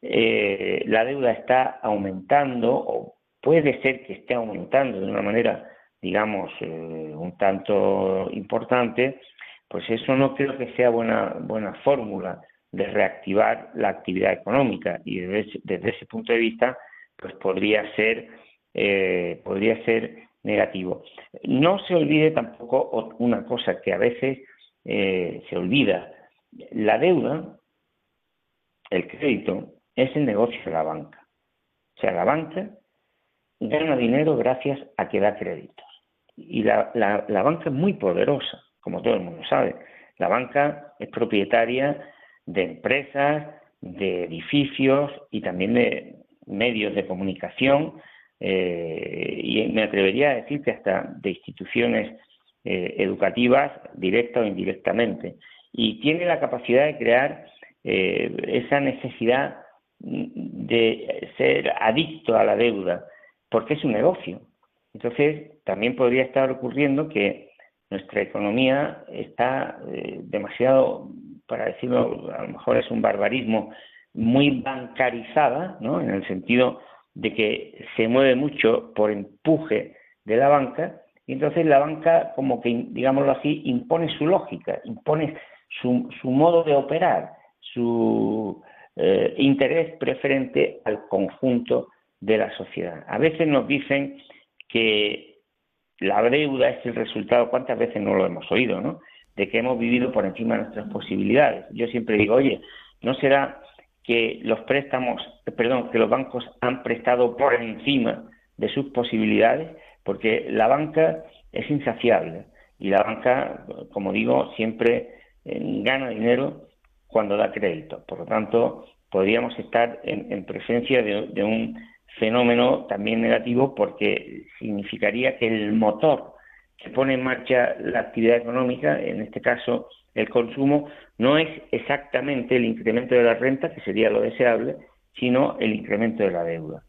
eh, la deuda está aumentando o puede ser que esté aumentando de una manera, digamos, eh, un tanto importante, pues eso no creo que sea buena, buena fórmula de reactivar la actividad económica. Y desde, ese punto de vista pues podría ser eh, podría ser negativo. No se olvide tampoco una cosa que a veces eh, se olvida. La deuda el crédito es el negocio de la banca. O sea la banca gana dinero gracias a que da créditos. Y la, la banca es muy poderosa como todo el mundo sabe. La banca es propietaria de empresas, de edificios y también de medios de comunicación eh, y me atrevería a decir que hasta de instituciones eh, educativas, directa o indirectamente. Y tiene la capacidad de crear eh, esa necesidad de ser adicto a la deuda, porque es un negocio. Entonces, también podría estar ocurriendo que nuestra economía está demasiado para decirlo, a lo mejor es un barbarismo, muy bancarizada, ¿no? en el sentido de que se mueve mucho por empuje de la banca, y entonces la banca, como que, digámoslo así, impone su lógica, impone su, su modo de operar, su eh, interés preferente al conjunto de la sociedad. A veces nos dicen que la deuda es el resultado, ¿cuántas veces no lo hemos oído, no? de que hemos vivido por encima de nuestras posibilidades. Yo siempre digo, oye, ¿no será que los préstamos, perdón, que los bancos han prestado por encima de sus posibilidades? Porque la banca es insaciable y la banca, como digo, siempre eh, gana dinero cuando da crédito. Por lo tanto, podríamos estar en, presencia de un fenómeno también negativo porque significaría que el motor que pone en marcha la actividad económica, en este caso el consumo, no es exactamente el incremento de la renta, que sería lo deseable, sino el incremento de la deuda.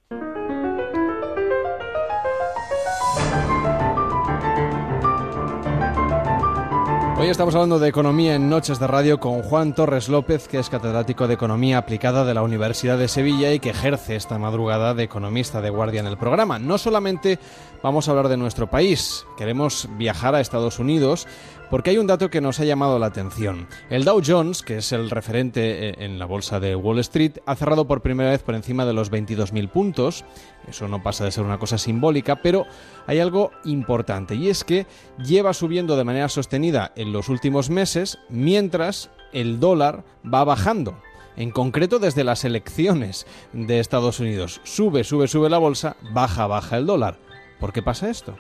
Hoy estamos hablando de economía en Noches de Radio con Juan Torres López, que es catedrático de Economía Aplicada de la Universidad de Sevilla y que ejerce esta madrugada de economista de guardia en el programa. No solamente vamos a hablar de nuestro país, queremos viajar a Estados Unidos porque hay un dato que nos ha llamado la atención. El Dow Jones, que es el referente eh, en la bolsa de Wall Street, ha cerrado por primera vez por encima de los 22.000 puntos. Eso no pasa de ser una cosa simbólica, pero hay algo importante y es que lleva subiendo de manera sostenida en los últimos meses mientras el dólar va bajando en concreto desde las elecciones de Estados Unidos. Sube, sube, sube la bolsa, baja, baja el dólar. ¿Por qué pasa esto?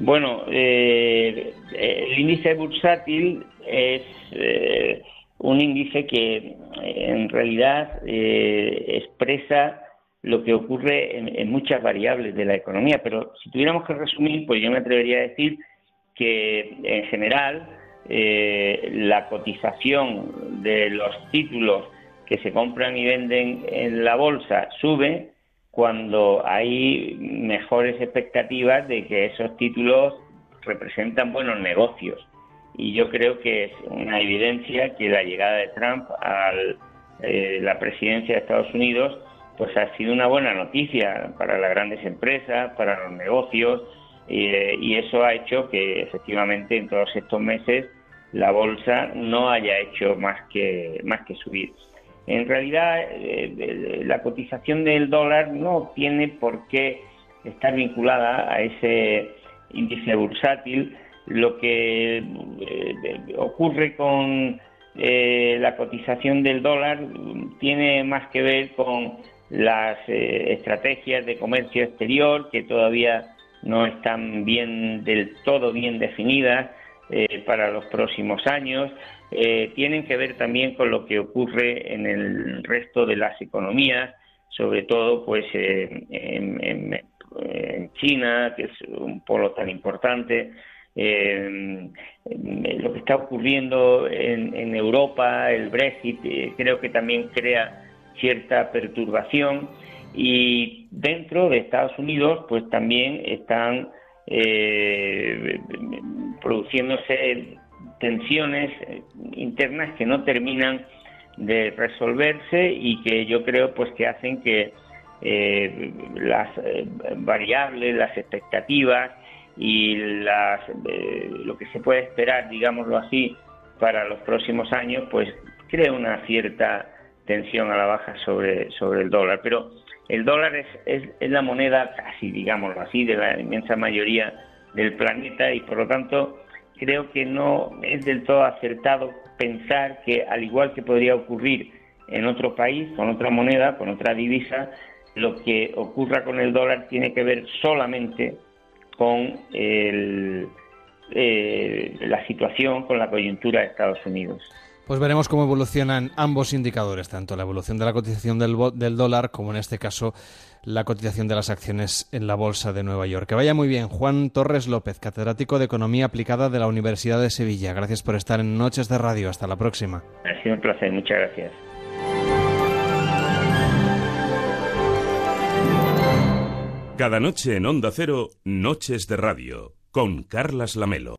Bueno, eh, el índice bursátil es eh, un índice que eh, en realidad expresa lo que ocurre en, muchas variables de la economía, pero si tuviéramos que resumir, pues yo me atrevería a decir que en general la cotización de los títulos que se compran y venden en la bolsa sube, cuando hay mejores expectativas de que esos títulos representan buenos negocios. Y yo creo que es una evidencia que la llegada de Trump a eh, la presidencia de Estados Unidos pues ha sido una buena noticia para las grandes empresas, para los negocios, eh, y eso ha hecho que efectivamente en todos estos meses la bolsa no haya hecho más que, más que subir. En realidad, eh, la cotización del dólar no tiene por qué estar vinculada a ese índice bursátil. Lo que eh, ocurre con eh, la cotización del dólar tiene más que ver con las estrategias de comercio exterior que todavía no están bien del todo bien definidas para los próximos años. Tienen que ver también con lo que ocurre en el resto de las economías, sobre todo pues en, China, que es un polo tan importante, eh, lo que está ocurriendo en, Europa, el Brexit, eh, creo que también crea cierta perturbación. Y dentro de Estados Unidos pues también están eh, produciéndose tensiones internas que no terminan de resolverse y que yo creo pues que hacen que las variables, las expectativas y las, eh, lo que se puede esperar, digámoslo así, para los próximos años, pues crea una cierta tensión a la baja sobre, sobre el dólar. Pero el dólar es, es, la moneda casi, digámoslo así, de la inmensa mayoría del planeta y por lo tanto creo que no es del todo acertado pensar que al igual que podría ocurrir en otro país, con otra moneda, con otra divisa, lo que ocurra con el dólar tiene que ver solamente con el, eh, la situación, con la coyuntura de Estados Unidos. Pues veremos cómo evolucionan ambos indicadores, tanto la evolución de la cotización del, del, dólar como en este caso la cotización de las acciones en la Bolsa de Nueva York. Que vaya muy bien. Juan Torres López, catedrático de Economía Aplicada de la Universidad de Sevilla. Gracias por estar en Noches de Radio. Hasta la próxima. Ha sido un placer. Muchas gracias. Cada noche en Onda Cero, Noches de Radio, con Carlas Lamelo.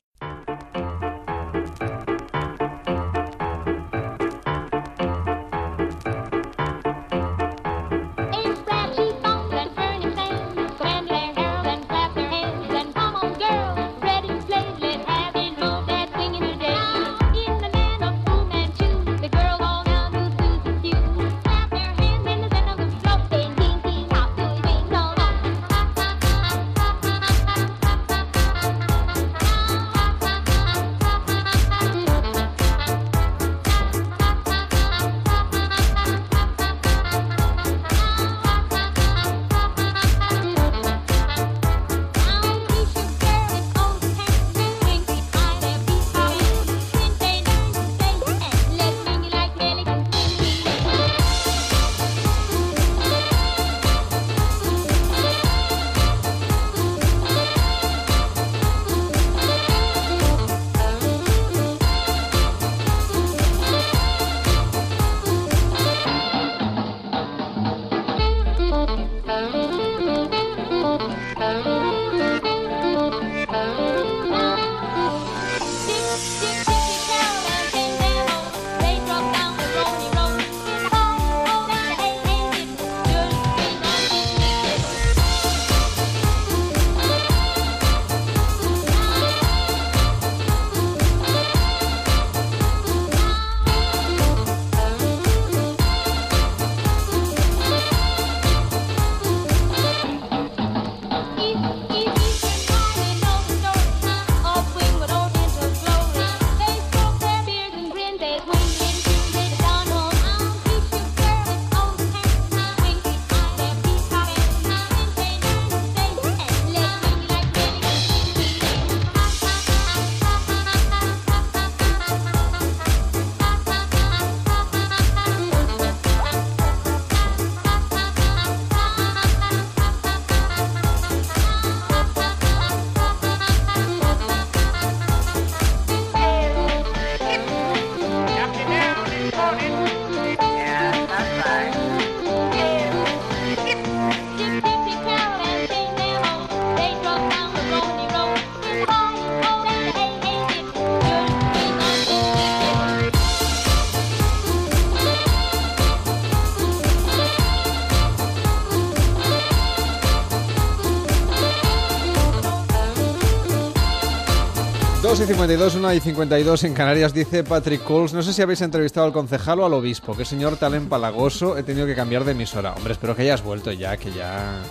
Y 52, 1 y 52 en Canarias, dice Patrick Coles. No sé si habéis entrevistado al concejal o al obispo. Qué señor tan empalagoso, he tenido que cambiar de emisora. Hombre, espero que hayas vuelto ya, que ya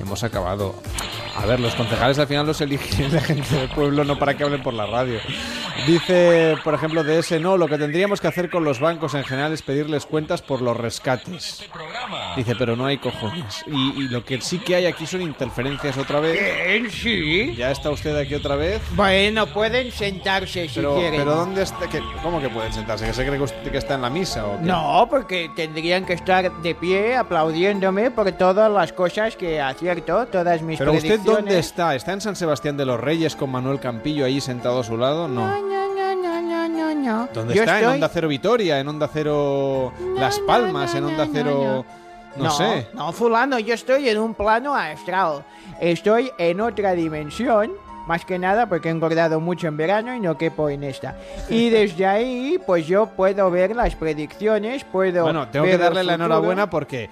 hemos acabado. A ver, los concejales al final los eligen la gente del pueblo, no para que hablen por la radio. Dice, por ejemplo, de ese no, lo que tendríamos que hacer con los bancos en general es pedirles cuentas por los rescates. Dice, pero no hay cojones. Y, lo que sí que hay aquí son interferencias otra vez. ¿Quién? Sí. ¿Ya está usted aquí otra vez? Bueno, pueden sentarse si pero, quieren. ¿Pero dónde está? ¿Cómo que pueden sentarse? ¿Que se cree que usted que está en la misa o qué? No, porque tendrían que estar de pie aplaudiéndome por todas las cosas que acierto, todas mis ¿Pero usted dónde está? ¿Está en San Sebastián de los Reyes con Manuel Campillo ahí sentado a su lado? No. no, no. ¿Dónde Yo está? estoy- ¿En Onda Cero Vitoria? ¿En Onda Cero Las Palmas? ¿En Onda Cero...? No, sé. No, fulano, yo estoy en un plano astral. Estoy en otra dimensión. Más que nada porque he engordado mucho en verano y no quepo en esta. Y <laughs> desde ahí, pues yo puedo ver las predicciones, puedo Bueno, tengo ver que darle la enhorabuena porque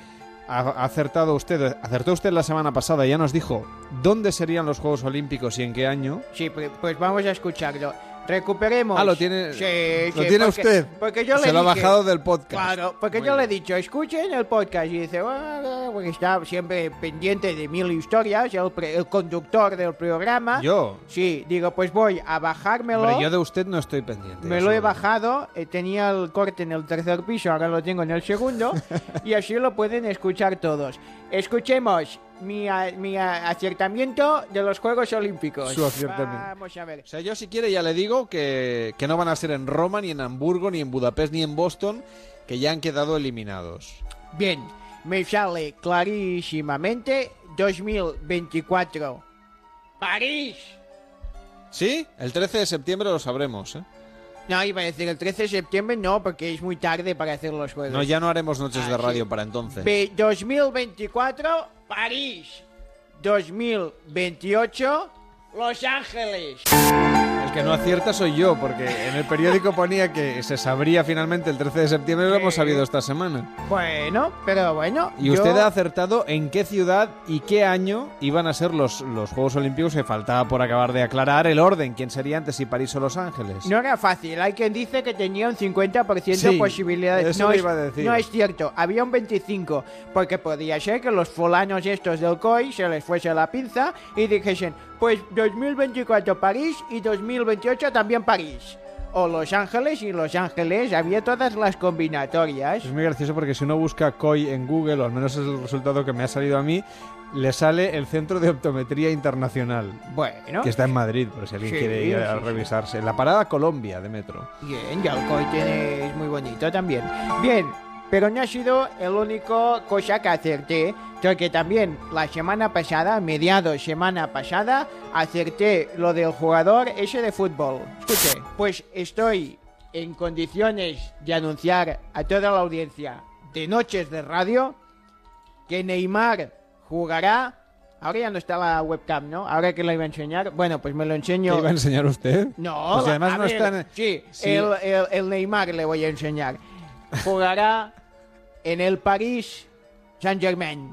ha acertado usted, acertó usted la semana pasada, ya nos dijo dónde serían los Juegos Olímpicos y en qué año. Sí, pues pues vamos a escucharlo. Recuperemos. Ah, lo tiene- Sí, lo sí, tiene porque- usted. Porque yo Se le lo ha dije- bajado del podcast. Claro, porque yo le he dicho, escuchen el podcast. Y dice, "Ah", porque está siempre pendiente de mil historias, el, pre- el conductor del programa. ¿Yo? Sí, digo, pues voy a bajármelo. Hombre, yo de usted no estoy pendiente. Me lo he bajado, eh, tenía el corte en el tercer piso, ahora lo tengo en el segundo, <laughs> y así lo pueden escuchar todos. Escuchemos mi, a- mi a- acertamiento de los Juegos Olímpicos. Su acertamiento. Vamos a ver. O sea, yo si quiere ya le digo que, que no van a ser en Roma, ni en Hamburgo, ni en Budapest, ni en Boston, que ya han quedado eliminados. Bien, me sale clarísimamente 2024. París. ¿Sí? El 13 de septiembre lo sabremos, ¿eh? No, iba a decir el 13 de septiembre, no, porque es muy tarde para hacer los juegos. No, ya no haremos noches Ah, de sí. radio para entonces. Ve- 2024, París. 2028, Los Ángeles. Que no acierta soy yo, porque en el periódico ponía que se sabría finalmente el 13 de septiembre lo hemos sabido esta semana. Bueno, pero bueno. Y yo- usted ha acertado en qué ciudad y qué año iban a ser los, los Juegos Olímpicos que faltaba por acabar de aclarar el orden. ¿Quién sería antes, si París o Los Ángeles? No era fácil, hay quien dice que tenía un 50% Sí, posibilidades. eso no, le es, iba a decir. no es cierto, había un 25%, porque podía ser que los fulanos estos del COI se les fuese la pinza y dijesen, pues 2024 París y 2028 también París. O Los Ángeles y Los Ángeles, había todas las combinatorias. Es muy gracioso porque si uno busca COI en Google, o al menos es el resultado que me ha salido a mí, le sale el Centro de Optometría Internacional. Bueno. Que está en Madrid, por si alguien Sí, quiere ir a sí, sí. revisarse. La parada Colombia de metro. Bien, ya el COI tiene- es muy bonito también. Bien, pero no ha sido el único cosa que acerté, porque también la semana pasada, mediados semana pasada, acerté lo del jugador ese de fútbol. Escuche, pues estoy en condiciones de anunciar a toda la audiencia de Noches de Radio que Neymar jugará. Ahora ya no está la webcam, ¿no? Ahora que lo iba a enseñar. Bueno, pues me lo enseño. ¿Qué iba a enseñar usted? No, Pues además no ver, está en- Sí, Sí. El, el- el Neymar le voy a enseñar. Jugará en el Paris Saint Germain.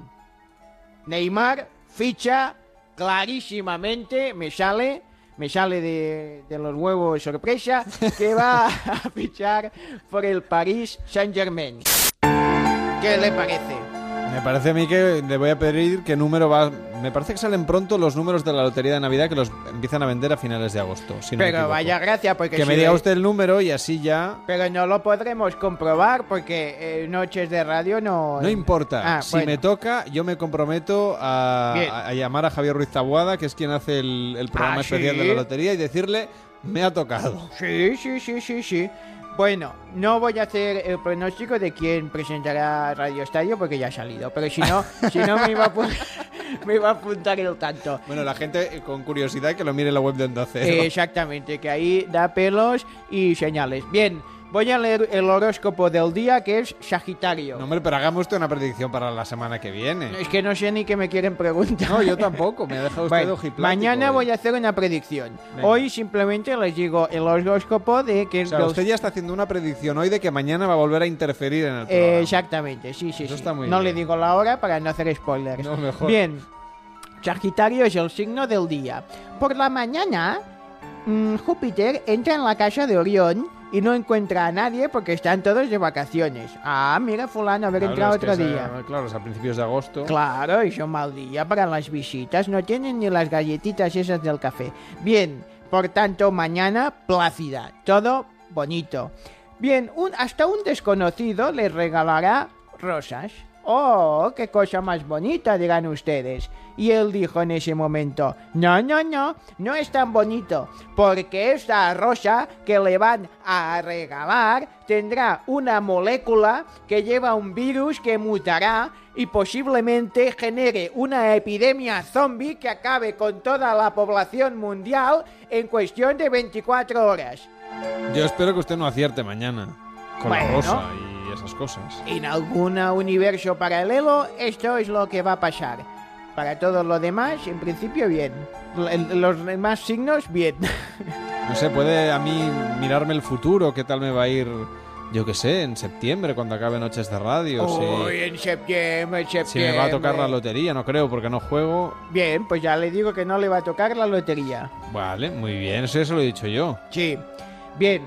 Neymar ficha clarísimamente, me sale, me sale de, de los huevos sorpresa, <laughs> que va a fichar por el Paris Saint Germain. ¿Qué le parece? Me parece a mí que le voy a pedir qué número va. Me parece que salen pronto los números de la lotería de Navidad que los empiezan a vender a finales de agosto. si no me Pero equivoco. vaya gracia, porque Que si me diga usted el número y así ya. Pero no lo podremos comprobar porque eh, noches de radio no... No importa. Ah, si bueno. me toca, yo me comprometo a- a llamar a Javier Ruiz Tabuada, que es quien hace el, el programa Ah, especial ¿sí? de la lotería, y decirle: Me ha tocado. Sí, sí, sí, sí, sí. Bueno, no voy a hacer el pronóstico de quién presentará Radio Estadio porque ya ha salido. Pero si no, <laughs> si no me, iba a <laughs> me iba a apuntar el tanto. Bueno, la gente eh, con curiosidad que lo mire en la web de Onda Cero. Exactamente, que ahí da pelos y señales. Bien, voy a leer el horóscopo del día que es Sagitario. No, hombre, pero hagamos usted una predicción para la semana que viene. Es que no sé ni qué me quieren preguntar. No, yo tampoco, me ha dejado usted Bueno, ojiplático, mañana eh. voy a hacer una predicción. Venga. Hoy simplemente les digo el horóscopo de que O sea, los- usted ya está haciendo una predicción hoy de que mañana va a volver a interferir en el Eh, programa. exactamente, sí, sí, Eso sí. está muy no bien. le digo la hora para no hacer spoilers. No, mejor. Bien, Sagitario es el signo del día. Por la mañana, mm, Júpiter entra en la casa de Orión y no encuentra a nadie porque están todos de vacaciones. Ah, mira fulano haber entrado otro día. claro, es a principios de agosto. Claro, y son mal día para las visitas. No tienen ni las galletitas esas del café. Bien, por tanto, mañana plácida. Todo bonito. Bien, un, hasta un desconocido le regalará rosas. Oh, qué cosa más bonita, dirán ustedes. Y él dijo en ese momento, no, no, no, no es tan bonito, porque esta rosa que le van a regalar tendrá una molécula que lleva un virus que mutará y posiblemente genere una epidemia zombie que acabe con toda la población mundial en cuestión de 24 horas. Yo espero que usted no acierte mañana con la rosa y esas cosas. En algún universo paralelo esto es lo que va a pasar. Para todo lo demás, en principio bien. Los demás signos, bien. <laughs> No sé, puede a mí mirarme el futuro, qué tal me va a ir yo qué sé, en septiembre, cuando acabe Noches de Radio. Uy, en septiembre, en septiembre. Si me va a tocar la lotería, no creo, porque no juego. Bien, pues ya le digo que no le va a tocar la lotería. Vale, muy bien, eso, eso lo he dicho yo. Sí. Bien,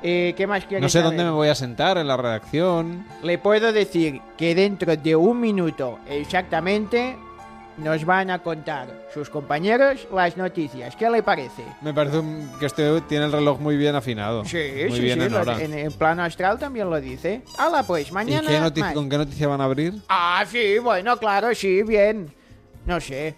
eh, ¿qué más quiere No sé dónde me voy a sentar en la redacción. Le puedo decir que dentro de un minuto exactamente nos van a contar sus compañeros las noticias. ¿Qué le parece? Me parece que este tiene el reloj muy bien afinado. Sí, muy sí, bien sí. En, en, plano astral también lo dice. Hala, pues mañana. ¿Y qué con qué noticia van a abrir? Ah, sí, bueno, claro, sí, bien. No sé.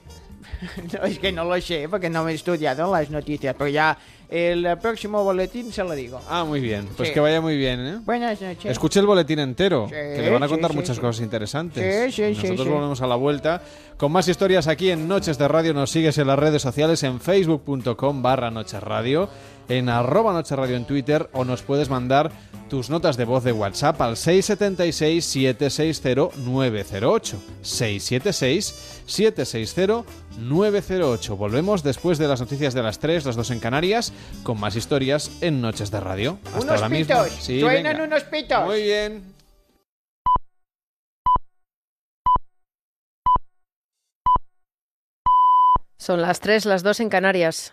<laughs> no, es que no lo sé porque no me he estudiado las noticias, pero ya el próximo boletín se lo digo. Ah, muy bien. Pues que vaya muy bien, ¿eh? Buenas noches. Escuche el boletín entero, que le van a contar muchas cosas interesantes. Sí, sí, Nosotros volvemos a la vuelta con más historias aquí en Noches de Radio. Nos sigues en las redes sociales en facebook.com barra Noches Radio, en arroba Noches Radio en Twitter o nos puedes mandar tus notas de voz de WhatsApp al 676-760-908. 676-760-908. Volvemos después de las noticias de las 3, las 2 en Canarias, con más historias en Noches de Radio. Hasta unos ahora pitos. mismo. Sí, Suenan unos pitos. Muy bien. Son las 3, las 2 en Canarias.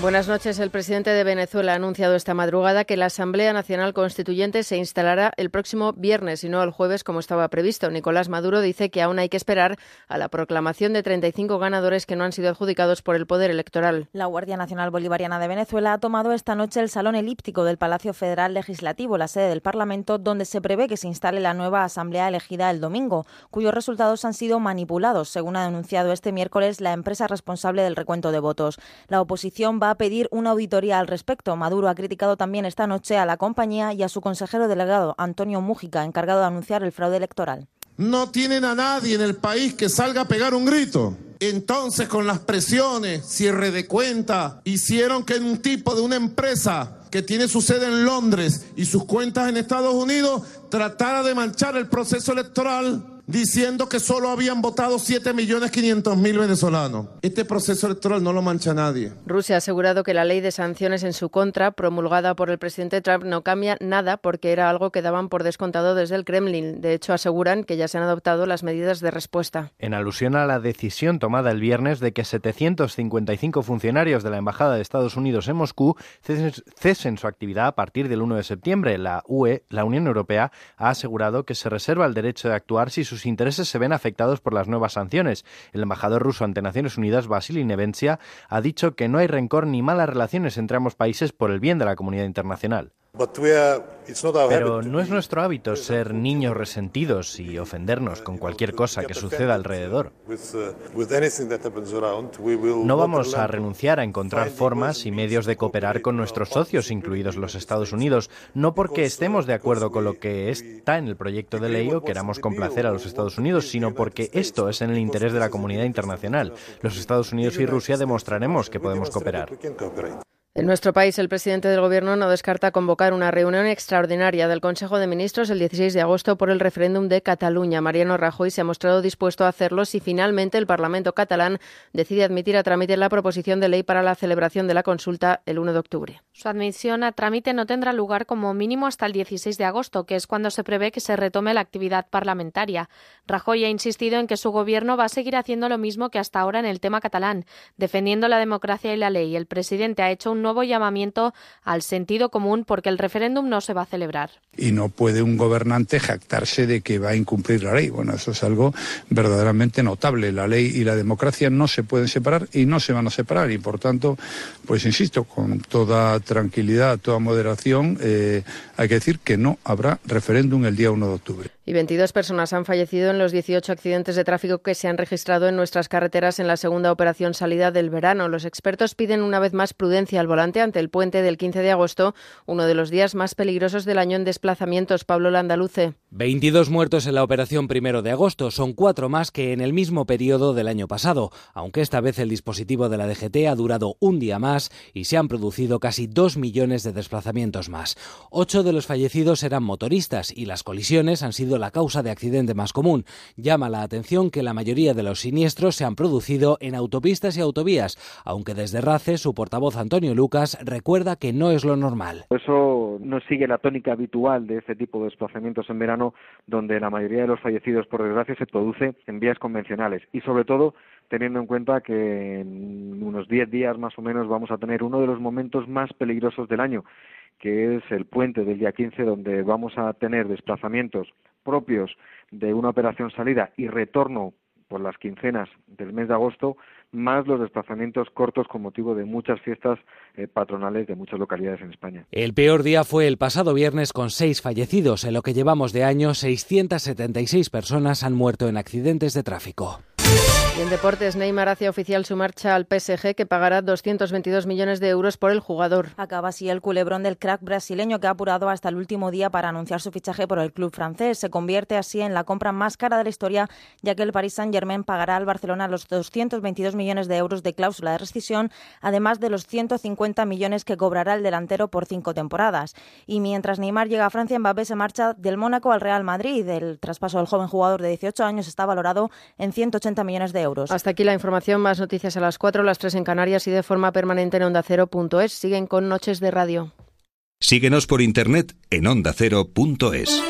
Buenas noches. El presidente de Venezuela ha anunciado esta madrugada que la Asamblea Nacional Constituyente se instalará el próximo viernes y no el jueves como estaba previsto. Nicolás Maduro dice que aún hay que esperar a la proclamación de 35 ganadores que no han sido adjudicados por el poder electoral. La Guardia Nacional Bolivariana de Venezuela ha tomado esta noche el salón elíptico del Palacio Federal Legislativo, la sede del Parlamento, donde se prevé que se instale la nueva Asamblea elegida el domingo, cuyos resultados han sido manipulados, según ha denunciado este miércoles la empresa responsable del recuento de votos. La oposición va a pedir una auditoría al respecto. Maduro ha criticado también esta noche a la compañía y a su consejero delegado, Antonio Mújica, encargado de anunciar el fraude electoral. No tienen a nadie en el país que salga a pegar un grito. Entonces, con las presiones, cierre de cuenta, hicieron que un tipo de una empresa que tiene su sede en Londres y sus cuentas en Estados Unidos tratara de manchar el proceso electoral diciendo que solo habían votado 7.500.000 venezolanos. Este proceso electoral no lo mancha nadie. Rusia ha asegurado que la ley de sanciones en su contra, promulgada por el presidente Trump, no cambia nada porque era algo que daban por descontado desde el Kremlin. De hecho, aseguran que ya se han adoptado las medidas de respuesta. En alusión a la decisión tomada el viernes de que 755 funcionarios de la Embajada de Estados Unidos en Moscú cesen su actividad a partir del 1 de septiembre, la UE, la Unión Europea, ha asegurado que se reserva el derecho de actuar si sus intereses se ven afectados por las nuevas sanciones. El embajador ruso ante Naciones Unidas, Vasily Nevencia, ha dicho que no hay rencor ni malas relaciones entre ambos países por el bien de la comunidad internacional. Pero no es nuestro hábito ser niños resentidos y ofendernos con cualquier cosa que suceda alrededor. No vamos a renunciar a encontrar formas y medios de cooperar con nuestros socios, incluidos los Estados Unidos, no porque estemos de acuerdo con lo que está en el proyecto de ley o queramos complacer a los Estados Unidos, sino porque esto es en el interés de la comunidad internacional. Los Estados Unidos y Rusia demostraremos que podemos cooperar. En nuestro país, el presidente del Gobierno no descarta convocar una reunión extraordinaria del Consejo de Ministros el 16 de agosto por el referéndum de Cataluña. Mariano Rajoy se ha mostrado dispuesto a hacerlo si finalmente el Parlamento catalán decide admitir a trámite la proposición de ley para la celebración de la consulta el 1 de octubre. Su admisión a trámite no tendrá lugar como mínimo hasta el 16 de agosto, que es cuando se prevé que se retome la actividad parlamentaria. Rajoy ha insistido en que su Gobierno va a seguir haciendo lo mismo que hasta ahora en el tema catalán, defendiendo la democracia y la ley. El presidente ha hecho un nuevo llamamiento al sentido común porque el referéndum no se va a celebrar. Y no puede un gobernante jactarse de que va a incumplir la ley. Bueno, eso es algo verdaderamente notable. La ley y la democracia no se pueden separar y no se van a separar. Y por tanto, pues insisto, con toda tranquilidad, toda moderación, eh, hay que decir que no habrá referéndum el día 1 de octubre. Y 22 personas han fallecido en los 18 accidentes de tráfico que se han registrado en nuestras carreteras en la segunda operación salida del verano. Los expertos piden una vez más prudencia al volante ante el puente del 15 de agosto, uno de los días más peligrosos del año en desplazamientos. Pablo Landaluce. 22 muertos en la operación primero de agosto, son cuatro más que en el mismo periodo del año pasado, aunque esta vez el dispositivo de la DGT ha durado un día más y se han producido casi dos millones de desplazamientos más. Ocho de los fallecidos eran motoristas y las colisiones han sido la causa de accidente más común. Llama la atención que la mayoría de los siniestros se han producido en autopistas y autovías, aunque desde RACE su portavoz Antonio Lucas recuerda que no es lo normal. Eso no sigue la tónica habitual de este tipo de desplazamientos en verano, donde la mayoría de los fallecidos, por desgracia, se produce en vías convencionales y, sobre todo, teniendo en cuenta que en unos 10 días más o menos vamos a tener uno de los momentos más peligrosos del año, que es el puente del día 15, donde vamos a tener desplazamientos propios de una operación salida y retorno por las quincenas del mes de agosto, más los desplazamientos cortos con motivo de muchas fiestas eh, patronales de muchas localidades en España. El peor día fue el pasado viernes con seis fallecidos. En lo que llevamos de año, 676 personas han muerto en accidentes de tráfico en deportes, Neymar hace oficial su marcha al PSG que pagará 222 millones de euros por el jugador. Acaba así el culebrón del crack brasileño que ha apurado hasta el último día para anunciar su fichaje por el club francés. Se convierte así en la compra más cara de la historia, ya que el Paris Saint-Germain pagará al Barcelona los 222 millones de euros de cláusula de rescisión, además de los 150 millones que cobrará el delantero por cinco temporadas. Y mientras Neymar llega a Francia, Mbappé se marcha del Mónaco al Real Madrid. El traspaso del joven jugador de 18 años está valorado en 180 millones de euros. Hasta aquí la información, más noticias a las 4, las 3 en Canarias y de forma permanente en ondacero.es. Siguen con Noches de Radio. Síguenos por internet en ondacero.es.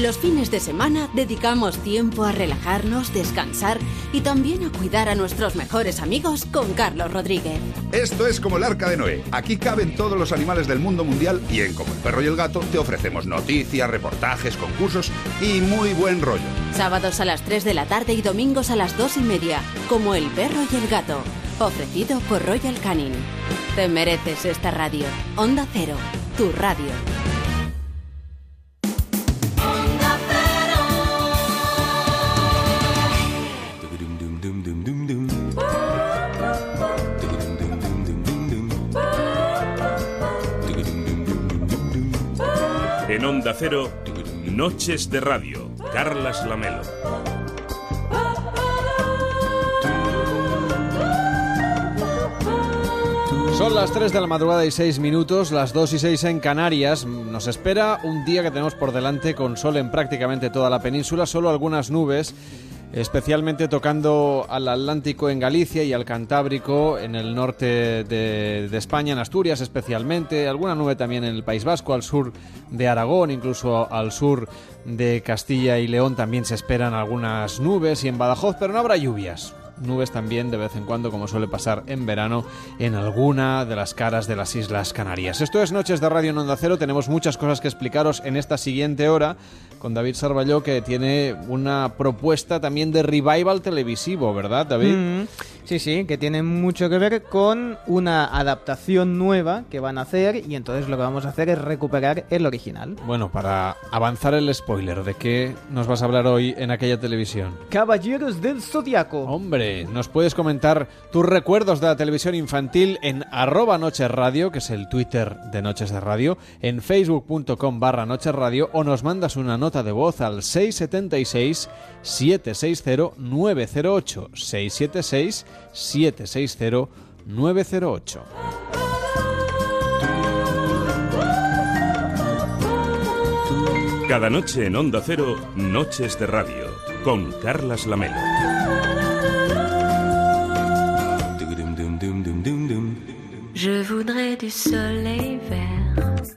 Los fines de semana dedicamos tiempo a relajarnos, descansar y también a cuidar a nuestros mejores amigos con Carlos Rodríguez. Esto es como el arca de Noé. Aquí caben todos los animales del mundo mundial y en Como el perro y el gato te ofrecemos noticias, reportajes, concursos y muy buen rollo. Sábados a las 3 de la tarde y domingos a las 2 y media, como el perro y el gato. Ofrecido por Royal Canin. Te mereces esta radio. Onda Cero, tu radio. Cero, Noches de Radio, Carlas Lamelo. Son las 3 de la madrugada y 6 minutos, las 2 y 6 en Canarias. Nos espera un día que tenemos por delante con sol en prácticamente toda la península, solo algunas nubes especialmente tocando al Atlántico en Galicia y al Cantábrico en el norte de, España, en Asturias especialmente, alguna nube también en el País Vasco, al sur de Aragón, incluso al sur de Castilla y León también se esperan algunas nubes y en Badajoz, pero no habrá lluvias nubes también de vez en cuando, como suele pasar en verano, en alguna de las caras de las Islas Canarias. Esto es Noches de Radio Onda Cero. Tenemos muchas cosas que explicaros en esta siguiente hora con David Sarballó, que tiene una propuesta también de revival televisivo, ¿verdad, David? Mm. Sí, sí, que tiene mucho que ver con una adaptación nueva que van a hacer y entonces lo que vamos a hacer es recuperar el original. Bueno, para avanzar el spoiler, ¿de qué nos vas a hablar hoy en aquella televisión? Caballeros del Zodiaco. Hombre, nos puedes comentar tus recuerdos de la televisión infantil en arroba Noches Radio, que es el Twitter de Noches de Radio, en facebook.com barra Noches Radio o nos mandas una nota de voz al 676 760 908 676 760 908. Cada noche en Onda Cero, Noches de Radio, con Carlas Lamelo. Je voudrais du soleil vert,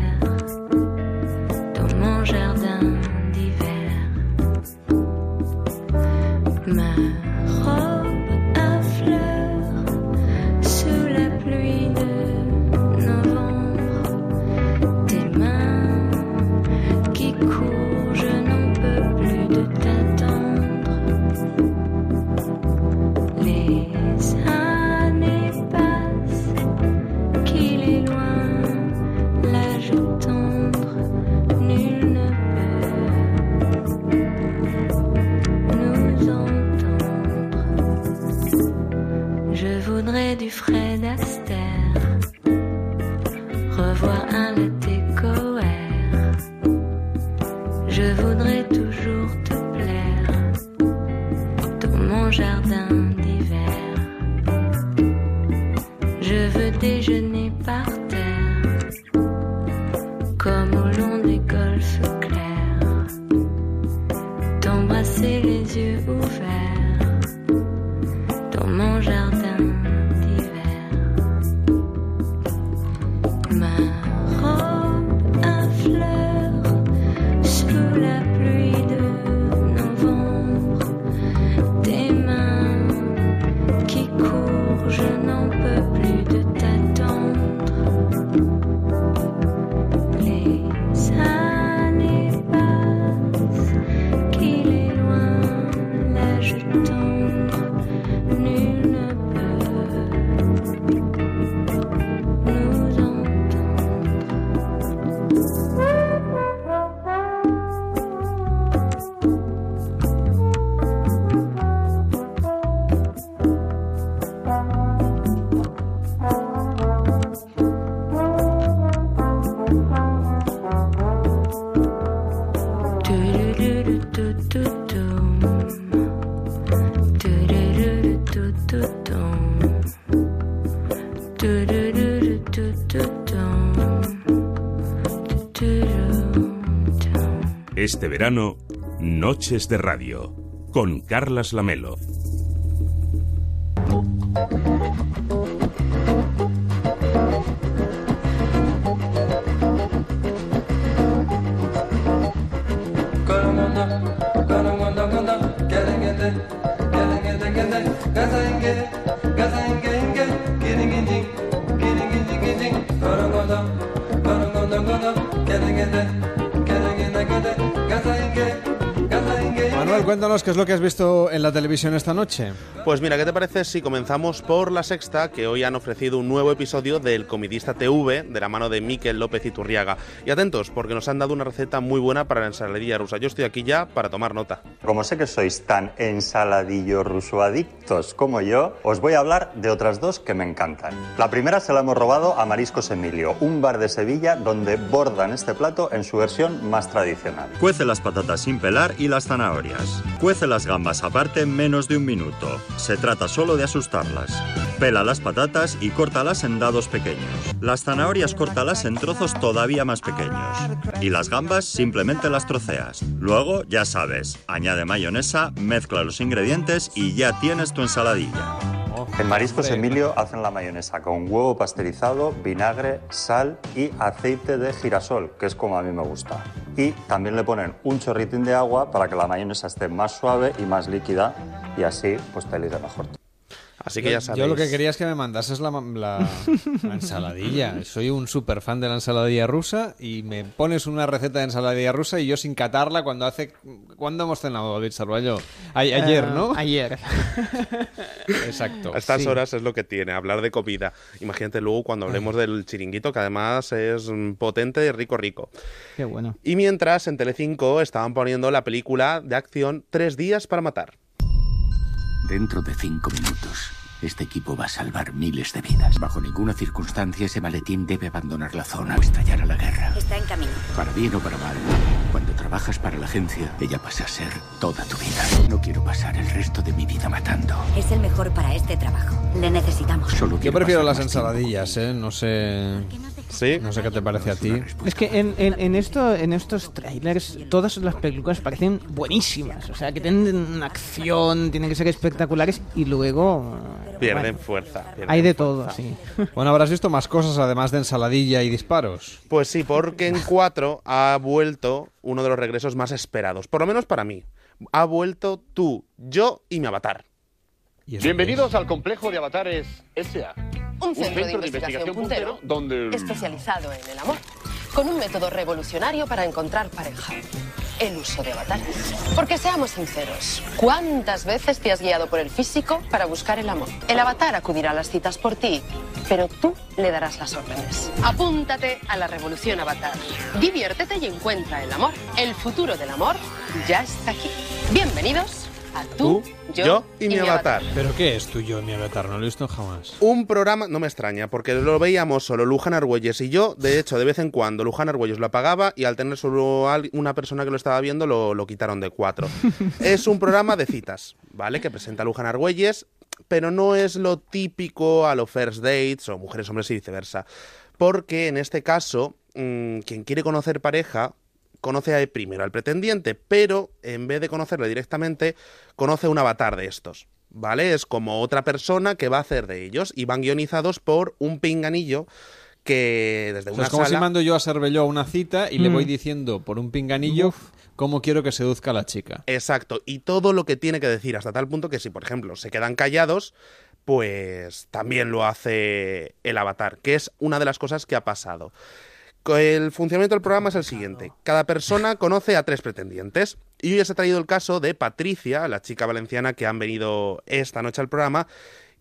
Este verano, Noches de Radio, con Carlas Lamelo. Cuéntanos qué es lo que has visto en la televisión esta noche. Pues mira, ¿qué te parece si comenzamos por la sexta, que hoy han ofrecido un nuevo episodio del Comidista TV de la mano de Miquel López Iturriaga? Y atentos, porque nos han dado una receta muy buena para la ensaladilla rusa. Yo estoy aquí ya para tomar nota. Como sé que sois tan ensaladillo ruso adictos como yo, os voy a hablar de otras dos que me encantan. La primera se la hemos robado a Mariscos Emilio, un bar de Sevilla donde bordan este plato en su versión más tradicional. Cuece las patatas sin pelar y las zanahorias. Cuece las gambas aparte en menos de un minuto. Se trata solo de asustarlas. Pela las patatas y córtalas en dados pequeños. Las zanahorias córtalas en trozos todavía más pequeños. Y las gambas simplemente las troceas. Luego, ya sabes, añade mayonesa, mezcla los ingredientes y ya tienes tu ensaladilla. En Mariscos Emilio hacen la mayonesa con huevo pasteurizado, vinagre, sal y aceite de girasol, que es como a mí me gusta. Y también le ponen un chorritín de agua para que la mayonesa esté más suave y más líquida y así pues te mejor. Así que Yo- ya sabéis. Yo lo que quería es que me mandases la, la- <laughs> la ensaladilla. Soy un super fan de la ensaladilla rusa y me pones una receta de ensaladilla rusa y yo sin catarla cuando hace... ¿Cuándo hemos cenado, David Sarballo? A- ayer, Eh, ¿no? Ayer. <laughs> Exacto. A estas Sí. horas es lo que tiene, hablar de comida. Imagínate luego cuando hablemos del chiringuito, que además es mm, potente y rico, rico. Qué bueno. Y mientras en Telecinco estaban poniendo la película de acción Tres días para matar. Dentro de cinco minutos, este equipo va a salvar miles de vidas. Bajo ninguna circunstancia ese maletín debe abandonar la zona o estallar a la guerra. Está en camino. Para bien o para mal. Cuando trabajas para la agencia, ella pasa a ser toda tu vida. No quiero pasar el resto de mi vida matando. Es el mejor para este trabajo. Le necesitamos. Solo Yo prefiero las ensaladillas, ¿eh? No sé... ¿Sí? No sé qué te parece a ti. Es que en, en, en esto, en estos trailers todas las películas parecen buenísimas. O sea, que tienen acción, tienen que ser espectaculares y luego... eh, Pierden bueno, fuerza. pierden hay de fuerza. todo, sí. <laughs> Bueno, habrás visto más cosas además de ensaladilla y disparos. Pues sí, porque en 4 ha vuelto uno de los regresos más esperados, por lo menos para mí. Ha vuelto tú, yo y mi avatar. Bienvenidos al complejo de avatares SA. Un centro, de, investigación puntero, donde... especializado en el amor, con un método revolucionario para encontrar pareja. El uso de avatares. Porque seamos sinceros, ¿cuántas veces te has guiado por el físico para buscar el amor? El avatar acudirá a las citas por ti, pero tú le darás las órdenes. Apúntate a la revolución avatar. Diviértete y encuentra el amor. El futuro del amor ya está aquí. Bienvenidos a tú, yo, yo y mi avatar. ¿Pero qué es tú, yo y mi avatar? No lo he visto jamás. Un programa, no me extraña, porque lo veíamos solo Luján Argüelles y yo. De hecho, de vez en cuando Luján Argüelles lo apagaba y al tener solo al- una persona que lo estaba viendo lo, lo quitaron de cuatro. <laughs> es un programa de citas, ¿vale? Que presenta Luján Argüelles, pero no es lo típico a los first dates o mujeres, hombres y viceversa. Porque en este caso, mm, quien quiere conocer pareja conoce a- primero al pretendiente, pero en vez de conocerle directamente, conoce un avatar de estos. ¿Vale? Es como otra persona que va a hacer de ellos y van guionizados por un pinganillo que desde O sea, una es como sala... si mando yo a Cervelló a una cita y le Mm. voy diciendo por un pinganillo cómo quiero que seduzca a la chica. Exacto, y todo lo que tiene que decir, hasta tal punto que si, por ejemplo, se quedan callados, pues también lo hace el avatar, que es una de las cosas que ha pasado. El funcionamiento del programa es el siguiente. Cada persona conoce a tres pretendientes. Y hoy os he traído el caso de Patricia, la chica valenciana que han venido esta noche al programa,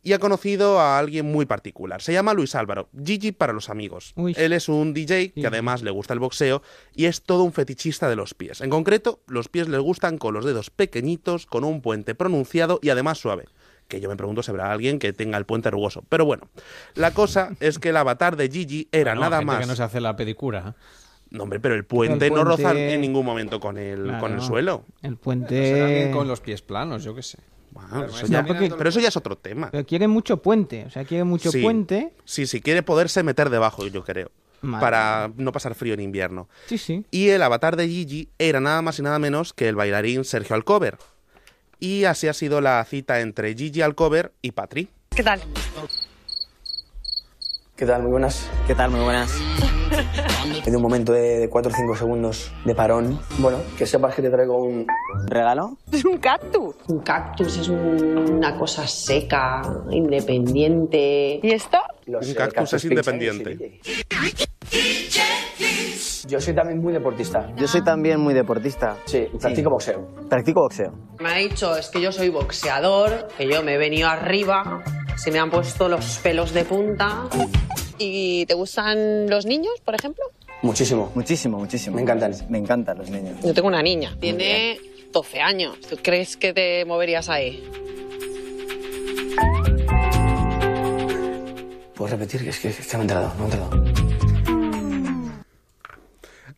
y ha conocido a alguien muy particular. Se llama Luis Álvaro, Gigi para los amigos. Él es un DJ que además le gusta el boxeo y es todo un fetichista de los pies. En concreto, los pies le gustan con los dedos pequeñitos, con un puente pronunciado y además suave. Que yo me pregunto si habrá alguien que tenga el puente rugoso. Pero bueno, la cosa <laughs> es que el avatar de Gigi era Bueno, nada gente más. que no se hace la pedicura. No, hombre, pero el puente, El no roza puente- en ningún momento con el, Claro. con el suelo. El puente... con los pies planos, yo qué sé. Bueno, eso Ya, ya- porque- pero eso ya es otro tema. Pero quiere mucho puente, o sea, quiere mucho Sí. puente. Sí, sí, quiere poderse meter debajo, yo creo. Madre Para no pasar frío en invierno. Sí, sí. Y el avatar de Gigi era nada más y nada menos que el bailarín Sergio Alcover. Y así ha sido la cita entre Gigi Alcover y Patri. ¿Qué tal? ¿Qué tal? Muy buenas. ¿Qué tal? Muy buenas. <laughs> He de un momento de 4 o 5 segundos de parón. Bueno, que sepas que te traigo un... ¿Regalo? Es un cactus. Un cactus es una cosa seca, independiente. ¿Y esto? Los, Un eh, cactus es independiente. Yo soy también muy deportista. Yo soy también muy deportista. Sí, practico boxeo. Practico boxeo. Me ha dicho, es que yo soy boxeador, que yo me he venido arriba, se me han puesto los pelos de punta. ¿Y te gustan los niños, por ejemplo? Muchísimo. Muchísimo, muchísimo. Me encantan. Me encantan los niños. Yo tengo una niña, tiene 12 años. ¿Tú crees que te moverías ahí? ¿Puedes repetir? Que es que, es que me he enterado, me he enterado.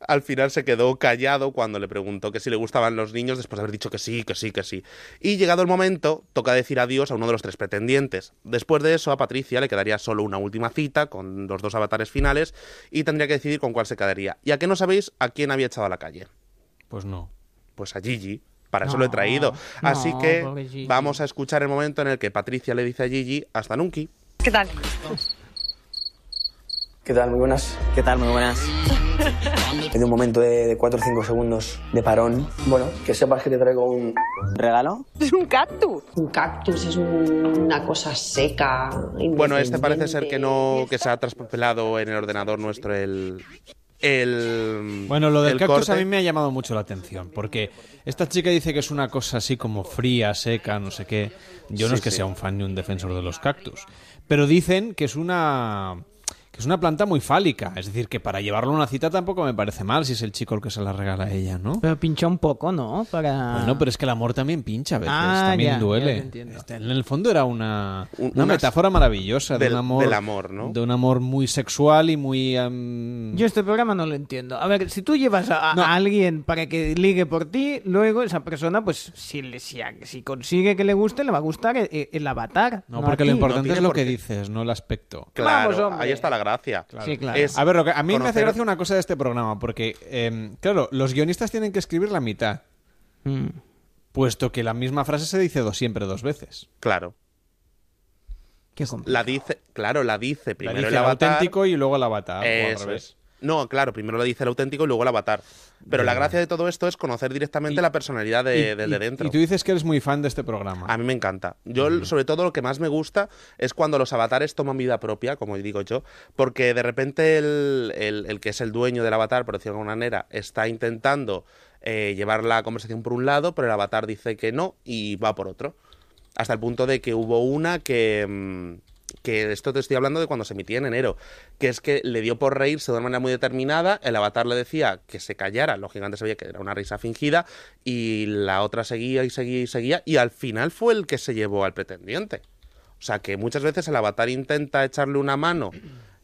Al final se quedó callado cuando le preguntó que si le gustaban los niños después de haber dicho que sí, que sí, que sí. Y llegado el momento, toca decir adiós a uno de los tres pretendientes. Después de eso, a Patricia le quedaría solo una última cita con los dos avatares finales y tendría que decidir con cuál se quedaría. ¿Y a qué no sabéis a quién había echado a la calle? Pues no. Pues a Gigi. Para eso lo he traído. no, Así que vamos a escuchar el momento en el que Patricia le dice a Gigi, hasta nunca. ¿Qué tal? ¿Qué tal? Muy buenas. ¿Qué tal? Muy buenas. <laughs> En un momento de, de 4 o 5 segundos de parón, bueno, que sepas que te traigo un... ¿Regalo? Es <laughs> un cactus. Un cactus es una cosa seca. Bueno, este parece ser que no, que se ha traspapelado en el ordenador nuestro el... el Bueno, lo del el cactus corte. a mí me ha llamado mucho la atención, porque esta chica dice que es una cosa así como fría, seca, no sé qué. Yo no es que sí. sea un fan ni un defensor de los cactus, pero dicen que es una que es una planta muy fálica, es decir, que para llevarlo a una cita tampoco me parece mal si es el chico el que se la regala a ella, ¿no? Pero pincha un poco, ¿no? Para... Bueno, pero es que el amor también pincha a veces, Ah, también ya, duele. Este, en el fondo era una, una metáfora maravillosa de del- un amor, del amor, ¿no? de un amor muy sexual y muy em, Yo este programa no lo entiendo. A ver, si tú llevas a, alguien para que ligue por ti, luego esa persona, pues si, le- si, si consigue que le guste, le va a gustar el, el avatar. No, porque a lo importante es lo que dices, no el aspecto. Claro, Vamos, ahí está la gracia. Sí, claro. Es a ver, lo que- a mí me hace gracia una cosa de este programa, porque, em, claro, los guionistas tienen que escribir la mitad, Mm. puesto que la misma frase se dice dos, siempre dos veces. Claro. Qué La dice, claro, la dice La primero dice el el avatar. auténtico y luego el avatar, o al Eso revés. es. No, claro, primero lo dice el auténtico y luego el avatar. Pero la gracia de todo esto es conocer directamente la personalidad de, Y- del de dentro. Y tú dices que eres muy fan de este programa. A mí me encanta. Yo, sobre todo, lo que más me gusta es cuando los avatares toman vida propia, como digo yo, porque de repente el, el- el que es el dueño del avatar, por decirlo de alguna manera, está intentando eh, llevar la conversación por un lado, pero el avatar dice que no y va por otro. Hasta el punto de que hubo una que... mm, que esto te estoy hablando de cuando se emitía en enero, que es que le dio por reírse de una manera muy determinada, el avatar le decía que se callara, lógicamente sabía que era una risa fingida, y la otra seguía y seguía y seguía, y al final fue el que se llevó al pretendiente. O sea que muchas veces el avatar intenta echarle una mano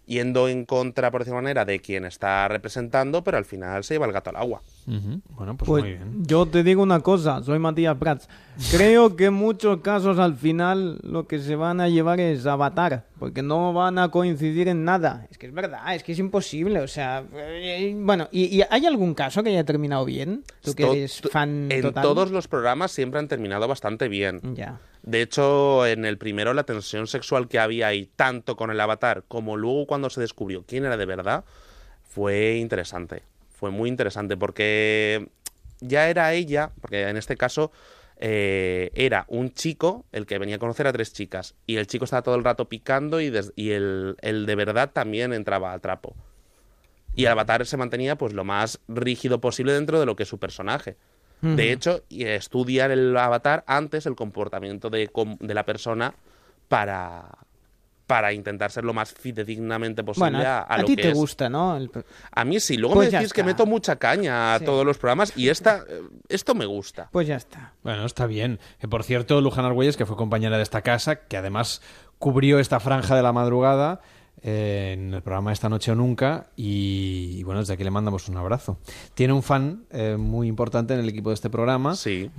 yendo en contra, por decirlo de manera, de quien está representando, pero al final se lleva el gato al agua. Bueno, pues, Pues muy bien. yo te digo una cosa, soy Matías Prats. Creo que en muchos casos al final lo que se van a llevar es avatar, porque no van a coincidir en nada. Es que es verdad, es que es imposible. O sea, eh, bueno, ¿y, y hay algún caso que haya terminado bien? Tú que eres fan En total. todos los programas siempre han terminado bastante bien. Ya. De hecho, en el primero la tensión sexual que había ahí, tanto con el avatar como luego cuando se descubrió quién era de verdad, fue interesante. Fue muy interesante porque ya era ella, porque en este caso eh, era un chico el que venía a conocer a tres chicas y el chico estaba todo el rato picando y, el, el de verdad también entraba a trapo. Y el avatar se mantenía pues lo más rígido posible dentro de lo que es su personaje. De hecho, y estudiar el avatar antes el comportamiento de, com- de la persona para, para intentar ser lo más fidedignamente posible Bueno, a, a, a lo ti que te es. gusta, ¿no? El- A mí sí, luego Pues me decís que meto mucha caña a Sí. todos los programas y esta, eh, esto me gusta. Pues ya está. Bueno, está bien. Que por cierto, Luján Argüelles, que fue compañera de esta casa, que además cubrió esta franja de la madrugada eh, en el programa Esta Noche o Nunca, y, y bueno, desde aquí le mandamos un abrazo. Tiene un fan eh, muy importante en el equipo de este programa,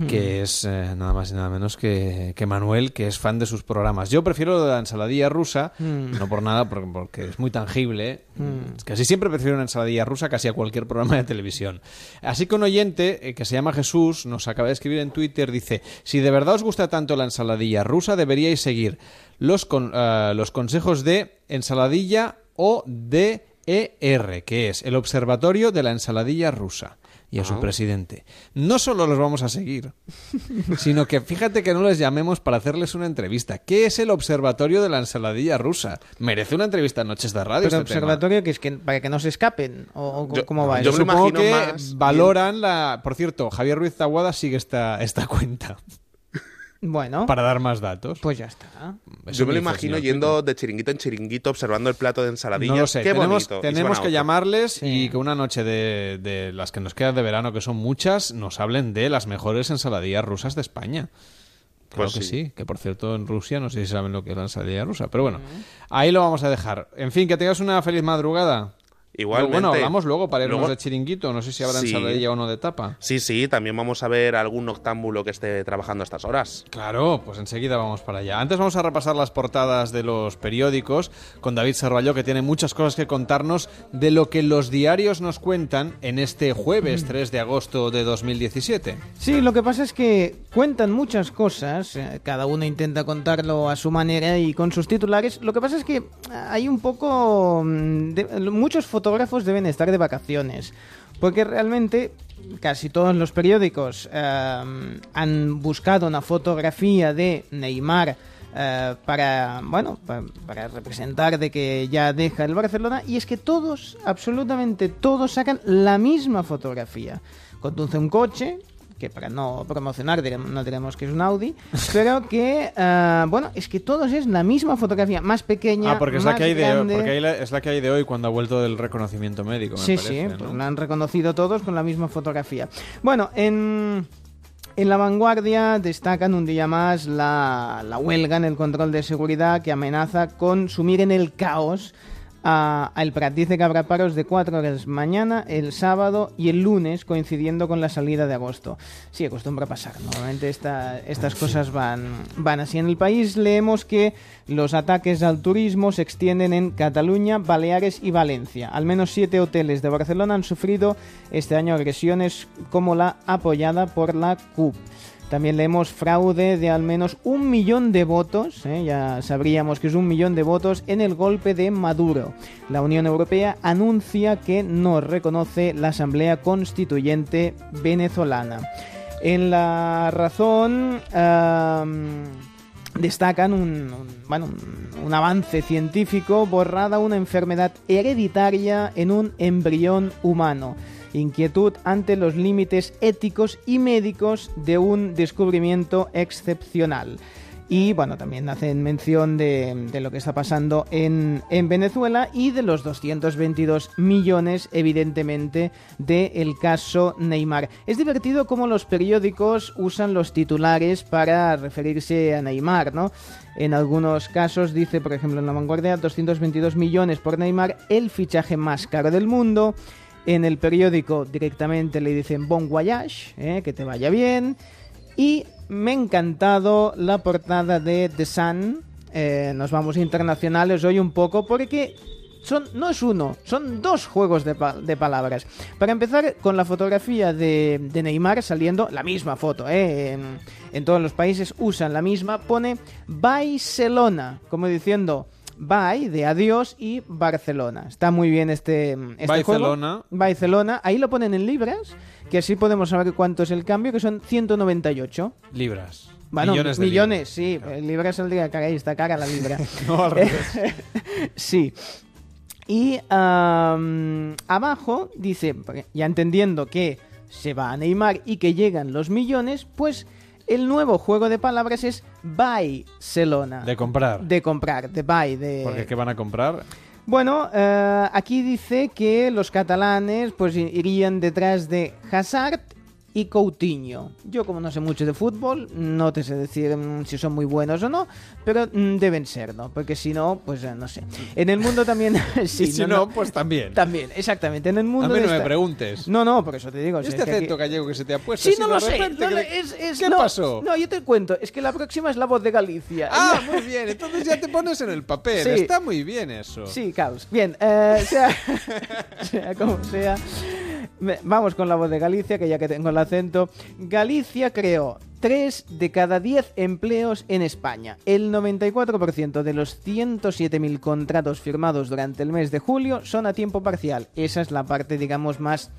que es eh, nada más y nada menos que, que Manuel, que es fan de sus programas. Yo prefiero lo de la ensaladilla rusa, Mm. no por nada, porque, porque es muy tangible. Mm. Casi siempre prefiero una ensaladilla rusa casi a cualquier programa de televisión. Así que un oyente eh, que se llama Jesús nos acaba de escribir en Twitter, dice, si de verdad os gusta tanto la ensaladilla rusa, deberíais seguir los, con- eh, los consejos de ensaladilla o DER, que es el Observatorio de la Ensaladilla Rusa. Y a su Ah. presidente. No solo los vamos a seguir, <laughs> sino que fíjate que no les llamemos para hacerles una entrevista. ¿Qué es el Observatorio de la Ensaladilla Rusa? Merece una entrevista en Noches de Radio. Pero este tema. observatorio que es que para que no se escapen o, o Yo- cómo va Yo eso? supongo que valoran la... Por cierto, Javier Ruiz Taguada sigue esta, esta cuenta Bueno, para dar más datos. pues ya está. Eso Yo me lo imagino señor yendo de chiringuito en chiringuito observando el plato de ensaladilla. No lo sé. Qué tenemos bonito. Tenemos que llamarles y que una noche de, de las que nos quedan de verano, que son muchas, nos hablen de las mejores ensaladillas rusas de España. Claro Pues que sí. sí. que por cierto en Rusia no sé si saben lo que es la ensaladilla rusa, pero bueno, ahí lo vamos a dejar. En fin, que tengas una feliz madrugada. Igualmente. Bueno, hablamos luego para irnos Luego- de chiringuito. No sé si habrá Sí. ensaladilla o no de tapa. Sí, sí, también vamos a ver algún noctámbulo que esté trabajando a estas horas. Claro, pues enseguida vamos para allá. Antes vamos a repasar las portadas de los periódicos con David Sarvalló, que tiene muchas cosas que contarnos de lo que los diarios nos cuentan en este jueves 3 de agosto de 2017. Sí, lo que pasa es que cuentan muchas cosas, eh, cada uno intenta contarlo a su manera y con sus titulares. Lo que pasa es que hay un poco... mm, de- muchos fotógrafos deben estar de vacaciones, porque realmente casi todos los periódicos eh, han buscado una fotografía de Neymar eh, para bueno pa- para representar de que ya deja el Barcelona y es que todos absolutamente todos sacan la misma fotografía. Conduce un coche que para no promocionar no diremos que es un Audi <laughs> pero que eh, bueno es que todos es la misma fotografía más pequeña Ah, porque es la que hay de porque la- es la que hay de hoy cuando ha vuelto del reconocimiento médico, me Sí, parece, sí, ¿no? pues la han reconocido todos con la misma fotografía. Bueno, en, en la vanguardia destacan un día más la, la huelga en el control de seguridad que amenaza con sumir en el caos a, a El Prat. Dice que habrá paros de cuatro horas mañana, el sábado y el lunes, coincidiendo con la salida de agosto. Sí, acostumbra pasar. Normalmente esta- estas cosas van, van así. En el país leemos que los ataques al turismo se extienden en Cataluña, Baleares y Valencia. Al menos siete hoteles de Barcelona han sufrido este año agresiones como la apoyada por la CUP. También leemos fraude de al menos un millón de votos, ¿eh? ya sabríamos que es un millón de votos en el golpe de Maduro. La Unión Europea anuncia que no reconoce la Asamblea Constituyente venezolana. En la razón... destacan un, bueno, un avance científico, borrada una enfermedad hereditaria en un embrión humano. Inquietud ante los límites éticos y médicos de un descubrimiento excepcional. Y bueno, también hacen mención de, de lo que está pasando en, en Venezuela y de los 222 millones, evidentemente, del caso Neymar. Es divertido cómo los periódicos usan los titulares para referirse a Neymar, ¿no? En algunos casos dice, por ejemplo, en la vanguardia, 222 millones por Neymar, el fichaje más caro del mundo. En el periódico directamente le dicen bon voyage, ¿eh? que te vaya bien. Y me ha encantado la portada de The Sun. Eh, nos vamos internacionales hoy un poco porque son, no es uno, son dos juegos de, pa- de palabras. Para empezar, con la fotografía de, de Neymar saliendo, la misma foto, ¿eh? en, en todos los países usan la misma, pone Barcelona, como diciendo bye de adiós y Barcelona. Está muy bien este, este Barcelona. juego. Barcelona, ahí lo ponen en libras, que así podemos saber cuánto es el cambio, que son 198. Libras. Bueno, millones millones, de libras. sí. El libra saldría cara, ahí está cara la libra. <laughs> No, al revés. <laughs> sí. Y abajo dice, ya entendiendo que se va a Neymar y que llegan los millones, pues el nuevo juego de palabras es Barcelona. De comprar. De comprar, de buy, de... Porque ¿qué van a comprar? Bueno, eh, aquí dice que los catalanes pues irían detrás de Hazard y Coutinho. Yo como no sé mucho de fútbol, no te sé decir mm, si son muy buenos o no, pero mm, deben ser, ¿no? Porque si no, pues eh, no sé. En el mundo también... <laughs> sí, y si no, pues también. También, exactamente. En el mundo A mí no me preguntes. No, no, por eso te digo. Este es que aquí- acento gallego que se te ha puesto. Sí, no lo sé. no, que- no, es- es- ¿Qué no, pasó? No, yo te cuento. Es que la próxima es la voz de Galicia. Ah, <laughs> muy bien. Entonces ya te pones en el papel. Sí. Está muy bien eso. Sí, caos. Bien, eh, sea, <laughs> sea como sea. Vamos con la voz de Galicia, que ya que tengo el acento. Galicia creó 3 de cada 10 empleos en España. El 94% de los 107.000 contratos firmados durante el mes de julio son a tiempo parcial. Esa es la parte, digamos, más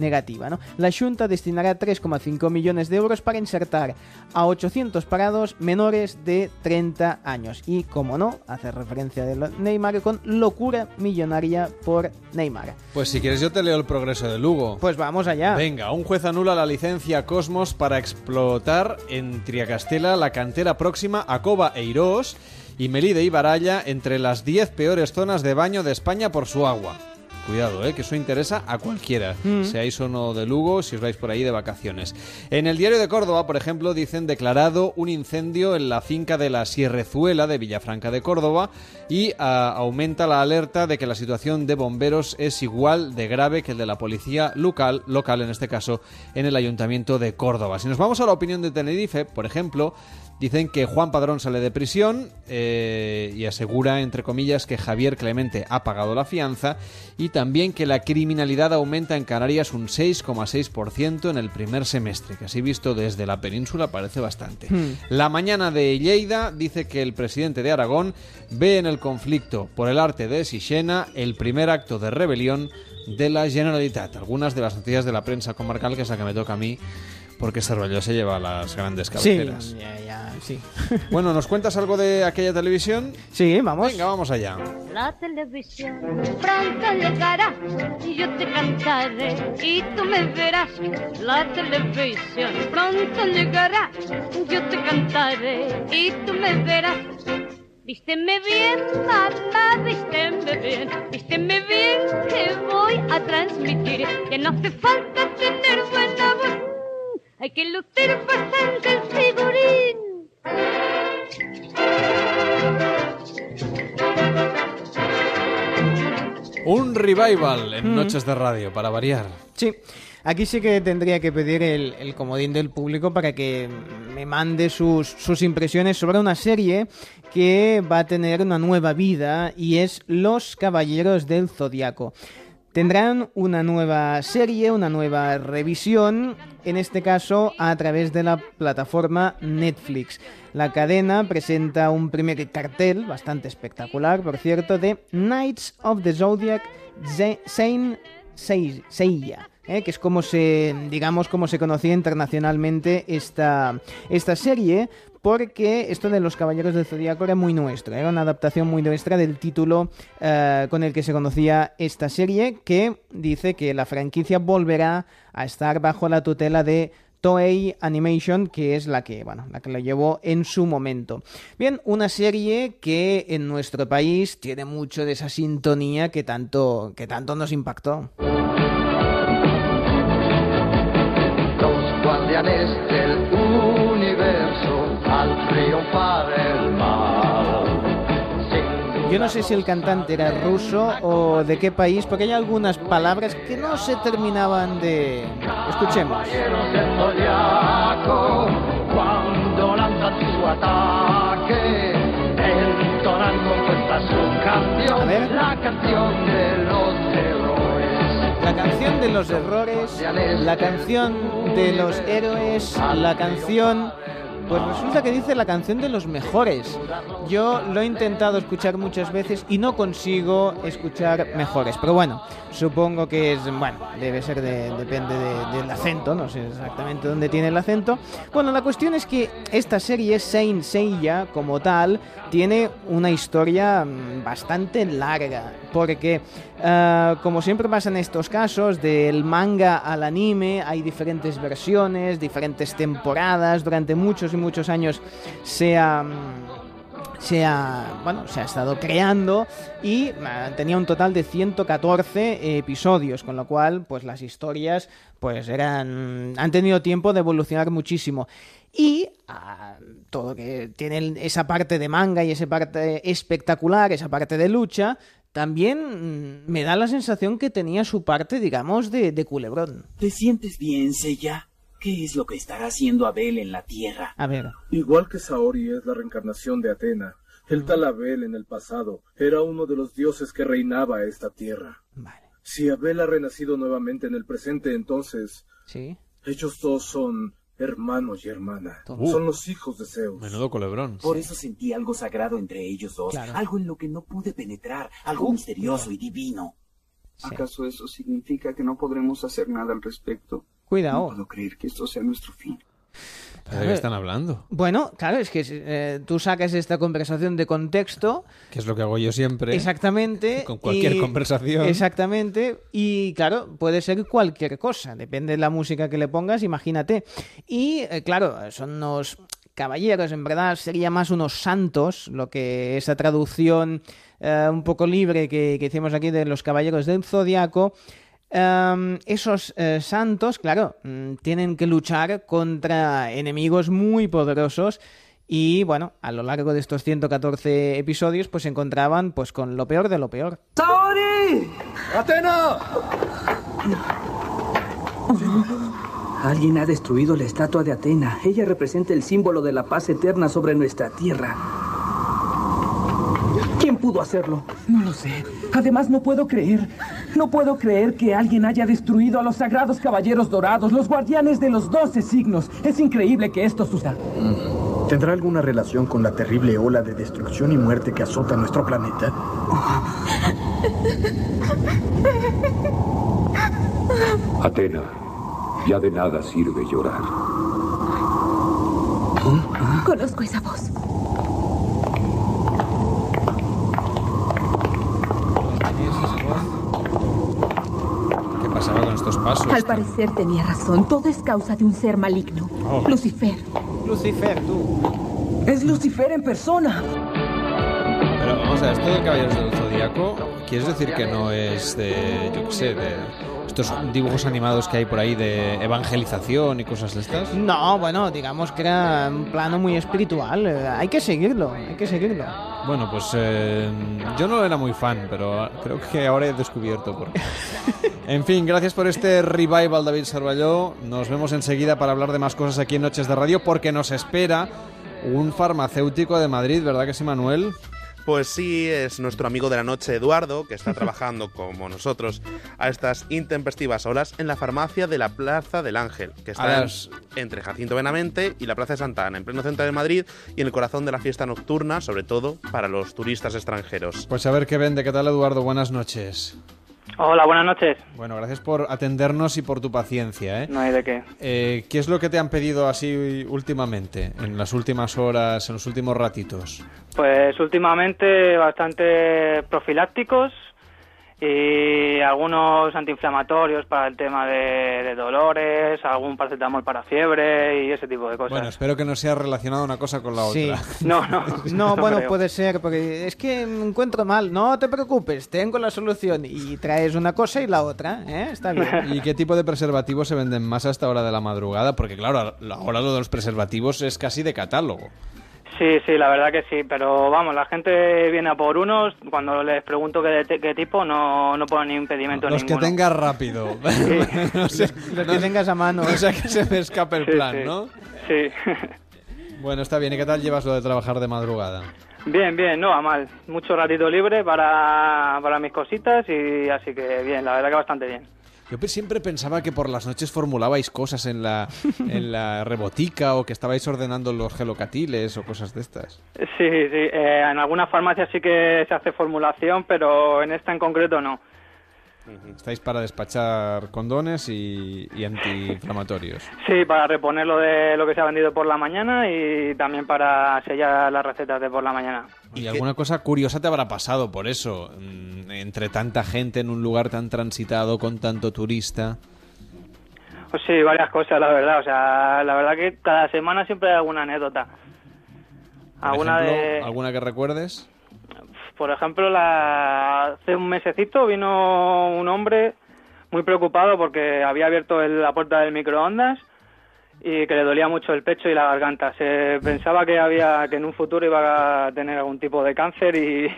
negativa. ¿no? La Junta destinará 3,5 millones de euros para insertar a 800 parados menores de 30 años. Y, como no, hace referencia de Neymar con locura millonaria por Neymar. Pues si quieres yo te leo el progreso de Lugo. Pues vamos allá. Venga, un juez anula la licencia Cosmos para explotar en Triacastela la cantera próxima a Cova e Irós y Melide y Baralla entre las 10 peores zonas de baño de España por su agua. Cuidado, ¿eh? que eso interesa a cualquiera, Mm. seáis o no de Lugo, si os vais por ahí de vacaciones. En el diario de Córdoba, por ejemplo, dicen declarado un incendio en la finca de la Sierrezuela de Villafranca de Córdoba y ah, aumenta la alerta de que la situación de bomberos es igual de grave que el de la policía local, local en este caso, en el ayuntamiento de Córdoba. Si nos vamos a la opinión de Tenerife, por ejemplo, Dicen que Juan Padrón sale de prisión eh, y asegura, entre comillas, que Javier Clemente ha pagado la fianza y también que la criminalidad aumenta en Canarias un 6,6% en el primer semestre, que así visto desde la península parece bastante. Hmm. La mañana de Lleida dice que el presidente de Aragón ve en el conflicto por el arte de Sixena el primer acto de rebelión de la Generalitat. Algunas de las noticias de la prensa comarcal, que es la que me toca a mí, porque ese rollo se lleva a las grandes Sí, cabeceras. ya, ya, sí. <laughs> Bueno, ¿nos cuentas algo de aquella televisión? Sí, vamos. Venga, vamos allá. La televisión pronto llegará y yo te cantaré y tú me verás. La televisión pronto llegará, yo te cantaré y tú me verás. Vísteme bien, mamá, vísteme bien, vísteme bien que voy a transmitir que no hace falta tener buena hay que lucir bastante el figurín. Un revival en Mm. Noches de Radio, para variar. Sí, aquí sí que tendría que pedir el, el comodín del público para que me mande sus, sus impresiones sobre una serie que va a tener una nueva vida y es Los Caballeros del Zodiaco. Tendrán una nueva serie, una nueva revisión, en este caso a través de la plataforma Netflix. La cadena presenta un primer cartel, bastante espectacular, por cierto, de Knights of the Zodiac Saint Sei- Seiya, ¿eh? que es como se, digamos, como se conocía internacionalmente esta, esta serie, porque esto de los Caballeros del Zodíaco era muy nuestro, era una adaptación muy nuestra del título eh, con el que se conocía esta serie, que dice que la franquicia volverá a estar bajo la tutela de Toei Animation, que es la que, bueno, la que lo llevó en su momento. Bien, una serie que en nuestro país tiene mucho de esa sintonía que tanto, que tanto nos impactó. Los guardianes del Yo no sé si el cantante era ruso o de qué país, porque hay algunas palabras que no se terminaban de... Escuchemos. Cuando lanzan su ataque, entonan compuesta su canción, A ver. la canción de los héroes. La canción de los errores, la canción de los héroes, la canción... Pues resulta que dice la canción de los mejores. Yo lo he intentado escuchar muchas veces y no consigo escuchar mejores. Pero bueno, supongo que es, bueno, debe ser de, depende de- del acento, no sé exactamente dónde tiene el acento. Bueno, la cuestión es que esta serie, Saint Seiya, como tal, tiene una historia mm, bastante larga. Porque, eh, como siempre pasa en estos casos, del manga al anime hay diferentes versiones, diferentes temporadas. Durante muchos muchos años se ha bueno, se ha estado creando y eh, tenía un total de 114 episodios, con lo cual, pues las historias, pues eran, han tenido tiempo de evolucionar muchísimo. Y ah, todo que tiene esa parte de manga y esa parte espectacular, esa parte de lucha, también mm, me da la sensación que tenía su parte, digamos, de, de culebrón. ¿Te sientes bien, Seiya? ¿Qué es lo que estará haciendo Abel en la Tierra? A ver. Igual que Saori es la reencarnación de Atena, el tal Abel en el pasado era uno de los dioses que reinaba esta tierra. Si Abel ha renacido nuevamente en el presente, entonces Sí. ellos dos son hermanos y hermana. Uh. Son los hijos de Zeus. Menudo culebrón. Por eso sentí algo sagrado entre ellos dos, Claro. algo en lo que no pude penetrar, algo misterioso y divino. ¿Acaso eso significa que no podremos hacer nada al respecto? Cuidado. No puedo creer que esto sea nuestro fin. ¿De qué están hablando? Bueno, claro, es que eh, tú sacas esta conversación de contexto. Que es lo que hago yo siempre. Exactamente. <laughs> Con cualquier y- conversación. Exactamente. Y claro, puede ser cualquier cosa. Depende de la música que le pongas, imagínate. Y eh, claro, son unos caballeros, en verdad sería más unos santos, lo que esa traducción eh, un poco libre que, que hicimos aquí de los caballeros del zodiaco. Em, esos eh, santos, claro, mm, tienen que luchar contra enemigos muy poderosos y bueno, a lo largo de estos 114 episodios pues se encontraban pues con lo peor de lo peor. ¡Saori! ¡Atena! Alguien ha destruido la estatua de Atena. Ella representa el símbolo de la paz eterna sobre nuestra tierra. ¿Quién pudo hacerlo? No lo sé. Además, no puedo creer. No puedo creer que alguien haya destruido a los sagrados caballeros dorados, los guardianes de los doce signos. Es increíble que esto suceda. ¿Tendrá alguna relación con la terrible ola de destrucción y muerte que azota nuestro planeta? Atena, ya de nada sirve llorar. Conozco esa voz. ¿Qué Al parecer tenía razón. Todo es causa de un ser maligno. Oh. Lucifer. Lucifer, tú. Es Lucifer en persona. Pero vamos a ver, esto de Caballeros del Zodíaco, ¿quieres decir que no es de, yo qué sé, de estos dibujos animados que hay por ahí de evangelización y cosas de estas? No, bueno, digamos que era un plano muy espiritual. Hay que seguirlo, hay que seguirlo. Bueno, pues eh, yo no era muy fan, pero creo que ahora he descubierto por qué. <laughs> En fin, gracias por este revival, David Sarballó. Nos vemos enseguida para hablar de más cosas aquí en Noches de Radio, porque nos espera un farmacéutico de Madrid, ¿verdad que sí, Manuel? Pues sí, es nuestro amigo de la noche Eduardo, que está trabajando <laughs> como nosotros a estas intempestivas horas en la farmacia de la Plaza del Ángel, que está en- entre Jacinto Benavente y la Plaza de Santa Ana, en pleno centro de Madrid y en el corazón de la fiesta nocturna, sobre todo para los turistas extranjeros. Pues a ver qué vende. ¿Qué tal, Eduardo? Buenas noches. Hola, buenas noches. Bueno, gracias por atendernos y por tu paciencia. ¿eh? No hay de qué. Eh, ¿Qué es lo que te han pedido así últimamente, en las últimas horas, en los últimos ratitos? Pues últimamente bastante profilácticos y algunos antiinflamatorios para el tema de, de dolores, algún paracetamol para fiebre y ese tipo de cosas. Bueno, espero que no sea relacionado una cosa con la Sí. otra. <laughs> No, <laughs> no. No, bueno, creo. puede ser, porque es que me encuentro mal. No te preocupes, tengo la solución. Y traes una cosa y la otra, ¿eh? Está bien. ¿Y qué tipo de preservativos se venden más a esta hora de la madrugada? Porque claro, ahora lo de los preservativos es casi de catálogo. Sí, sí, la verdad que sí, pero vamos, la gente viene a por unos, cuando les pregunto qué, de- qué tipo, no, no ponen ni impedimento Los que tengas rápido. <laughs> <laughs> no sé, Los que tengas a mano. <laughs> No sea que se me escape el Sí, plan, sí. ¿no? Sí. Bueno, está bien. ¿Y qué tal llevas lo de trabajar de madrugada? Bien, bien, no va mal. Mucho ratito libre para, para mis cositas y así que bien, la verdad que bastante bien. Yo siempre pensaba que por las noches formulabais cosas en la, en la rebotica o que estabais ordenando los gelocatiles o cosas de estas. Sí, sí, eh, en algunas farmacias sí que se hace formulación, pero en esta en concreto no. Estáis para despachar condones y, y antiinflamatorios. Sí, para reponer lo de lo que se ha vendido por la mañana y también para sellar las recetas de por la mañana. ¿Y alguna cosa curiosa te habrá pasado por eso? Mm, Entre tanta gente en un lugar tan transitado, con tanto turista. Pues sí, varias cosas, la verdad. O sea, la verdad que cada semana siempre hay alguna anécdota. Alguna ejemplo, de... ¿Alguna que recuerdes? Por ejemplo, la... hace un mesecito vino un hombre muy preocupado porque había abierto el- la puerta del microondas y que le dolía mucho el pecho y la garganta. Se pensaba que había que en un futuro iba a tener algún tipo de cáncer y,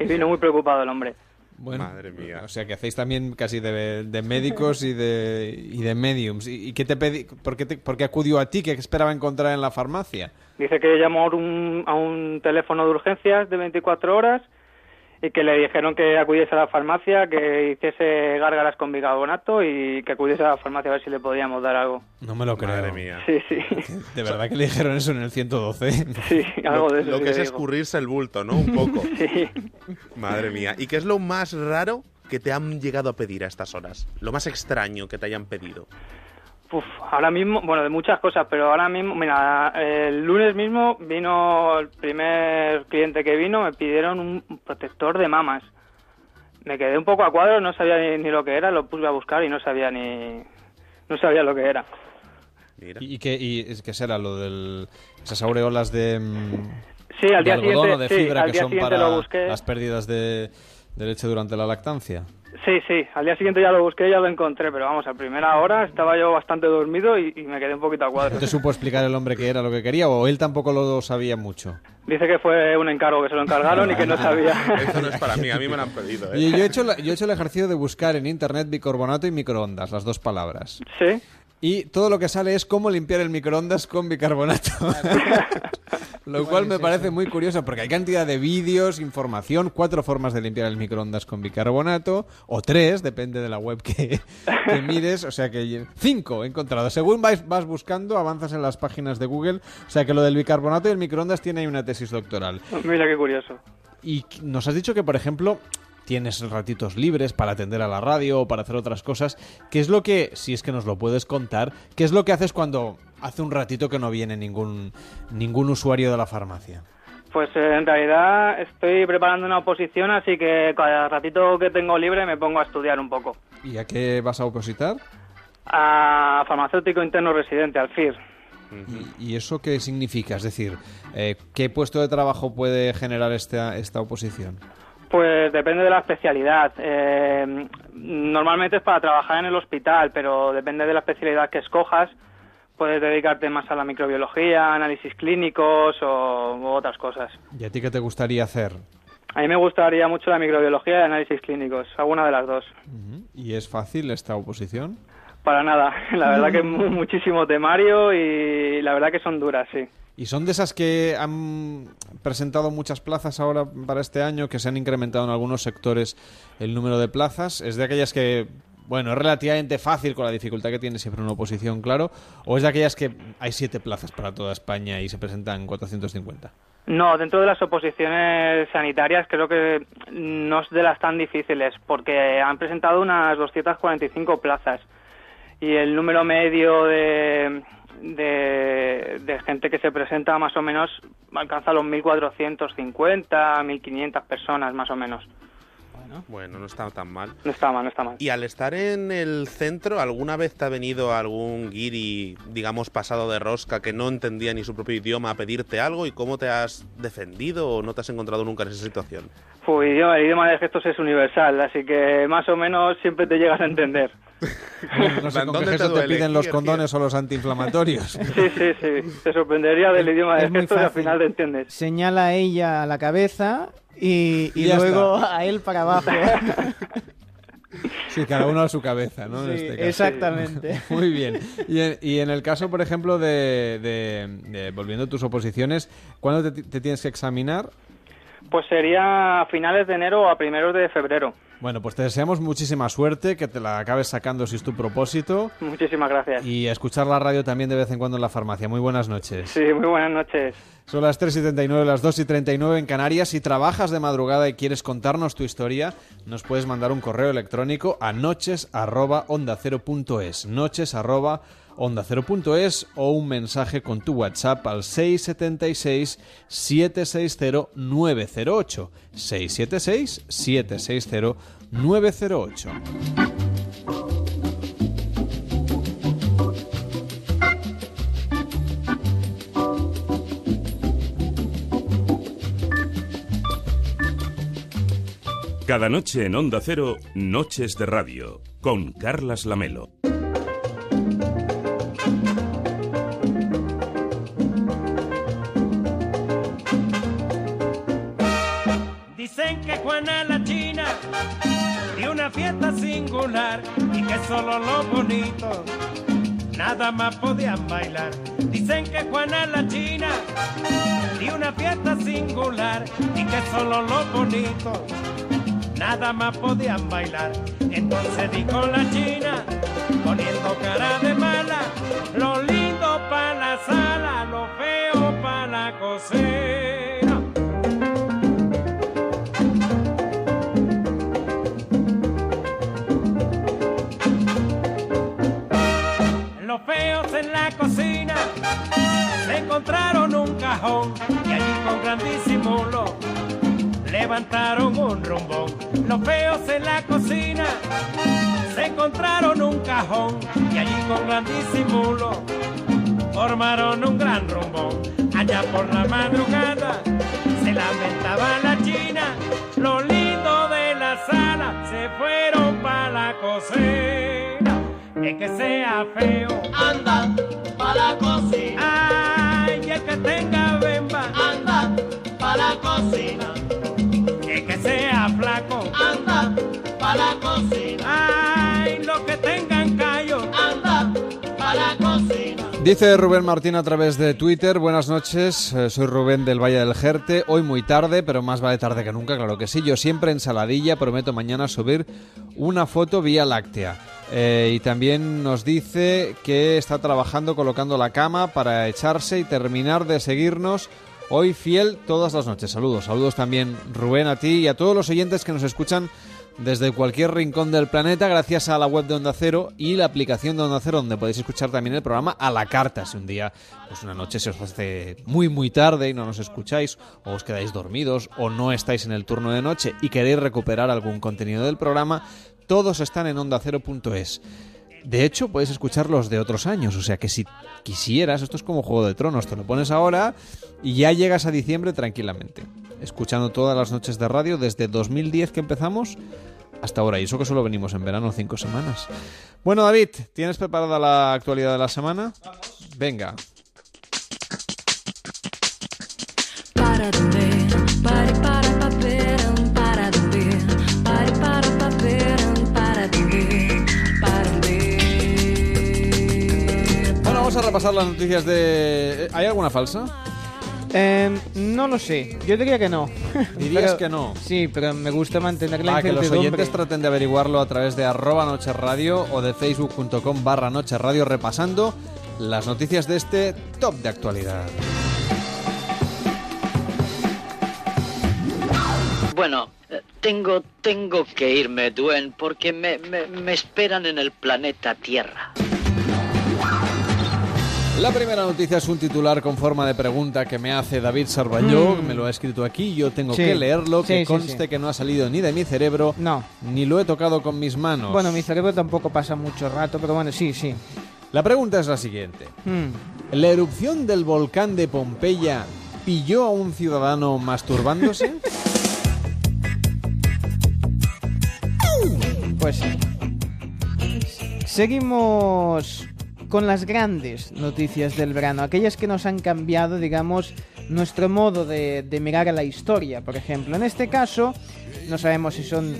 <laughs> vino muy preocupado el hombre. Bueno, Madre mía. O sea, que hacéis también casi de, de médicos y de, y de mediums. ¿Y, y qué te pedí, por, qué te- por qué acudió a ti? ¿Qué esperaba encontrar en la farmacia? Dice que llamó a un, a un teléfono de urgencias de 24 horas y que le dijeron que acudiese a la farmacia, que hiciese gárgaras con bicarbonato y que acudiese a la farmacia a ver si le podíamos dar algo. No me lo creo. Madre mía. Sí, sí. <laughs> ¿De verdad que le dijeron eso en el 112? <laughs> Sí, algo Lo, de eso. lo sí que es digo. escurrirse el bulto, ¿no? Un poco. <laughs> Sí. Madre mía. ¿Y qué es lo más raro que te han llegado a pedir a estas horas? Lo más extraño que te hayan pedido. Uf, ahora mismo, bueno, de muchas cosas, pero ahora mismo, mira, el lunes mismo vino el primer cliente que vino, me pidieron un protector de mamas. Me quedé un poco a cuadro, no sabía ni, ni lo que era, lo puse a buscar y no sabía ni, no sabía lo que era. ¿Y, y qué, y qué será lo del esas aureolas de, mm, Sí, al de día algodón siguiente- o de sí, fibra al que día son para lo busqué. las pérdidas de, de leche durante la lactancia? Sí, sí, al día siguiente ya lo busqué, ya lo encontré, pero vamos, a primera hora estaba yo bastante dormido y, y me quedé un poquito a cuadro. ¿No te supo explicar el hombre que era lo que quería o él tampoco lo sabía mucho? Dice que fue un encargo, que se lo encargaron y que no sabía. <laughs> Eso no es para mí, a mí me lo han pedido. ¿eh? Yo he, hecho la- yo he hecho el ejercicio de buscar en internet bicarbonato y microondas, las dos palabras. Sí. Y todo lo que sale es cómo limpiar el microondas con bicarbonato. <laughs> lo cual me parece muy curioso porque hay cantidad de vídeos, información, cuatro formas de limpiar el microondas con bicarbonato, o tres, depende de la web que, que <laughs> mires. O sea que cinco he encontrado. Según vais, vas buscando, avanzas en las páginas de Google. O sea que lo del bicarbonato y el microondas tiene ahí una tesis doctoral. Mira qué curioso. Y nos has dicho que, por ejemplo, tienes ratitos libres para atender a la radio o para hacer otras cosas. ¿Qué es lo que, si es que nos lo puedes contar, qué es lo que haces cuando hace un ratito que no viene ningún, ningún usuario de la farmacia? Pues eh, en realidad estoy preparando una oposición, así que cada ratito que tengo libre me pongo a estudiar un poco. ¿Y a qué vas a opositar? A farmacéutico interno residente, al FIR. ¿Y eso qué significa? Es decir, eh, ¿qué puesto de trabajo puede generar esta, esta oposición? Pues depende de la especialidad. Eh, normalmente es para trabajar en el hospital, pero depende de la especialidad que escojas. Puedes dedicarte más a la microbiología, análisis clínicos o u otras cosas. ¿Y a ti qué te gustaría hacer? A mí me gustaría mucho la microbiología y análisis clínicos, alguna de las dos. ¿Y es fácil esta oposición? Para nada, <laughs> la verdad que es mu- muchísimo temario y la verdad que son duras, sí. ¿Y son de esas que han presentado muchas plazas ahora para este año, que se han incrementado en algunos sectores el número de plazas? ¿Es de aquellas que, bueno, es relativamente fácil con la dificultad que tiene siempre una oposición, claro? ¿O es de aquellas que hay siete plazas para toda España y se presentan 450? No, dentro de las oposiciones sanitarias creo que no es de las tan difíciles porque han presentado unas 245 plazas y el número medio de, de, de gente que se presenta más o menos alcanza los 1.450, 1.500 personas más o menos. Bueno, no está tan mal. No está mal, no está mal. Y al estar en el centro, ¿alguna vez te ha venido algún guiri, digamos, pasado de rosca que no entendía ni su propio idioma a pedirte algo? ¿Y cómo te has defendido o no te has encontrado nunca en esa situación? Pues idioma- el idioma de gestos es universal, así que más o menos siempre te llegas a entender. No sé con qué ¿Dónde te te, piden los condones o los antiinflamatorios. <laughs> Sí, sí, sí. Te sorprendería del idioma de gestos y al final te entiendes. Señala ella a la cabeza y, luego está. a él para abajo. <laughs> Sí, cada uno a su cabeza, ¿no? En este caso. exactamente. <laughs> Muy bien. Y en, y en el caso, por ejemplo, de, de- de- volviendo a tus oposiciones, ¿cuándo te, te tienes que examinar? Pues sería a finales de enero o a primeros de febrero. Bueno, pues te deseamos muchísima suerte, que te la acabes sacando si es tu propósito. Muchísimas gracias. Y a escuchar la radio también de vez en cuando en la farmacia. Muy buenas noches. Sí, muy buenas noches. Son las 3 y 39, las 2 y 39 en Canarias. Si trabajas de madrugada y quieres contarnos tu historia, nos puedes mandar un correo electrónico a noches arroba onda cero punto es. Noches arroba onda cero punto es o un mensaje con tu WhatsApp al 676 760 908. 676 760 908. Cada noche en Onda Cero, Noches de Radio, con Carlas Lamelo. Dicen que Juana la China dio una fiesta singular y que solo los bonitos nada más podían bailar. Dicen que Juana la China dio una fiesta singular y que solo los bonitos nada más podían bailar. Entonces dijo la China, poniendo cara de mala, lo lindo para la sala, lo feo para la cocina. Los feos en la cocina se encontraron un cajón y allí con gran disimulo levantaron un rumbón. Los feos en la cocina se encontraron un cajón y allí con gran disimulo formaron un gran rumbo. Allá por la madrugada se lamentaba la china, lo lindo de la sala se fueron para la cocina. El que sea feo, anda para la cocina. Ay, el que tenga bemba, anda para la cocina. El que sea flaco, anda para la cocina. Ay, los que tengan callo, anda para la cocina. Dice Rubén Martín a través de Twitter, buenas noches, eh, soy Rubén del Valle del Jerte, hoy muy tarde, pero más vale tarde que nunca, claro que sí, yo siempre ensaladilla, prometo mañana subir una foto vía láctea. Eh, y también nos dice que está trabajando colocando la cama para echarse y terminar de seguirnos hoy fiel todas las noches. Saludos, saludos también Rubén a ti y a todos los oyentes que nos escuchan desde cualquier rincón del planeta gracias a la web de Onda Cero y la aplicación de Onda Cero donde podéis escuchar también el programa a la carta. Si un día, pues una noche se os hace muy muy tarde y no nos escucháis o os quedáis dormidos o no estáis en el turno de noche y queréis recuperar algún contenido del programa, todos están en ondacero.es. De hecho, puedes escuchar los de otros años, o sea que si quisieras, esto es como Juego de Tronos, te lo pones ahora y ya llegas a diciembre tranquilamente, escuchando todas las noches de radio desde 2010 que empezamos hasta ahora, y eso que solo venimos en verano cinco semanas. Bueno, David, ¿tienes preparada la actualidad de la semana? Venga. Para de vamos a repasar las noticias de... ¿Hay alguna falsa? Eh, no lo sé, yo diría que no. <laughs> Dirías Pero- que no. Sí, pero me gusta mantener la Ah, que los incertidumbre. oyentes traten de averiguarlo a través de arroba noche radio o de facebook.com barra noche radio repasando las noticias de este top de actualidad. Bueno, eh, tengo, tengo que irme, Duen, porque me, me, me esperan en el planeta Tierra. La primera noticia es un titular con forma de pregunta que me hace David Sarballó, Mm. me lo ha escrito aquí, yo tengo Sí. que leerlo, que Sí, conste sí. que no ha salido ni de mi cerebro, No. ni lo he tocado con mis manos. Bueno, mi cerebro tampoco pasa mucho rato, pero bueno, sí, sí. La pregunta es la siguiente. Mm. ¿La erupción del volcán de Pompeya pilló a un ciudadano masturbándose? Pues sí. Seguimos con las grandes noticias del verano, aquellas que nos han cambiado, digamos, nuestro modo de, mirar a la historia, por ejemplo. En este caso, no sabemos si son...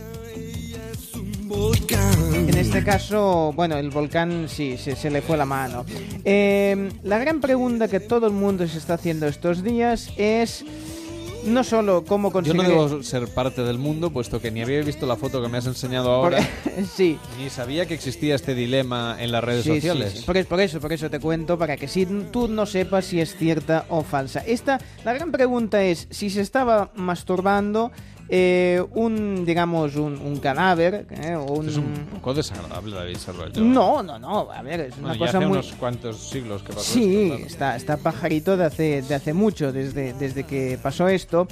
En este caso, bueno, el volcán sí, se, se le fue la mano. Eh, la gran pregunta que todo el mundo se está haciendo estos días es no solo cómo Yo conseguir... no debo ser parte del mundo, puesto que ni había visto la foto que me has enseñado ahora, <laughs> sí. ni sabía que existía este dilema en las redes Sí, sociales. sí. Por, es- por eso, por eso te cuento, para que si tú no sepas si es cierta o falsa. Esta, la gran pregunta es si se estaba masturbando eh, un, digamos, un, un cadáver eh, un... Es un poco desagradable, David Sarballó. No, no, no, a ver, es una Bueno, cosa hace muy... unos cuantos siglos que pasó Sí, esto, claro. está, está pajarito de hace, de hace mucho, desde, desde que pasó esto.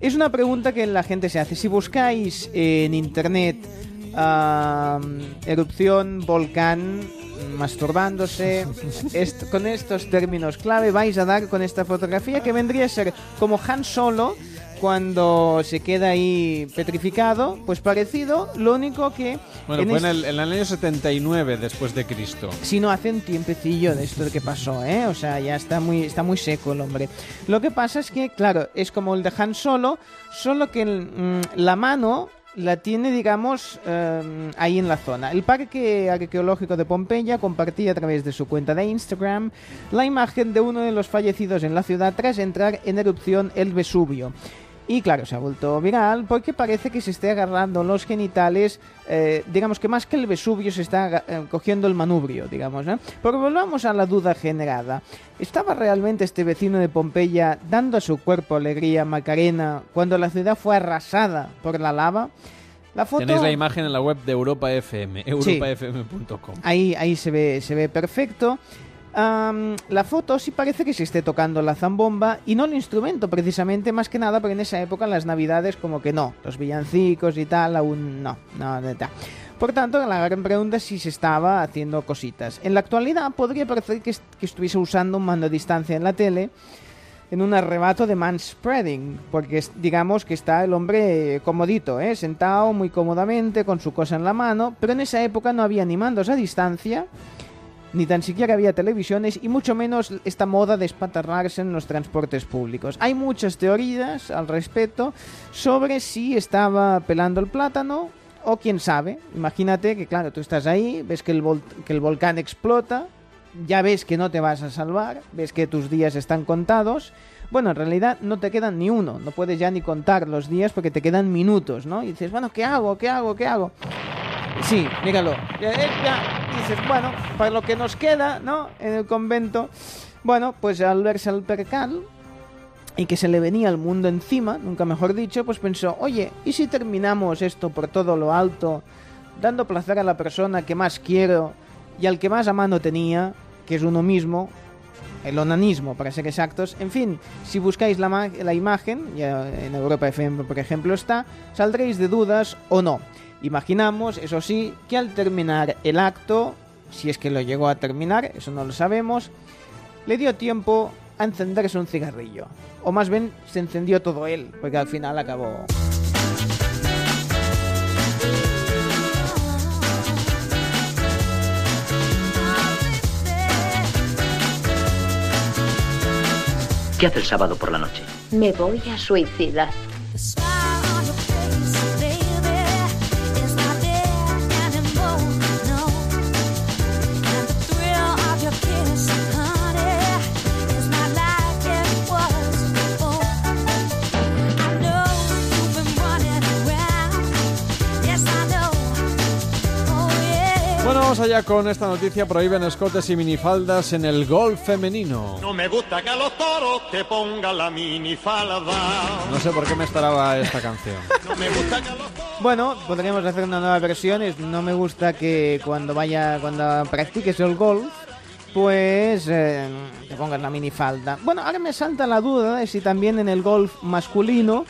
Es una pregunta que la gente se hace. Si buscáis en internet ah, erupción, volcán, masturbándose, <laughs> est- con estos términos clave vais a dar con esta fotografía que vendría a ser como Han Solo cuando se queda ahí petrificado, pues parecido, lo único que... Bueno, en fue en el, en el año 79 después de Cristo. si no hace un tiempecillo de esto que pasó, ¿eh? O sea, ya está muy, está muy seco el hombre. Lo que pasa es que, claro, es como el de Han Solo, solo que el, mm, la mano la tiene, digamos, eh, ahí en la zona. El Parque Arqueológico de Pompeya compartía a través de su cuenta de Instagram la imagen de uno de los fallecidos en la ciudad tras entrar en erupción el Vesubio. Y claro, se ha vuelto viral porque parece que se esté agarrando los genitales, eh, digamos que más que el Vesubio se está eh, cogiendo el manubrio, digamos. ¿eh? Pero volvamos a la duda generada. ¿Estaba realmente este vecino de Pompeya dando a su cuerpo alegría Macarena cuando la ciudad fue arrasada por la lava? La foto... Tenéis la imagen en la web de Europa FM, europafm.com. Ahí, ahí se ve, se ve perfecto. La foto sí parece que se esté tocando la zambomba y no el instrumento, precisamente, más que nada, porque en esa época, en las navidades, como que no. Los villancicos y tal, aún no. no, no, tal. Por tanto, la gran pregunta es si se estaba haciendo cositas. En la actualidad podría parecer que, est- que estuviese usando un mando a distancia en la tele en un arrebato de manspreading, porque digamos que está el hombre comodito, ¿eh? sentado muy cómodamente con su cosa en la mano, pero en esa época no había ni mandos a distancia, ni tan siquiera había televisiones y mucho menos esta moda de espatarrarse en los transportes públicos. Hay muchas teorías al respecto sobre si estaba pelando el plátano o quién sabe. Imagínate que, claro, tú estás ahí, ves que el, que el volcán explota, ya ves que no te vas a salvar, ves que tus días están contados. Bueno, en realidad no te quedan ni uno, no puedes ya ni contar los días porque te quedan minutos, ¿no? Y dices, bueno, ¿qué hago? ¿Qué hago? ¿Qué hago? Sí, míralo. Ya, dices, bueno, para lo que nos queda, ¿no? En el convento. Bueno, pues al verse al percal y que se le venía el mundo encima, nunca mejor dicho, pues pensó, oye, ¿y si terminamos esto por todo lo alto, dando placer a la persona que más quiero y al que más a mano tenía, que es uno mismo, el onanismo, para ser exactos. En fin, si buscáis la, la imagen, ya en Europa FM, por ejemplo, está, saldréis de dudas o no. Imaginamos, eso sí, que al terminar el acto, si es que lo llegó a terminar, eso no lo sabemos, le dio tiempo a encenderse un cigarrillo. O más bien se encendió todo él, porque al final acabó. ¿Qué hace el sábado por la noche? Me voy a suicidar. Vamos allá con esta noticia. Prohíben escotes y minifaldas en el golf femenino. No me gusta que a los toros te pongan la minifalda. No sé por qué me esperaba esta canción. <laughs> No me gusta que a los Bueno, podríamos hacer una nueva versión. Es- No me gusta que cuando vaya, cuando practiques el golf, pues eh, te pongas la minifalda. Bueno, ahora me salta la duda de si también en el golf masculino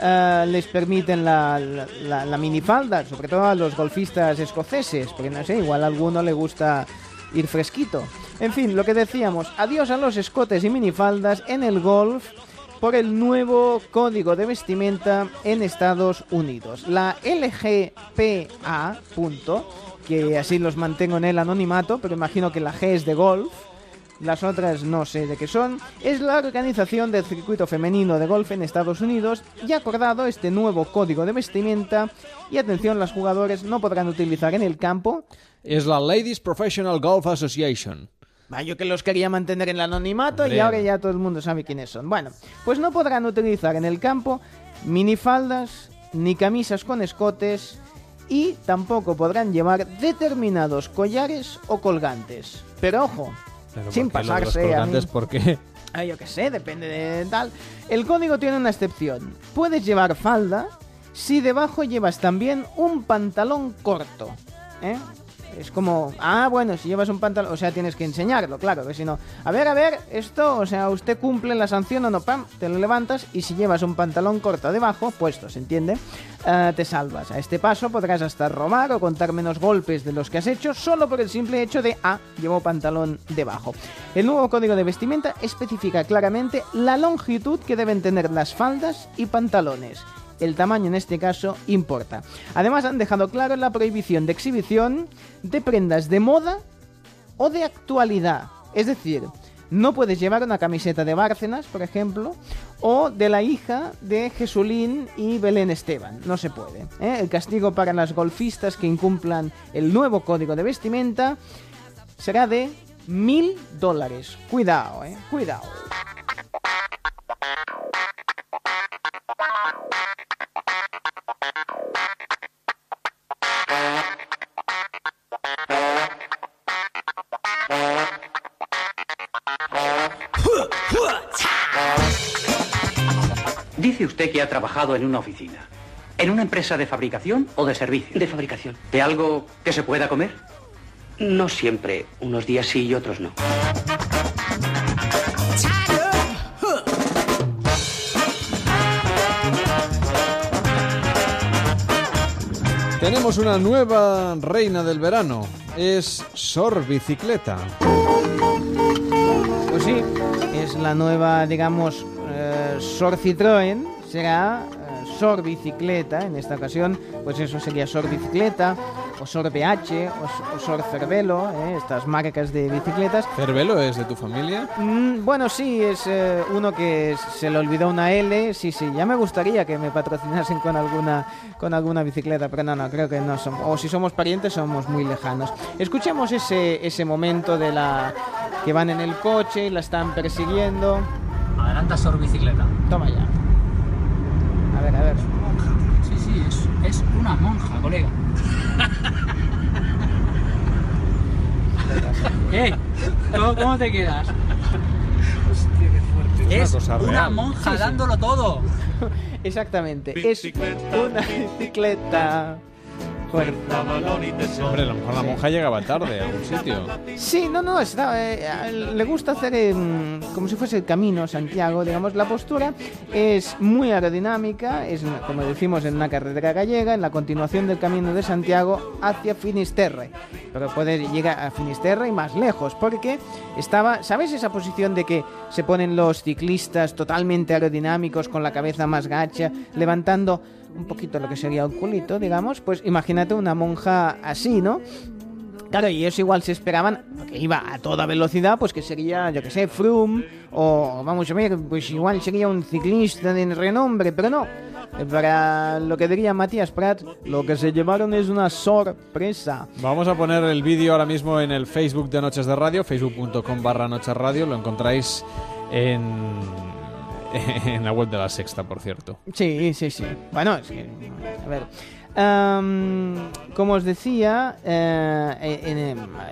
eh, les permiten la, la, la- minifalda, sobre todo a los golfistas escoceses, porque no sé, igual a alguno le gusta ir fresquito. En fin, lo que decíamos, adiós a los escotes y minifaldas en el golf por el nuevo código de vestimenta en Estados Unidos. La LGPA, punto, que así los mantengo en el anonimato, pero imagino que la G es de golf, las otras no sé de qué son, es la organización del circuito femenino de golf en Estados Unidos y ha acordado este nuevo código de vestimenta y atención, las jugadores no podrán utilizar en el campo Es la Ladies Professional Golf Association. Va, yo que los quería mantener en el anonimato y Hombre. ahora ya todo el mundo sabe quiénes son. Bueno, pues no podrán utilizar en el campo minifaldas ni camisas con escotes y tampoco podrán llevar determinados collares o colgantes. Pero ojo, Pero sin ¿por qué lo de los pasarse a mí. colgantes? ¿Por qué? <laughs> Ah, yo qué sé, depende de tal. El código tiene una excepción. Puedes llevar falda si debajo llevas también un pantalón corto. ¿eh? Es como, ah, bueno, si llevas un pantalón, o sea, tienes que enseñarlo, claro, que si no, a ver, a ver, esto, o sea, usted cumple la sanción o no, pam, te lo levantas y si llevas un pantalón corto debajo, puesto, ¿se entiende? Eh, te salvas. A este paso podrás hasta robar o contar menos golpes de los que has hecho solo por el simple hecho de, ah, llevo pantalón debajo. El nuevo código de vestimenta especifica claramente la longitud que deben tener las faldas y pantalones. El tamaño en este caso importa. Además han dejado claro la prohibición de exhibición de prendas de moda o de actualidad. Es decir, no puedes llevar una camiseta de Bárcenas, por ejemplo, o de la hija de Jesulín y Belén Esteban. No se puede. ¿eh? El castigo para las golfistas que incumplan el nuevo código de vestimenta será de mil dólares. Cuidado, eh. Cuidado. Dice usted que ha trabajado en una oficina. ¿En una empresa de fabricación o de servicio? De fabricación. ¿De algo que se pueda comer? No siempre. Unos días sí y otros no. Tenemos una nueva reina del verano. Es Sor Bicicleta. Pues sí, es la nueva, digamos, eh, Sor Citroën, será eh, Sor Bicicleta, en esta ocasión, pues eso sería Sor Bicicleta, o Sor BH, o, o Sor Cervelo, eh, estas marcas de bicicletas. ¿Cervelo es de tu familia? Mm, bueno, sí, es eh, uno que se le olvidó una L, sí, sí, ya me gustaría que me patrocinasen con alguna, con alguna bicicleta, pero no, no, creo que no somos, o si somos parientes somos muy lejanos. Escuchemos ese, ese momento de la que van en el coche y la están persiguiendo. Adelanta Sor Bicicleta. Toma ya. A ver, a ver. Sí, sí, es, es una monja, colega. ¿Qué? ¿Cómo, cómo te quedas? Es cosa una real. monja Sí, sí. dándolo todo. <laughs> Exactamente, es una bicicleta. Hombre, a lo mejor la monja llegaba tarde a algún sitio. Sí, no, no, está, eh, le gusta hacer eh, como si fuese el camino Santiago, digamos, la postura es muy aerodinámica, es como decimos en una carretera gallega, en la continuación del camino de Santiago hacia Finisterre, pero puede llegar a Finisterre y más lejos, porque estaba, ¿sabes esa posición de que se ponen los ciclistas totalmente aerodinámicos con la cabeza más gacha, levantando un poquito lo que sería el culito, digamos, pues imagínate una monja así, ¿no? Claro, y ellos igual se esperaban, que iba a toda velocidad, pues que sería, yo que sé, Froome, o vamos a ver, pues igual sería un ciclista de renombre, pero no. Para lo que diría Matías Prat, lo que se llevaron es una sorpresa. Vamos a poner el vídeo ahora mismo en el Facebook de Noches de Radio, facebook.com barra Noches Radio. Lo encontráis en, <laughs> en la web de la Sexta, por cierto. Sí, sí, sí. Bueno, es que, a ver. Como os decía, eh,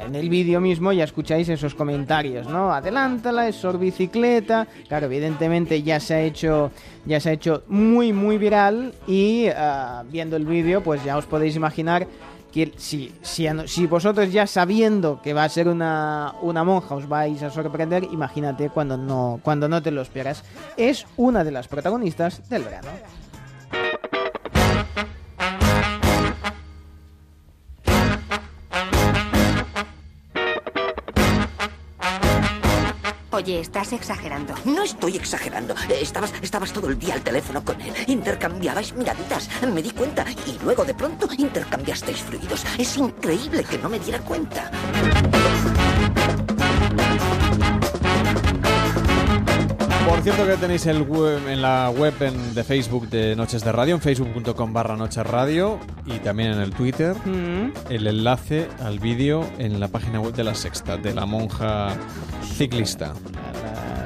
en, el vídeo mismo ya escucháis esos comentarios, ¿no? Adelántala, es Sor Bicicleta. Claro, evidentemente ya se ha hecho, ya se ha hecho muy, muy viral y ah, viendo el vídeo, pues ya os podéis imaginar si, si, si vosotros ya sabiendo que va a ser una, una monja os vais a sorprender, imagínate cuando no, cuando no te lo esperas. Es una de las protagonistas del verano. Oye, estás exagerando. No estoy exagerando. Eh, Estabas, estabas todo el día al teléfono con él. Intercambiabais miraditas. Me di cuenta. Y luego de pronto intercambiasteis fluidos. Es increíble que no me diera cuenta. Cierto que tenéis el web, en la web en- de Facebook de Noches de Radio, en facebook.com barra Noches Radio y también en el Twitter, el enlace al vídeo en la página web de la Sexta, de la monja ciclista.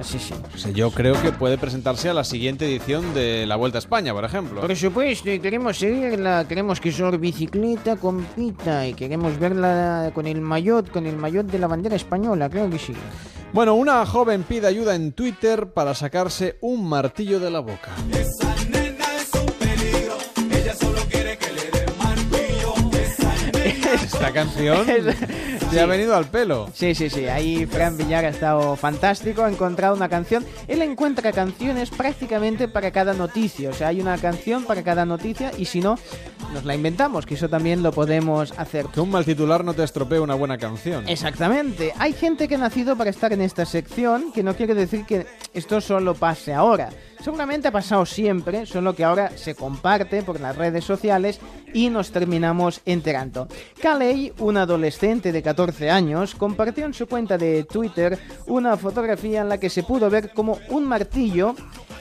Sí, sí. O sea, yo creo que puede presentarse a la siguiente edición de la Vuelta a España, por ejemplo. Por supuesto, y queremos seguirla, queremos que Sor Bicicleta compita y queremos verla con el maillot, con el maillot de la bandera española, creo que sí. Bueno, una joven pide ayuda en Twitter para sacarse un martillo de la boca. <laughs> Esta canción te ha venido al pelo. Sí, sí, sí. Ahí Fran Villar ha estado fantástico. Ha encontrado una canción. Él encuentra canciones prácticamente para cada noticia. O sea, hay una canción para cada noticia y si no, nos la inventamos, que eso también lo podemos hacer. Que un mal titular no te estropee una buena canción. Exactamente. Hay gente que ha nacido para estar en esta sección, que no quiere decir que esto solo pase ahora. Seguramente ha pasado siempre, solo que ahora se comparte por las redes sociales y nos terminamos enterando. Kalei, un adolescente de 14 años, compartió en su cuenta de Twitter una fotografía en la que se pudo ver como un martillo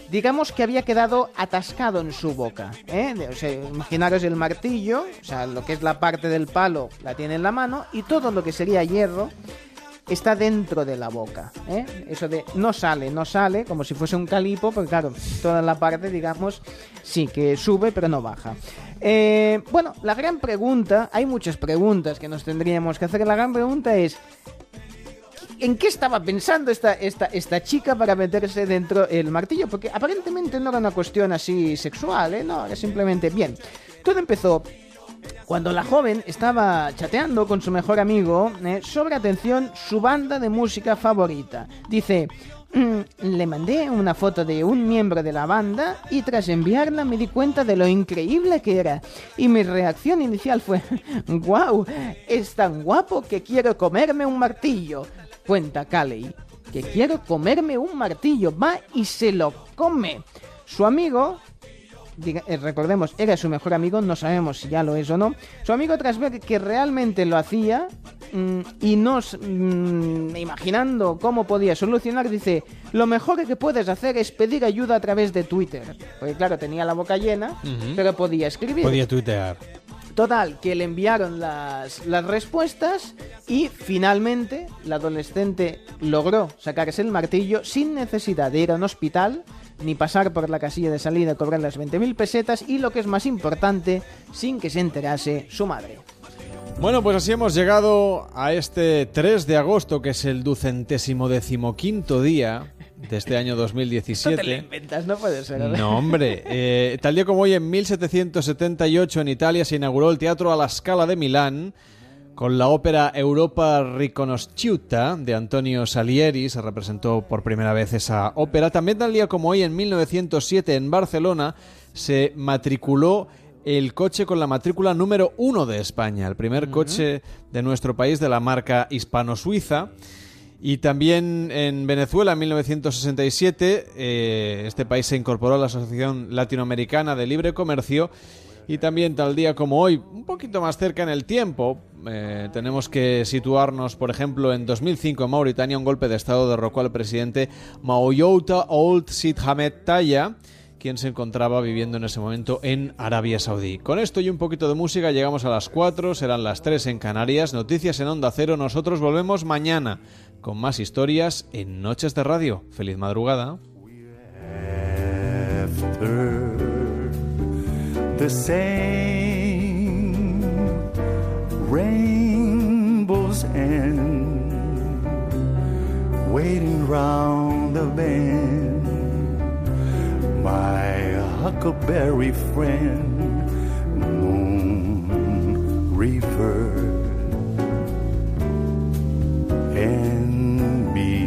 digamos que había quedado atascado en su boca. ¿eh? O sea, imaginaros el martillo, o sea, lo que es la parte del palo la tiene en la mano y todo lo que sería hierro está dentro de la boca. ¿eh? Eso de no sale, no sale, como si fuese un calipo, porque claro, toda la parte, digamos, sí que sube, pero no baja. Eh, bueno, la gran pregunta, hay muchas preguntas que nos tendríamos que hacer. La gran pregunta es, ¿En qué estaba pensando esta, esta, esta chica para meterse dentro el martillo? Porque aparentemente no era una cuestión así sexual, ¿eh? No, era simplemente bien. Todo empezó cuando la joven estaba chateando con su mejor amigo ¿eh? sobre, atención, su banda de música favorita. Dice, Mm, Le mandé una foto de un miembro de la banda y tras enviarla me di cuenta de lo increíble que era. Y mi reacción inicial fue, <laughs> wow, es tan guapo que quiero comerme un martillo. Cuenta Caley, que quiero comerme un martillo. Va y se lo come. Su amigo, recordemos, era su mejor amigo, no sabemos si ya lo es o no. Su amigo tras ver que realmente lo hacía mm, y nos mm, imaginando cómo podía solucionar, dice, lo mejor que puedes hacer es pedir ayuda a través de Twitter. Porque claro, tenía la boca llena, pero podía escribir. Podía tuitear. Total, que le enviaron las, las respuestas y finalmente la adolescente logró sacarse el martillo sin necesidad de ir a un hospital ni pasar por la casilla de salida a cobrar las 20.000 pesetas y lo que es más importante, sin que se enterase su madre. Bueno, pues así hemos llegado a este 3 de agosto, que es el ducentésimo decimoquinto día de este año No te lo 2017. inventas, no puede ser. No, hombre. Eh, tal día como hoy, en 1778, en Italia, se inauguró el Teatro a la Scala de Milán con la ópera Europa Riconosciuta de Antonio Salieri. Se representó por primera vez esa ópera. También tal día como hoy, en 1907, en Barcelona, se matriculó el coche con la matrícula número uno de España, el primer coche de nuestro país de la marca hispano-suiza. Y también en Venezuela, en 1967, eh, este país se incorporó a la Asociación Latinoamericana de Libre Comercio. Y también tal día como hoy, un poquito más cerca en el tiempo, eh, tenemos que situarnos, por ejemplo, en 2005 en Mauritania, un golpe de Estado derrocó al presidente Maoyouta Ould Sid Hamed Taya, quien se encontraba viviendo en ese momento en Arabia Saudí. Con esto y un poquito de música llegamos a las 4, serán las 3 en Canarias, noticias en Onda Cero, nosotros volvemos mañana con más historias en Noches de Radio. Feliz madrugada. The same. Rainbows end waiting round the bend. My huckleberry friend moon river and me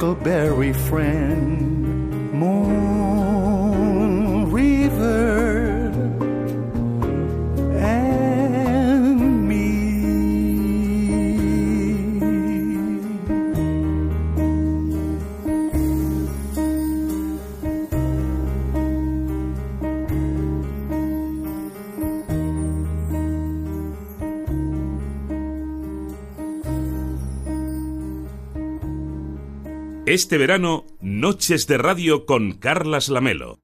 Huckleberry friend, Este verano, Noches de Radio con Carlas Lamelo.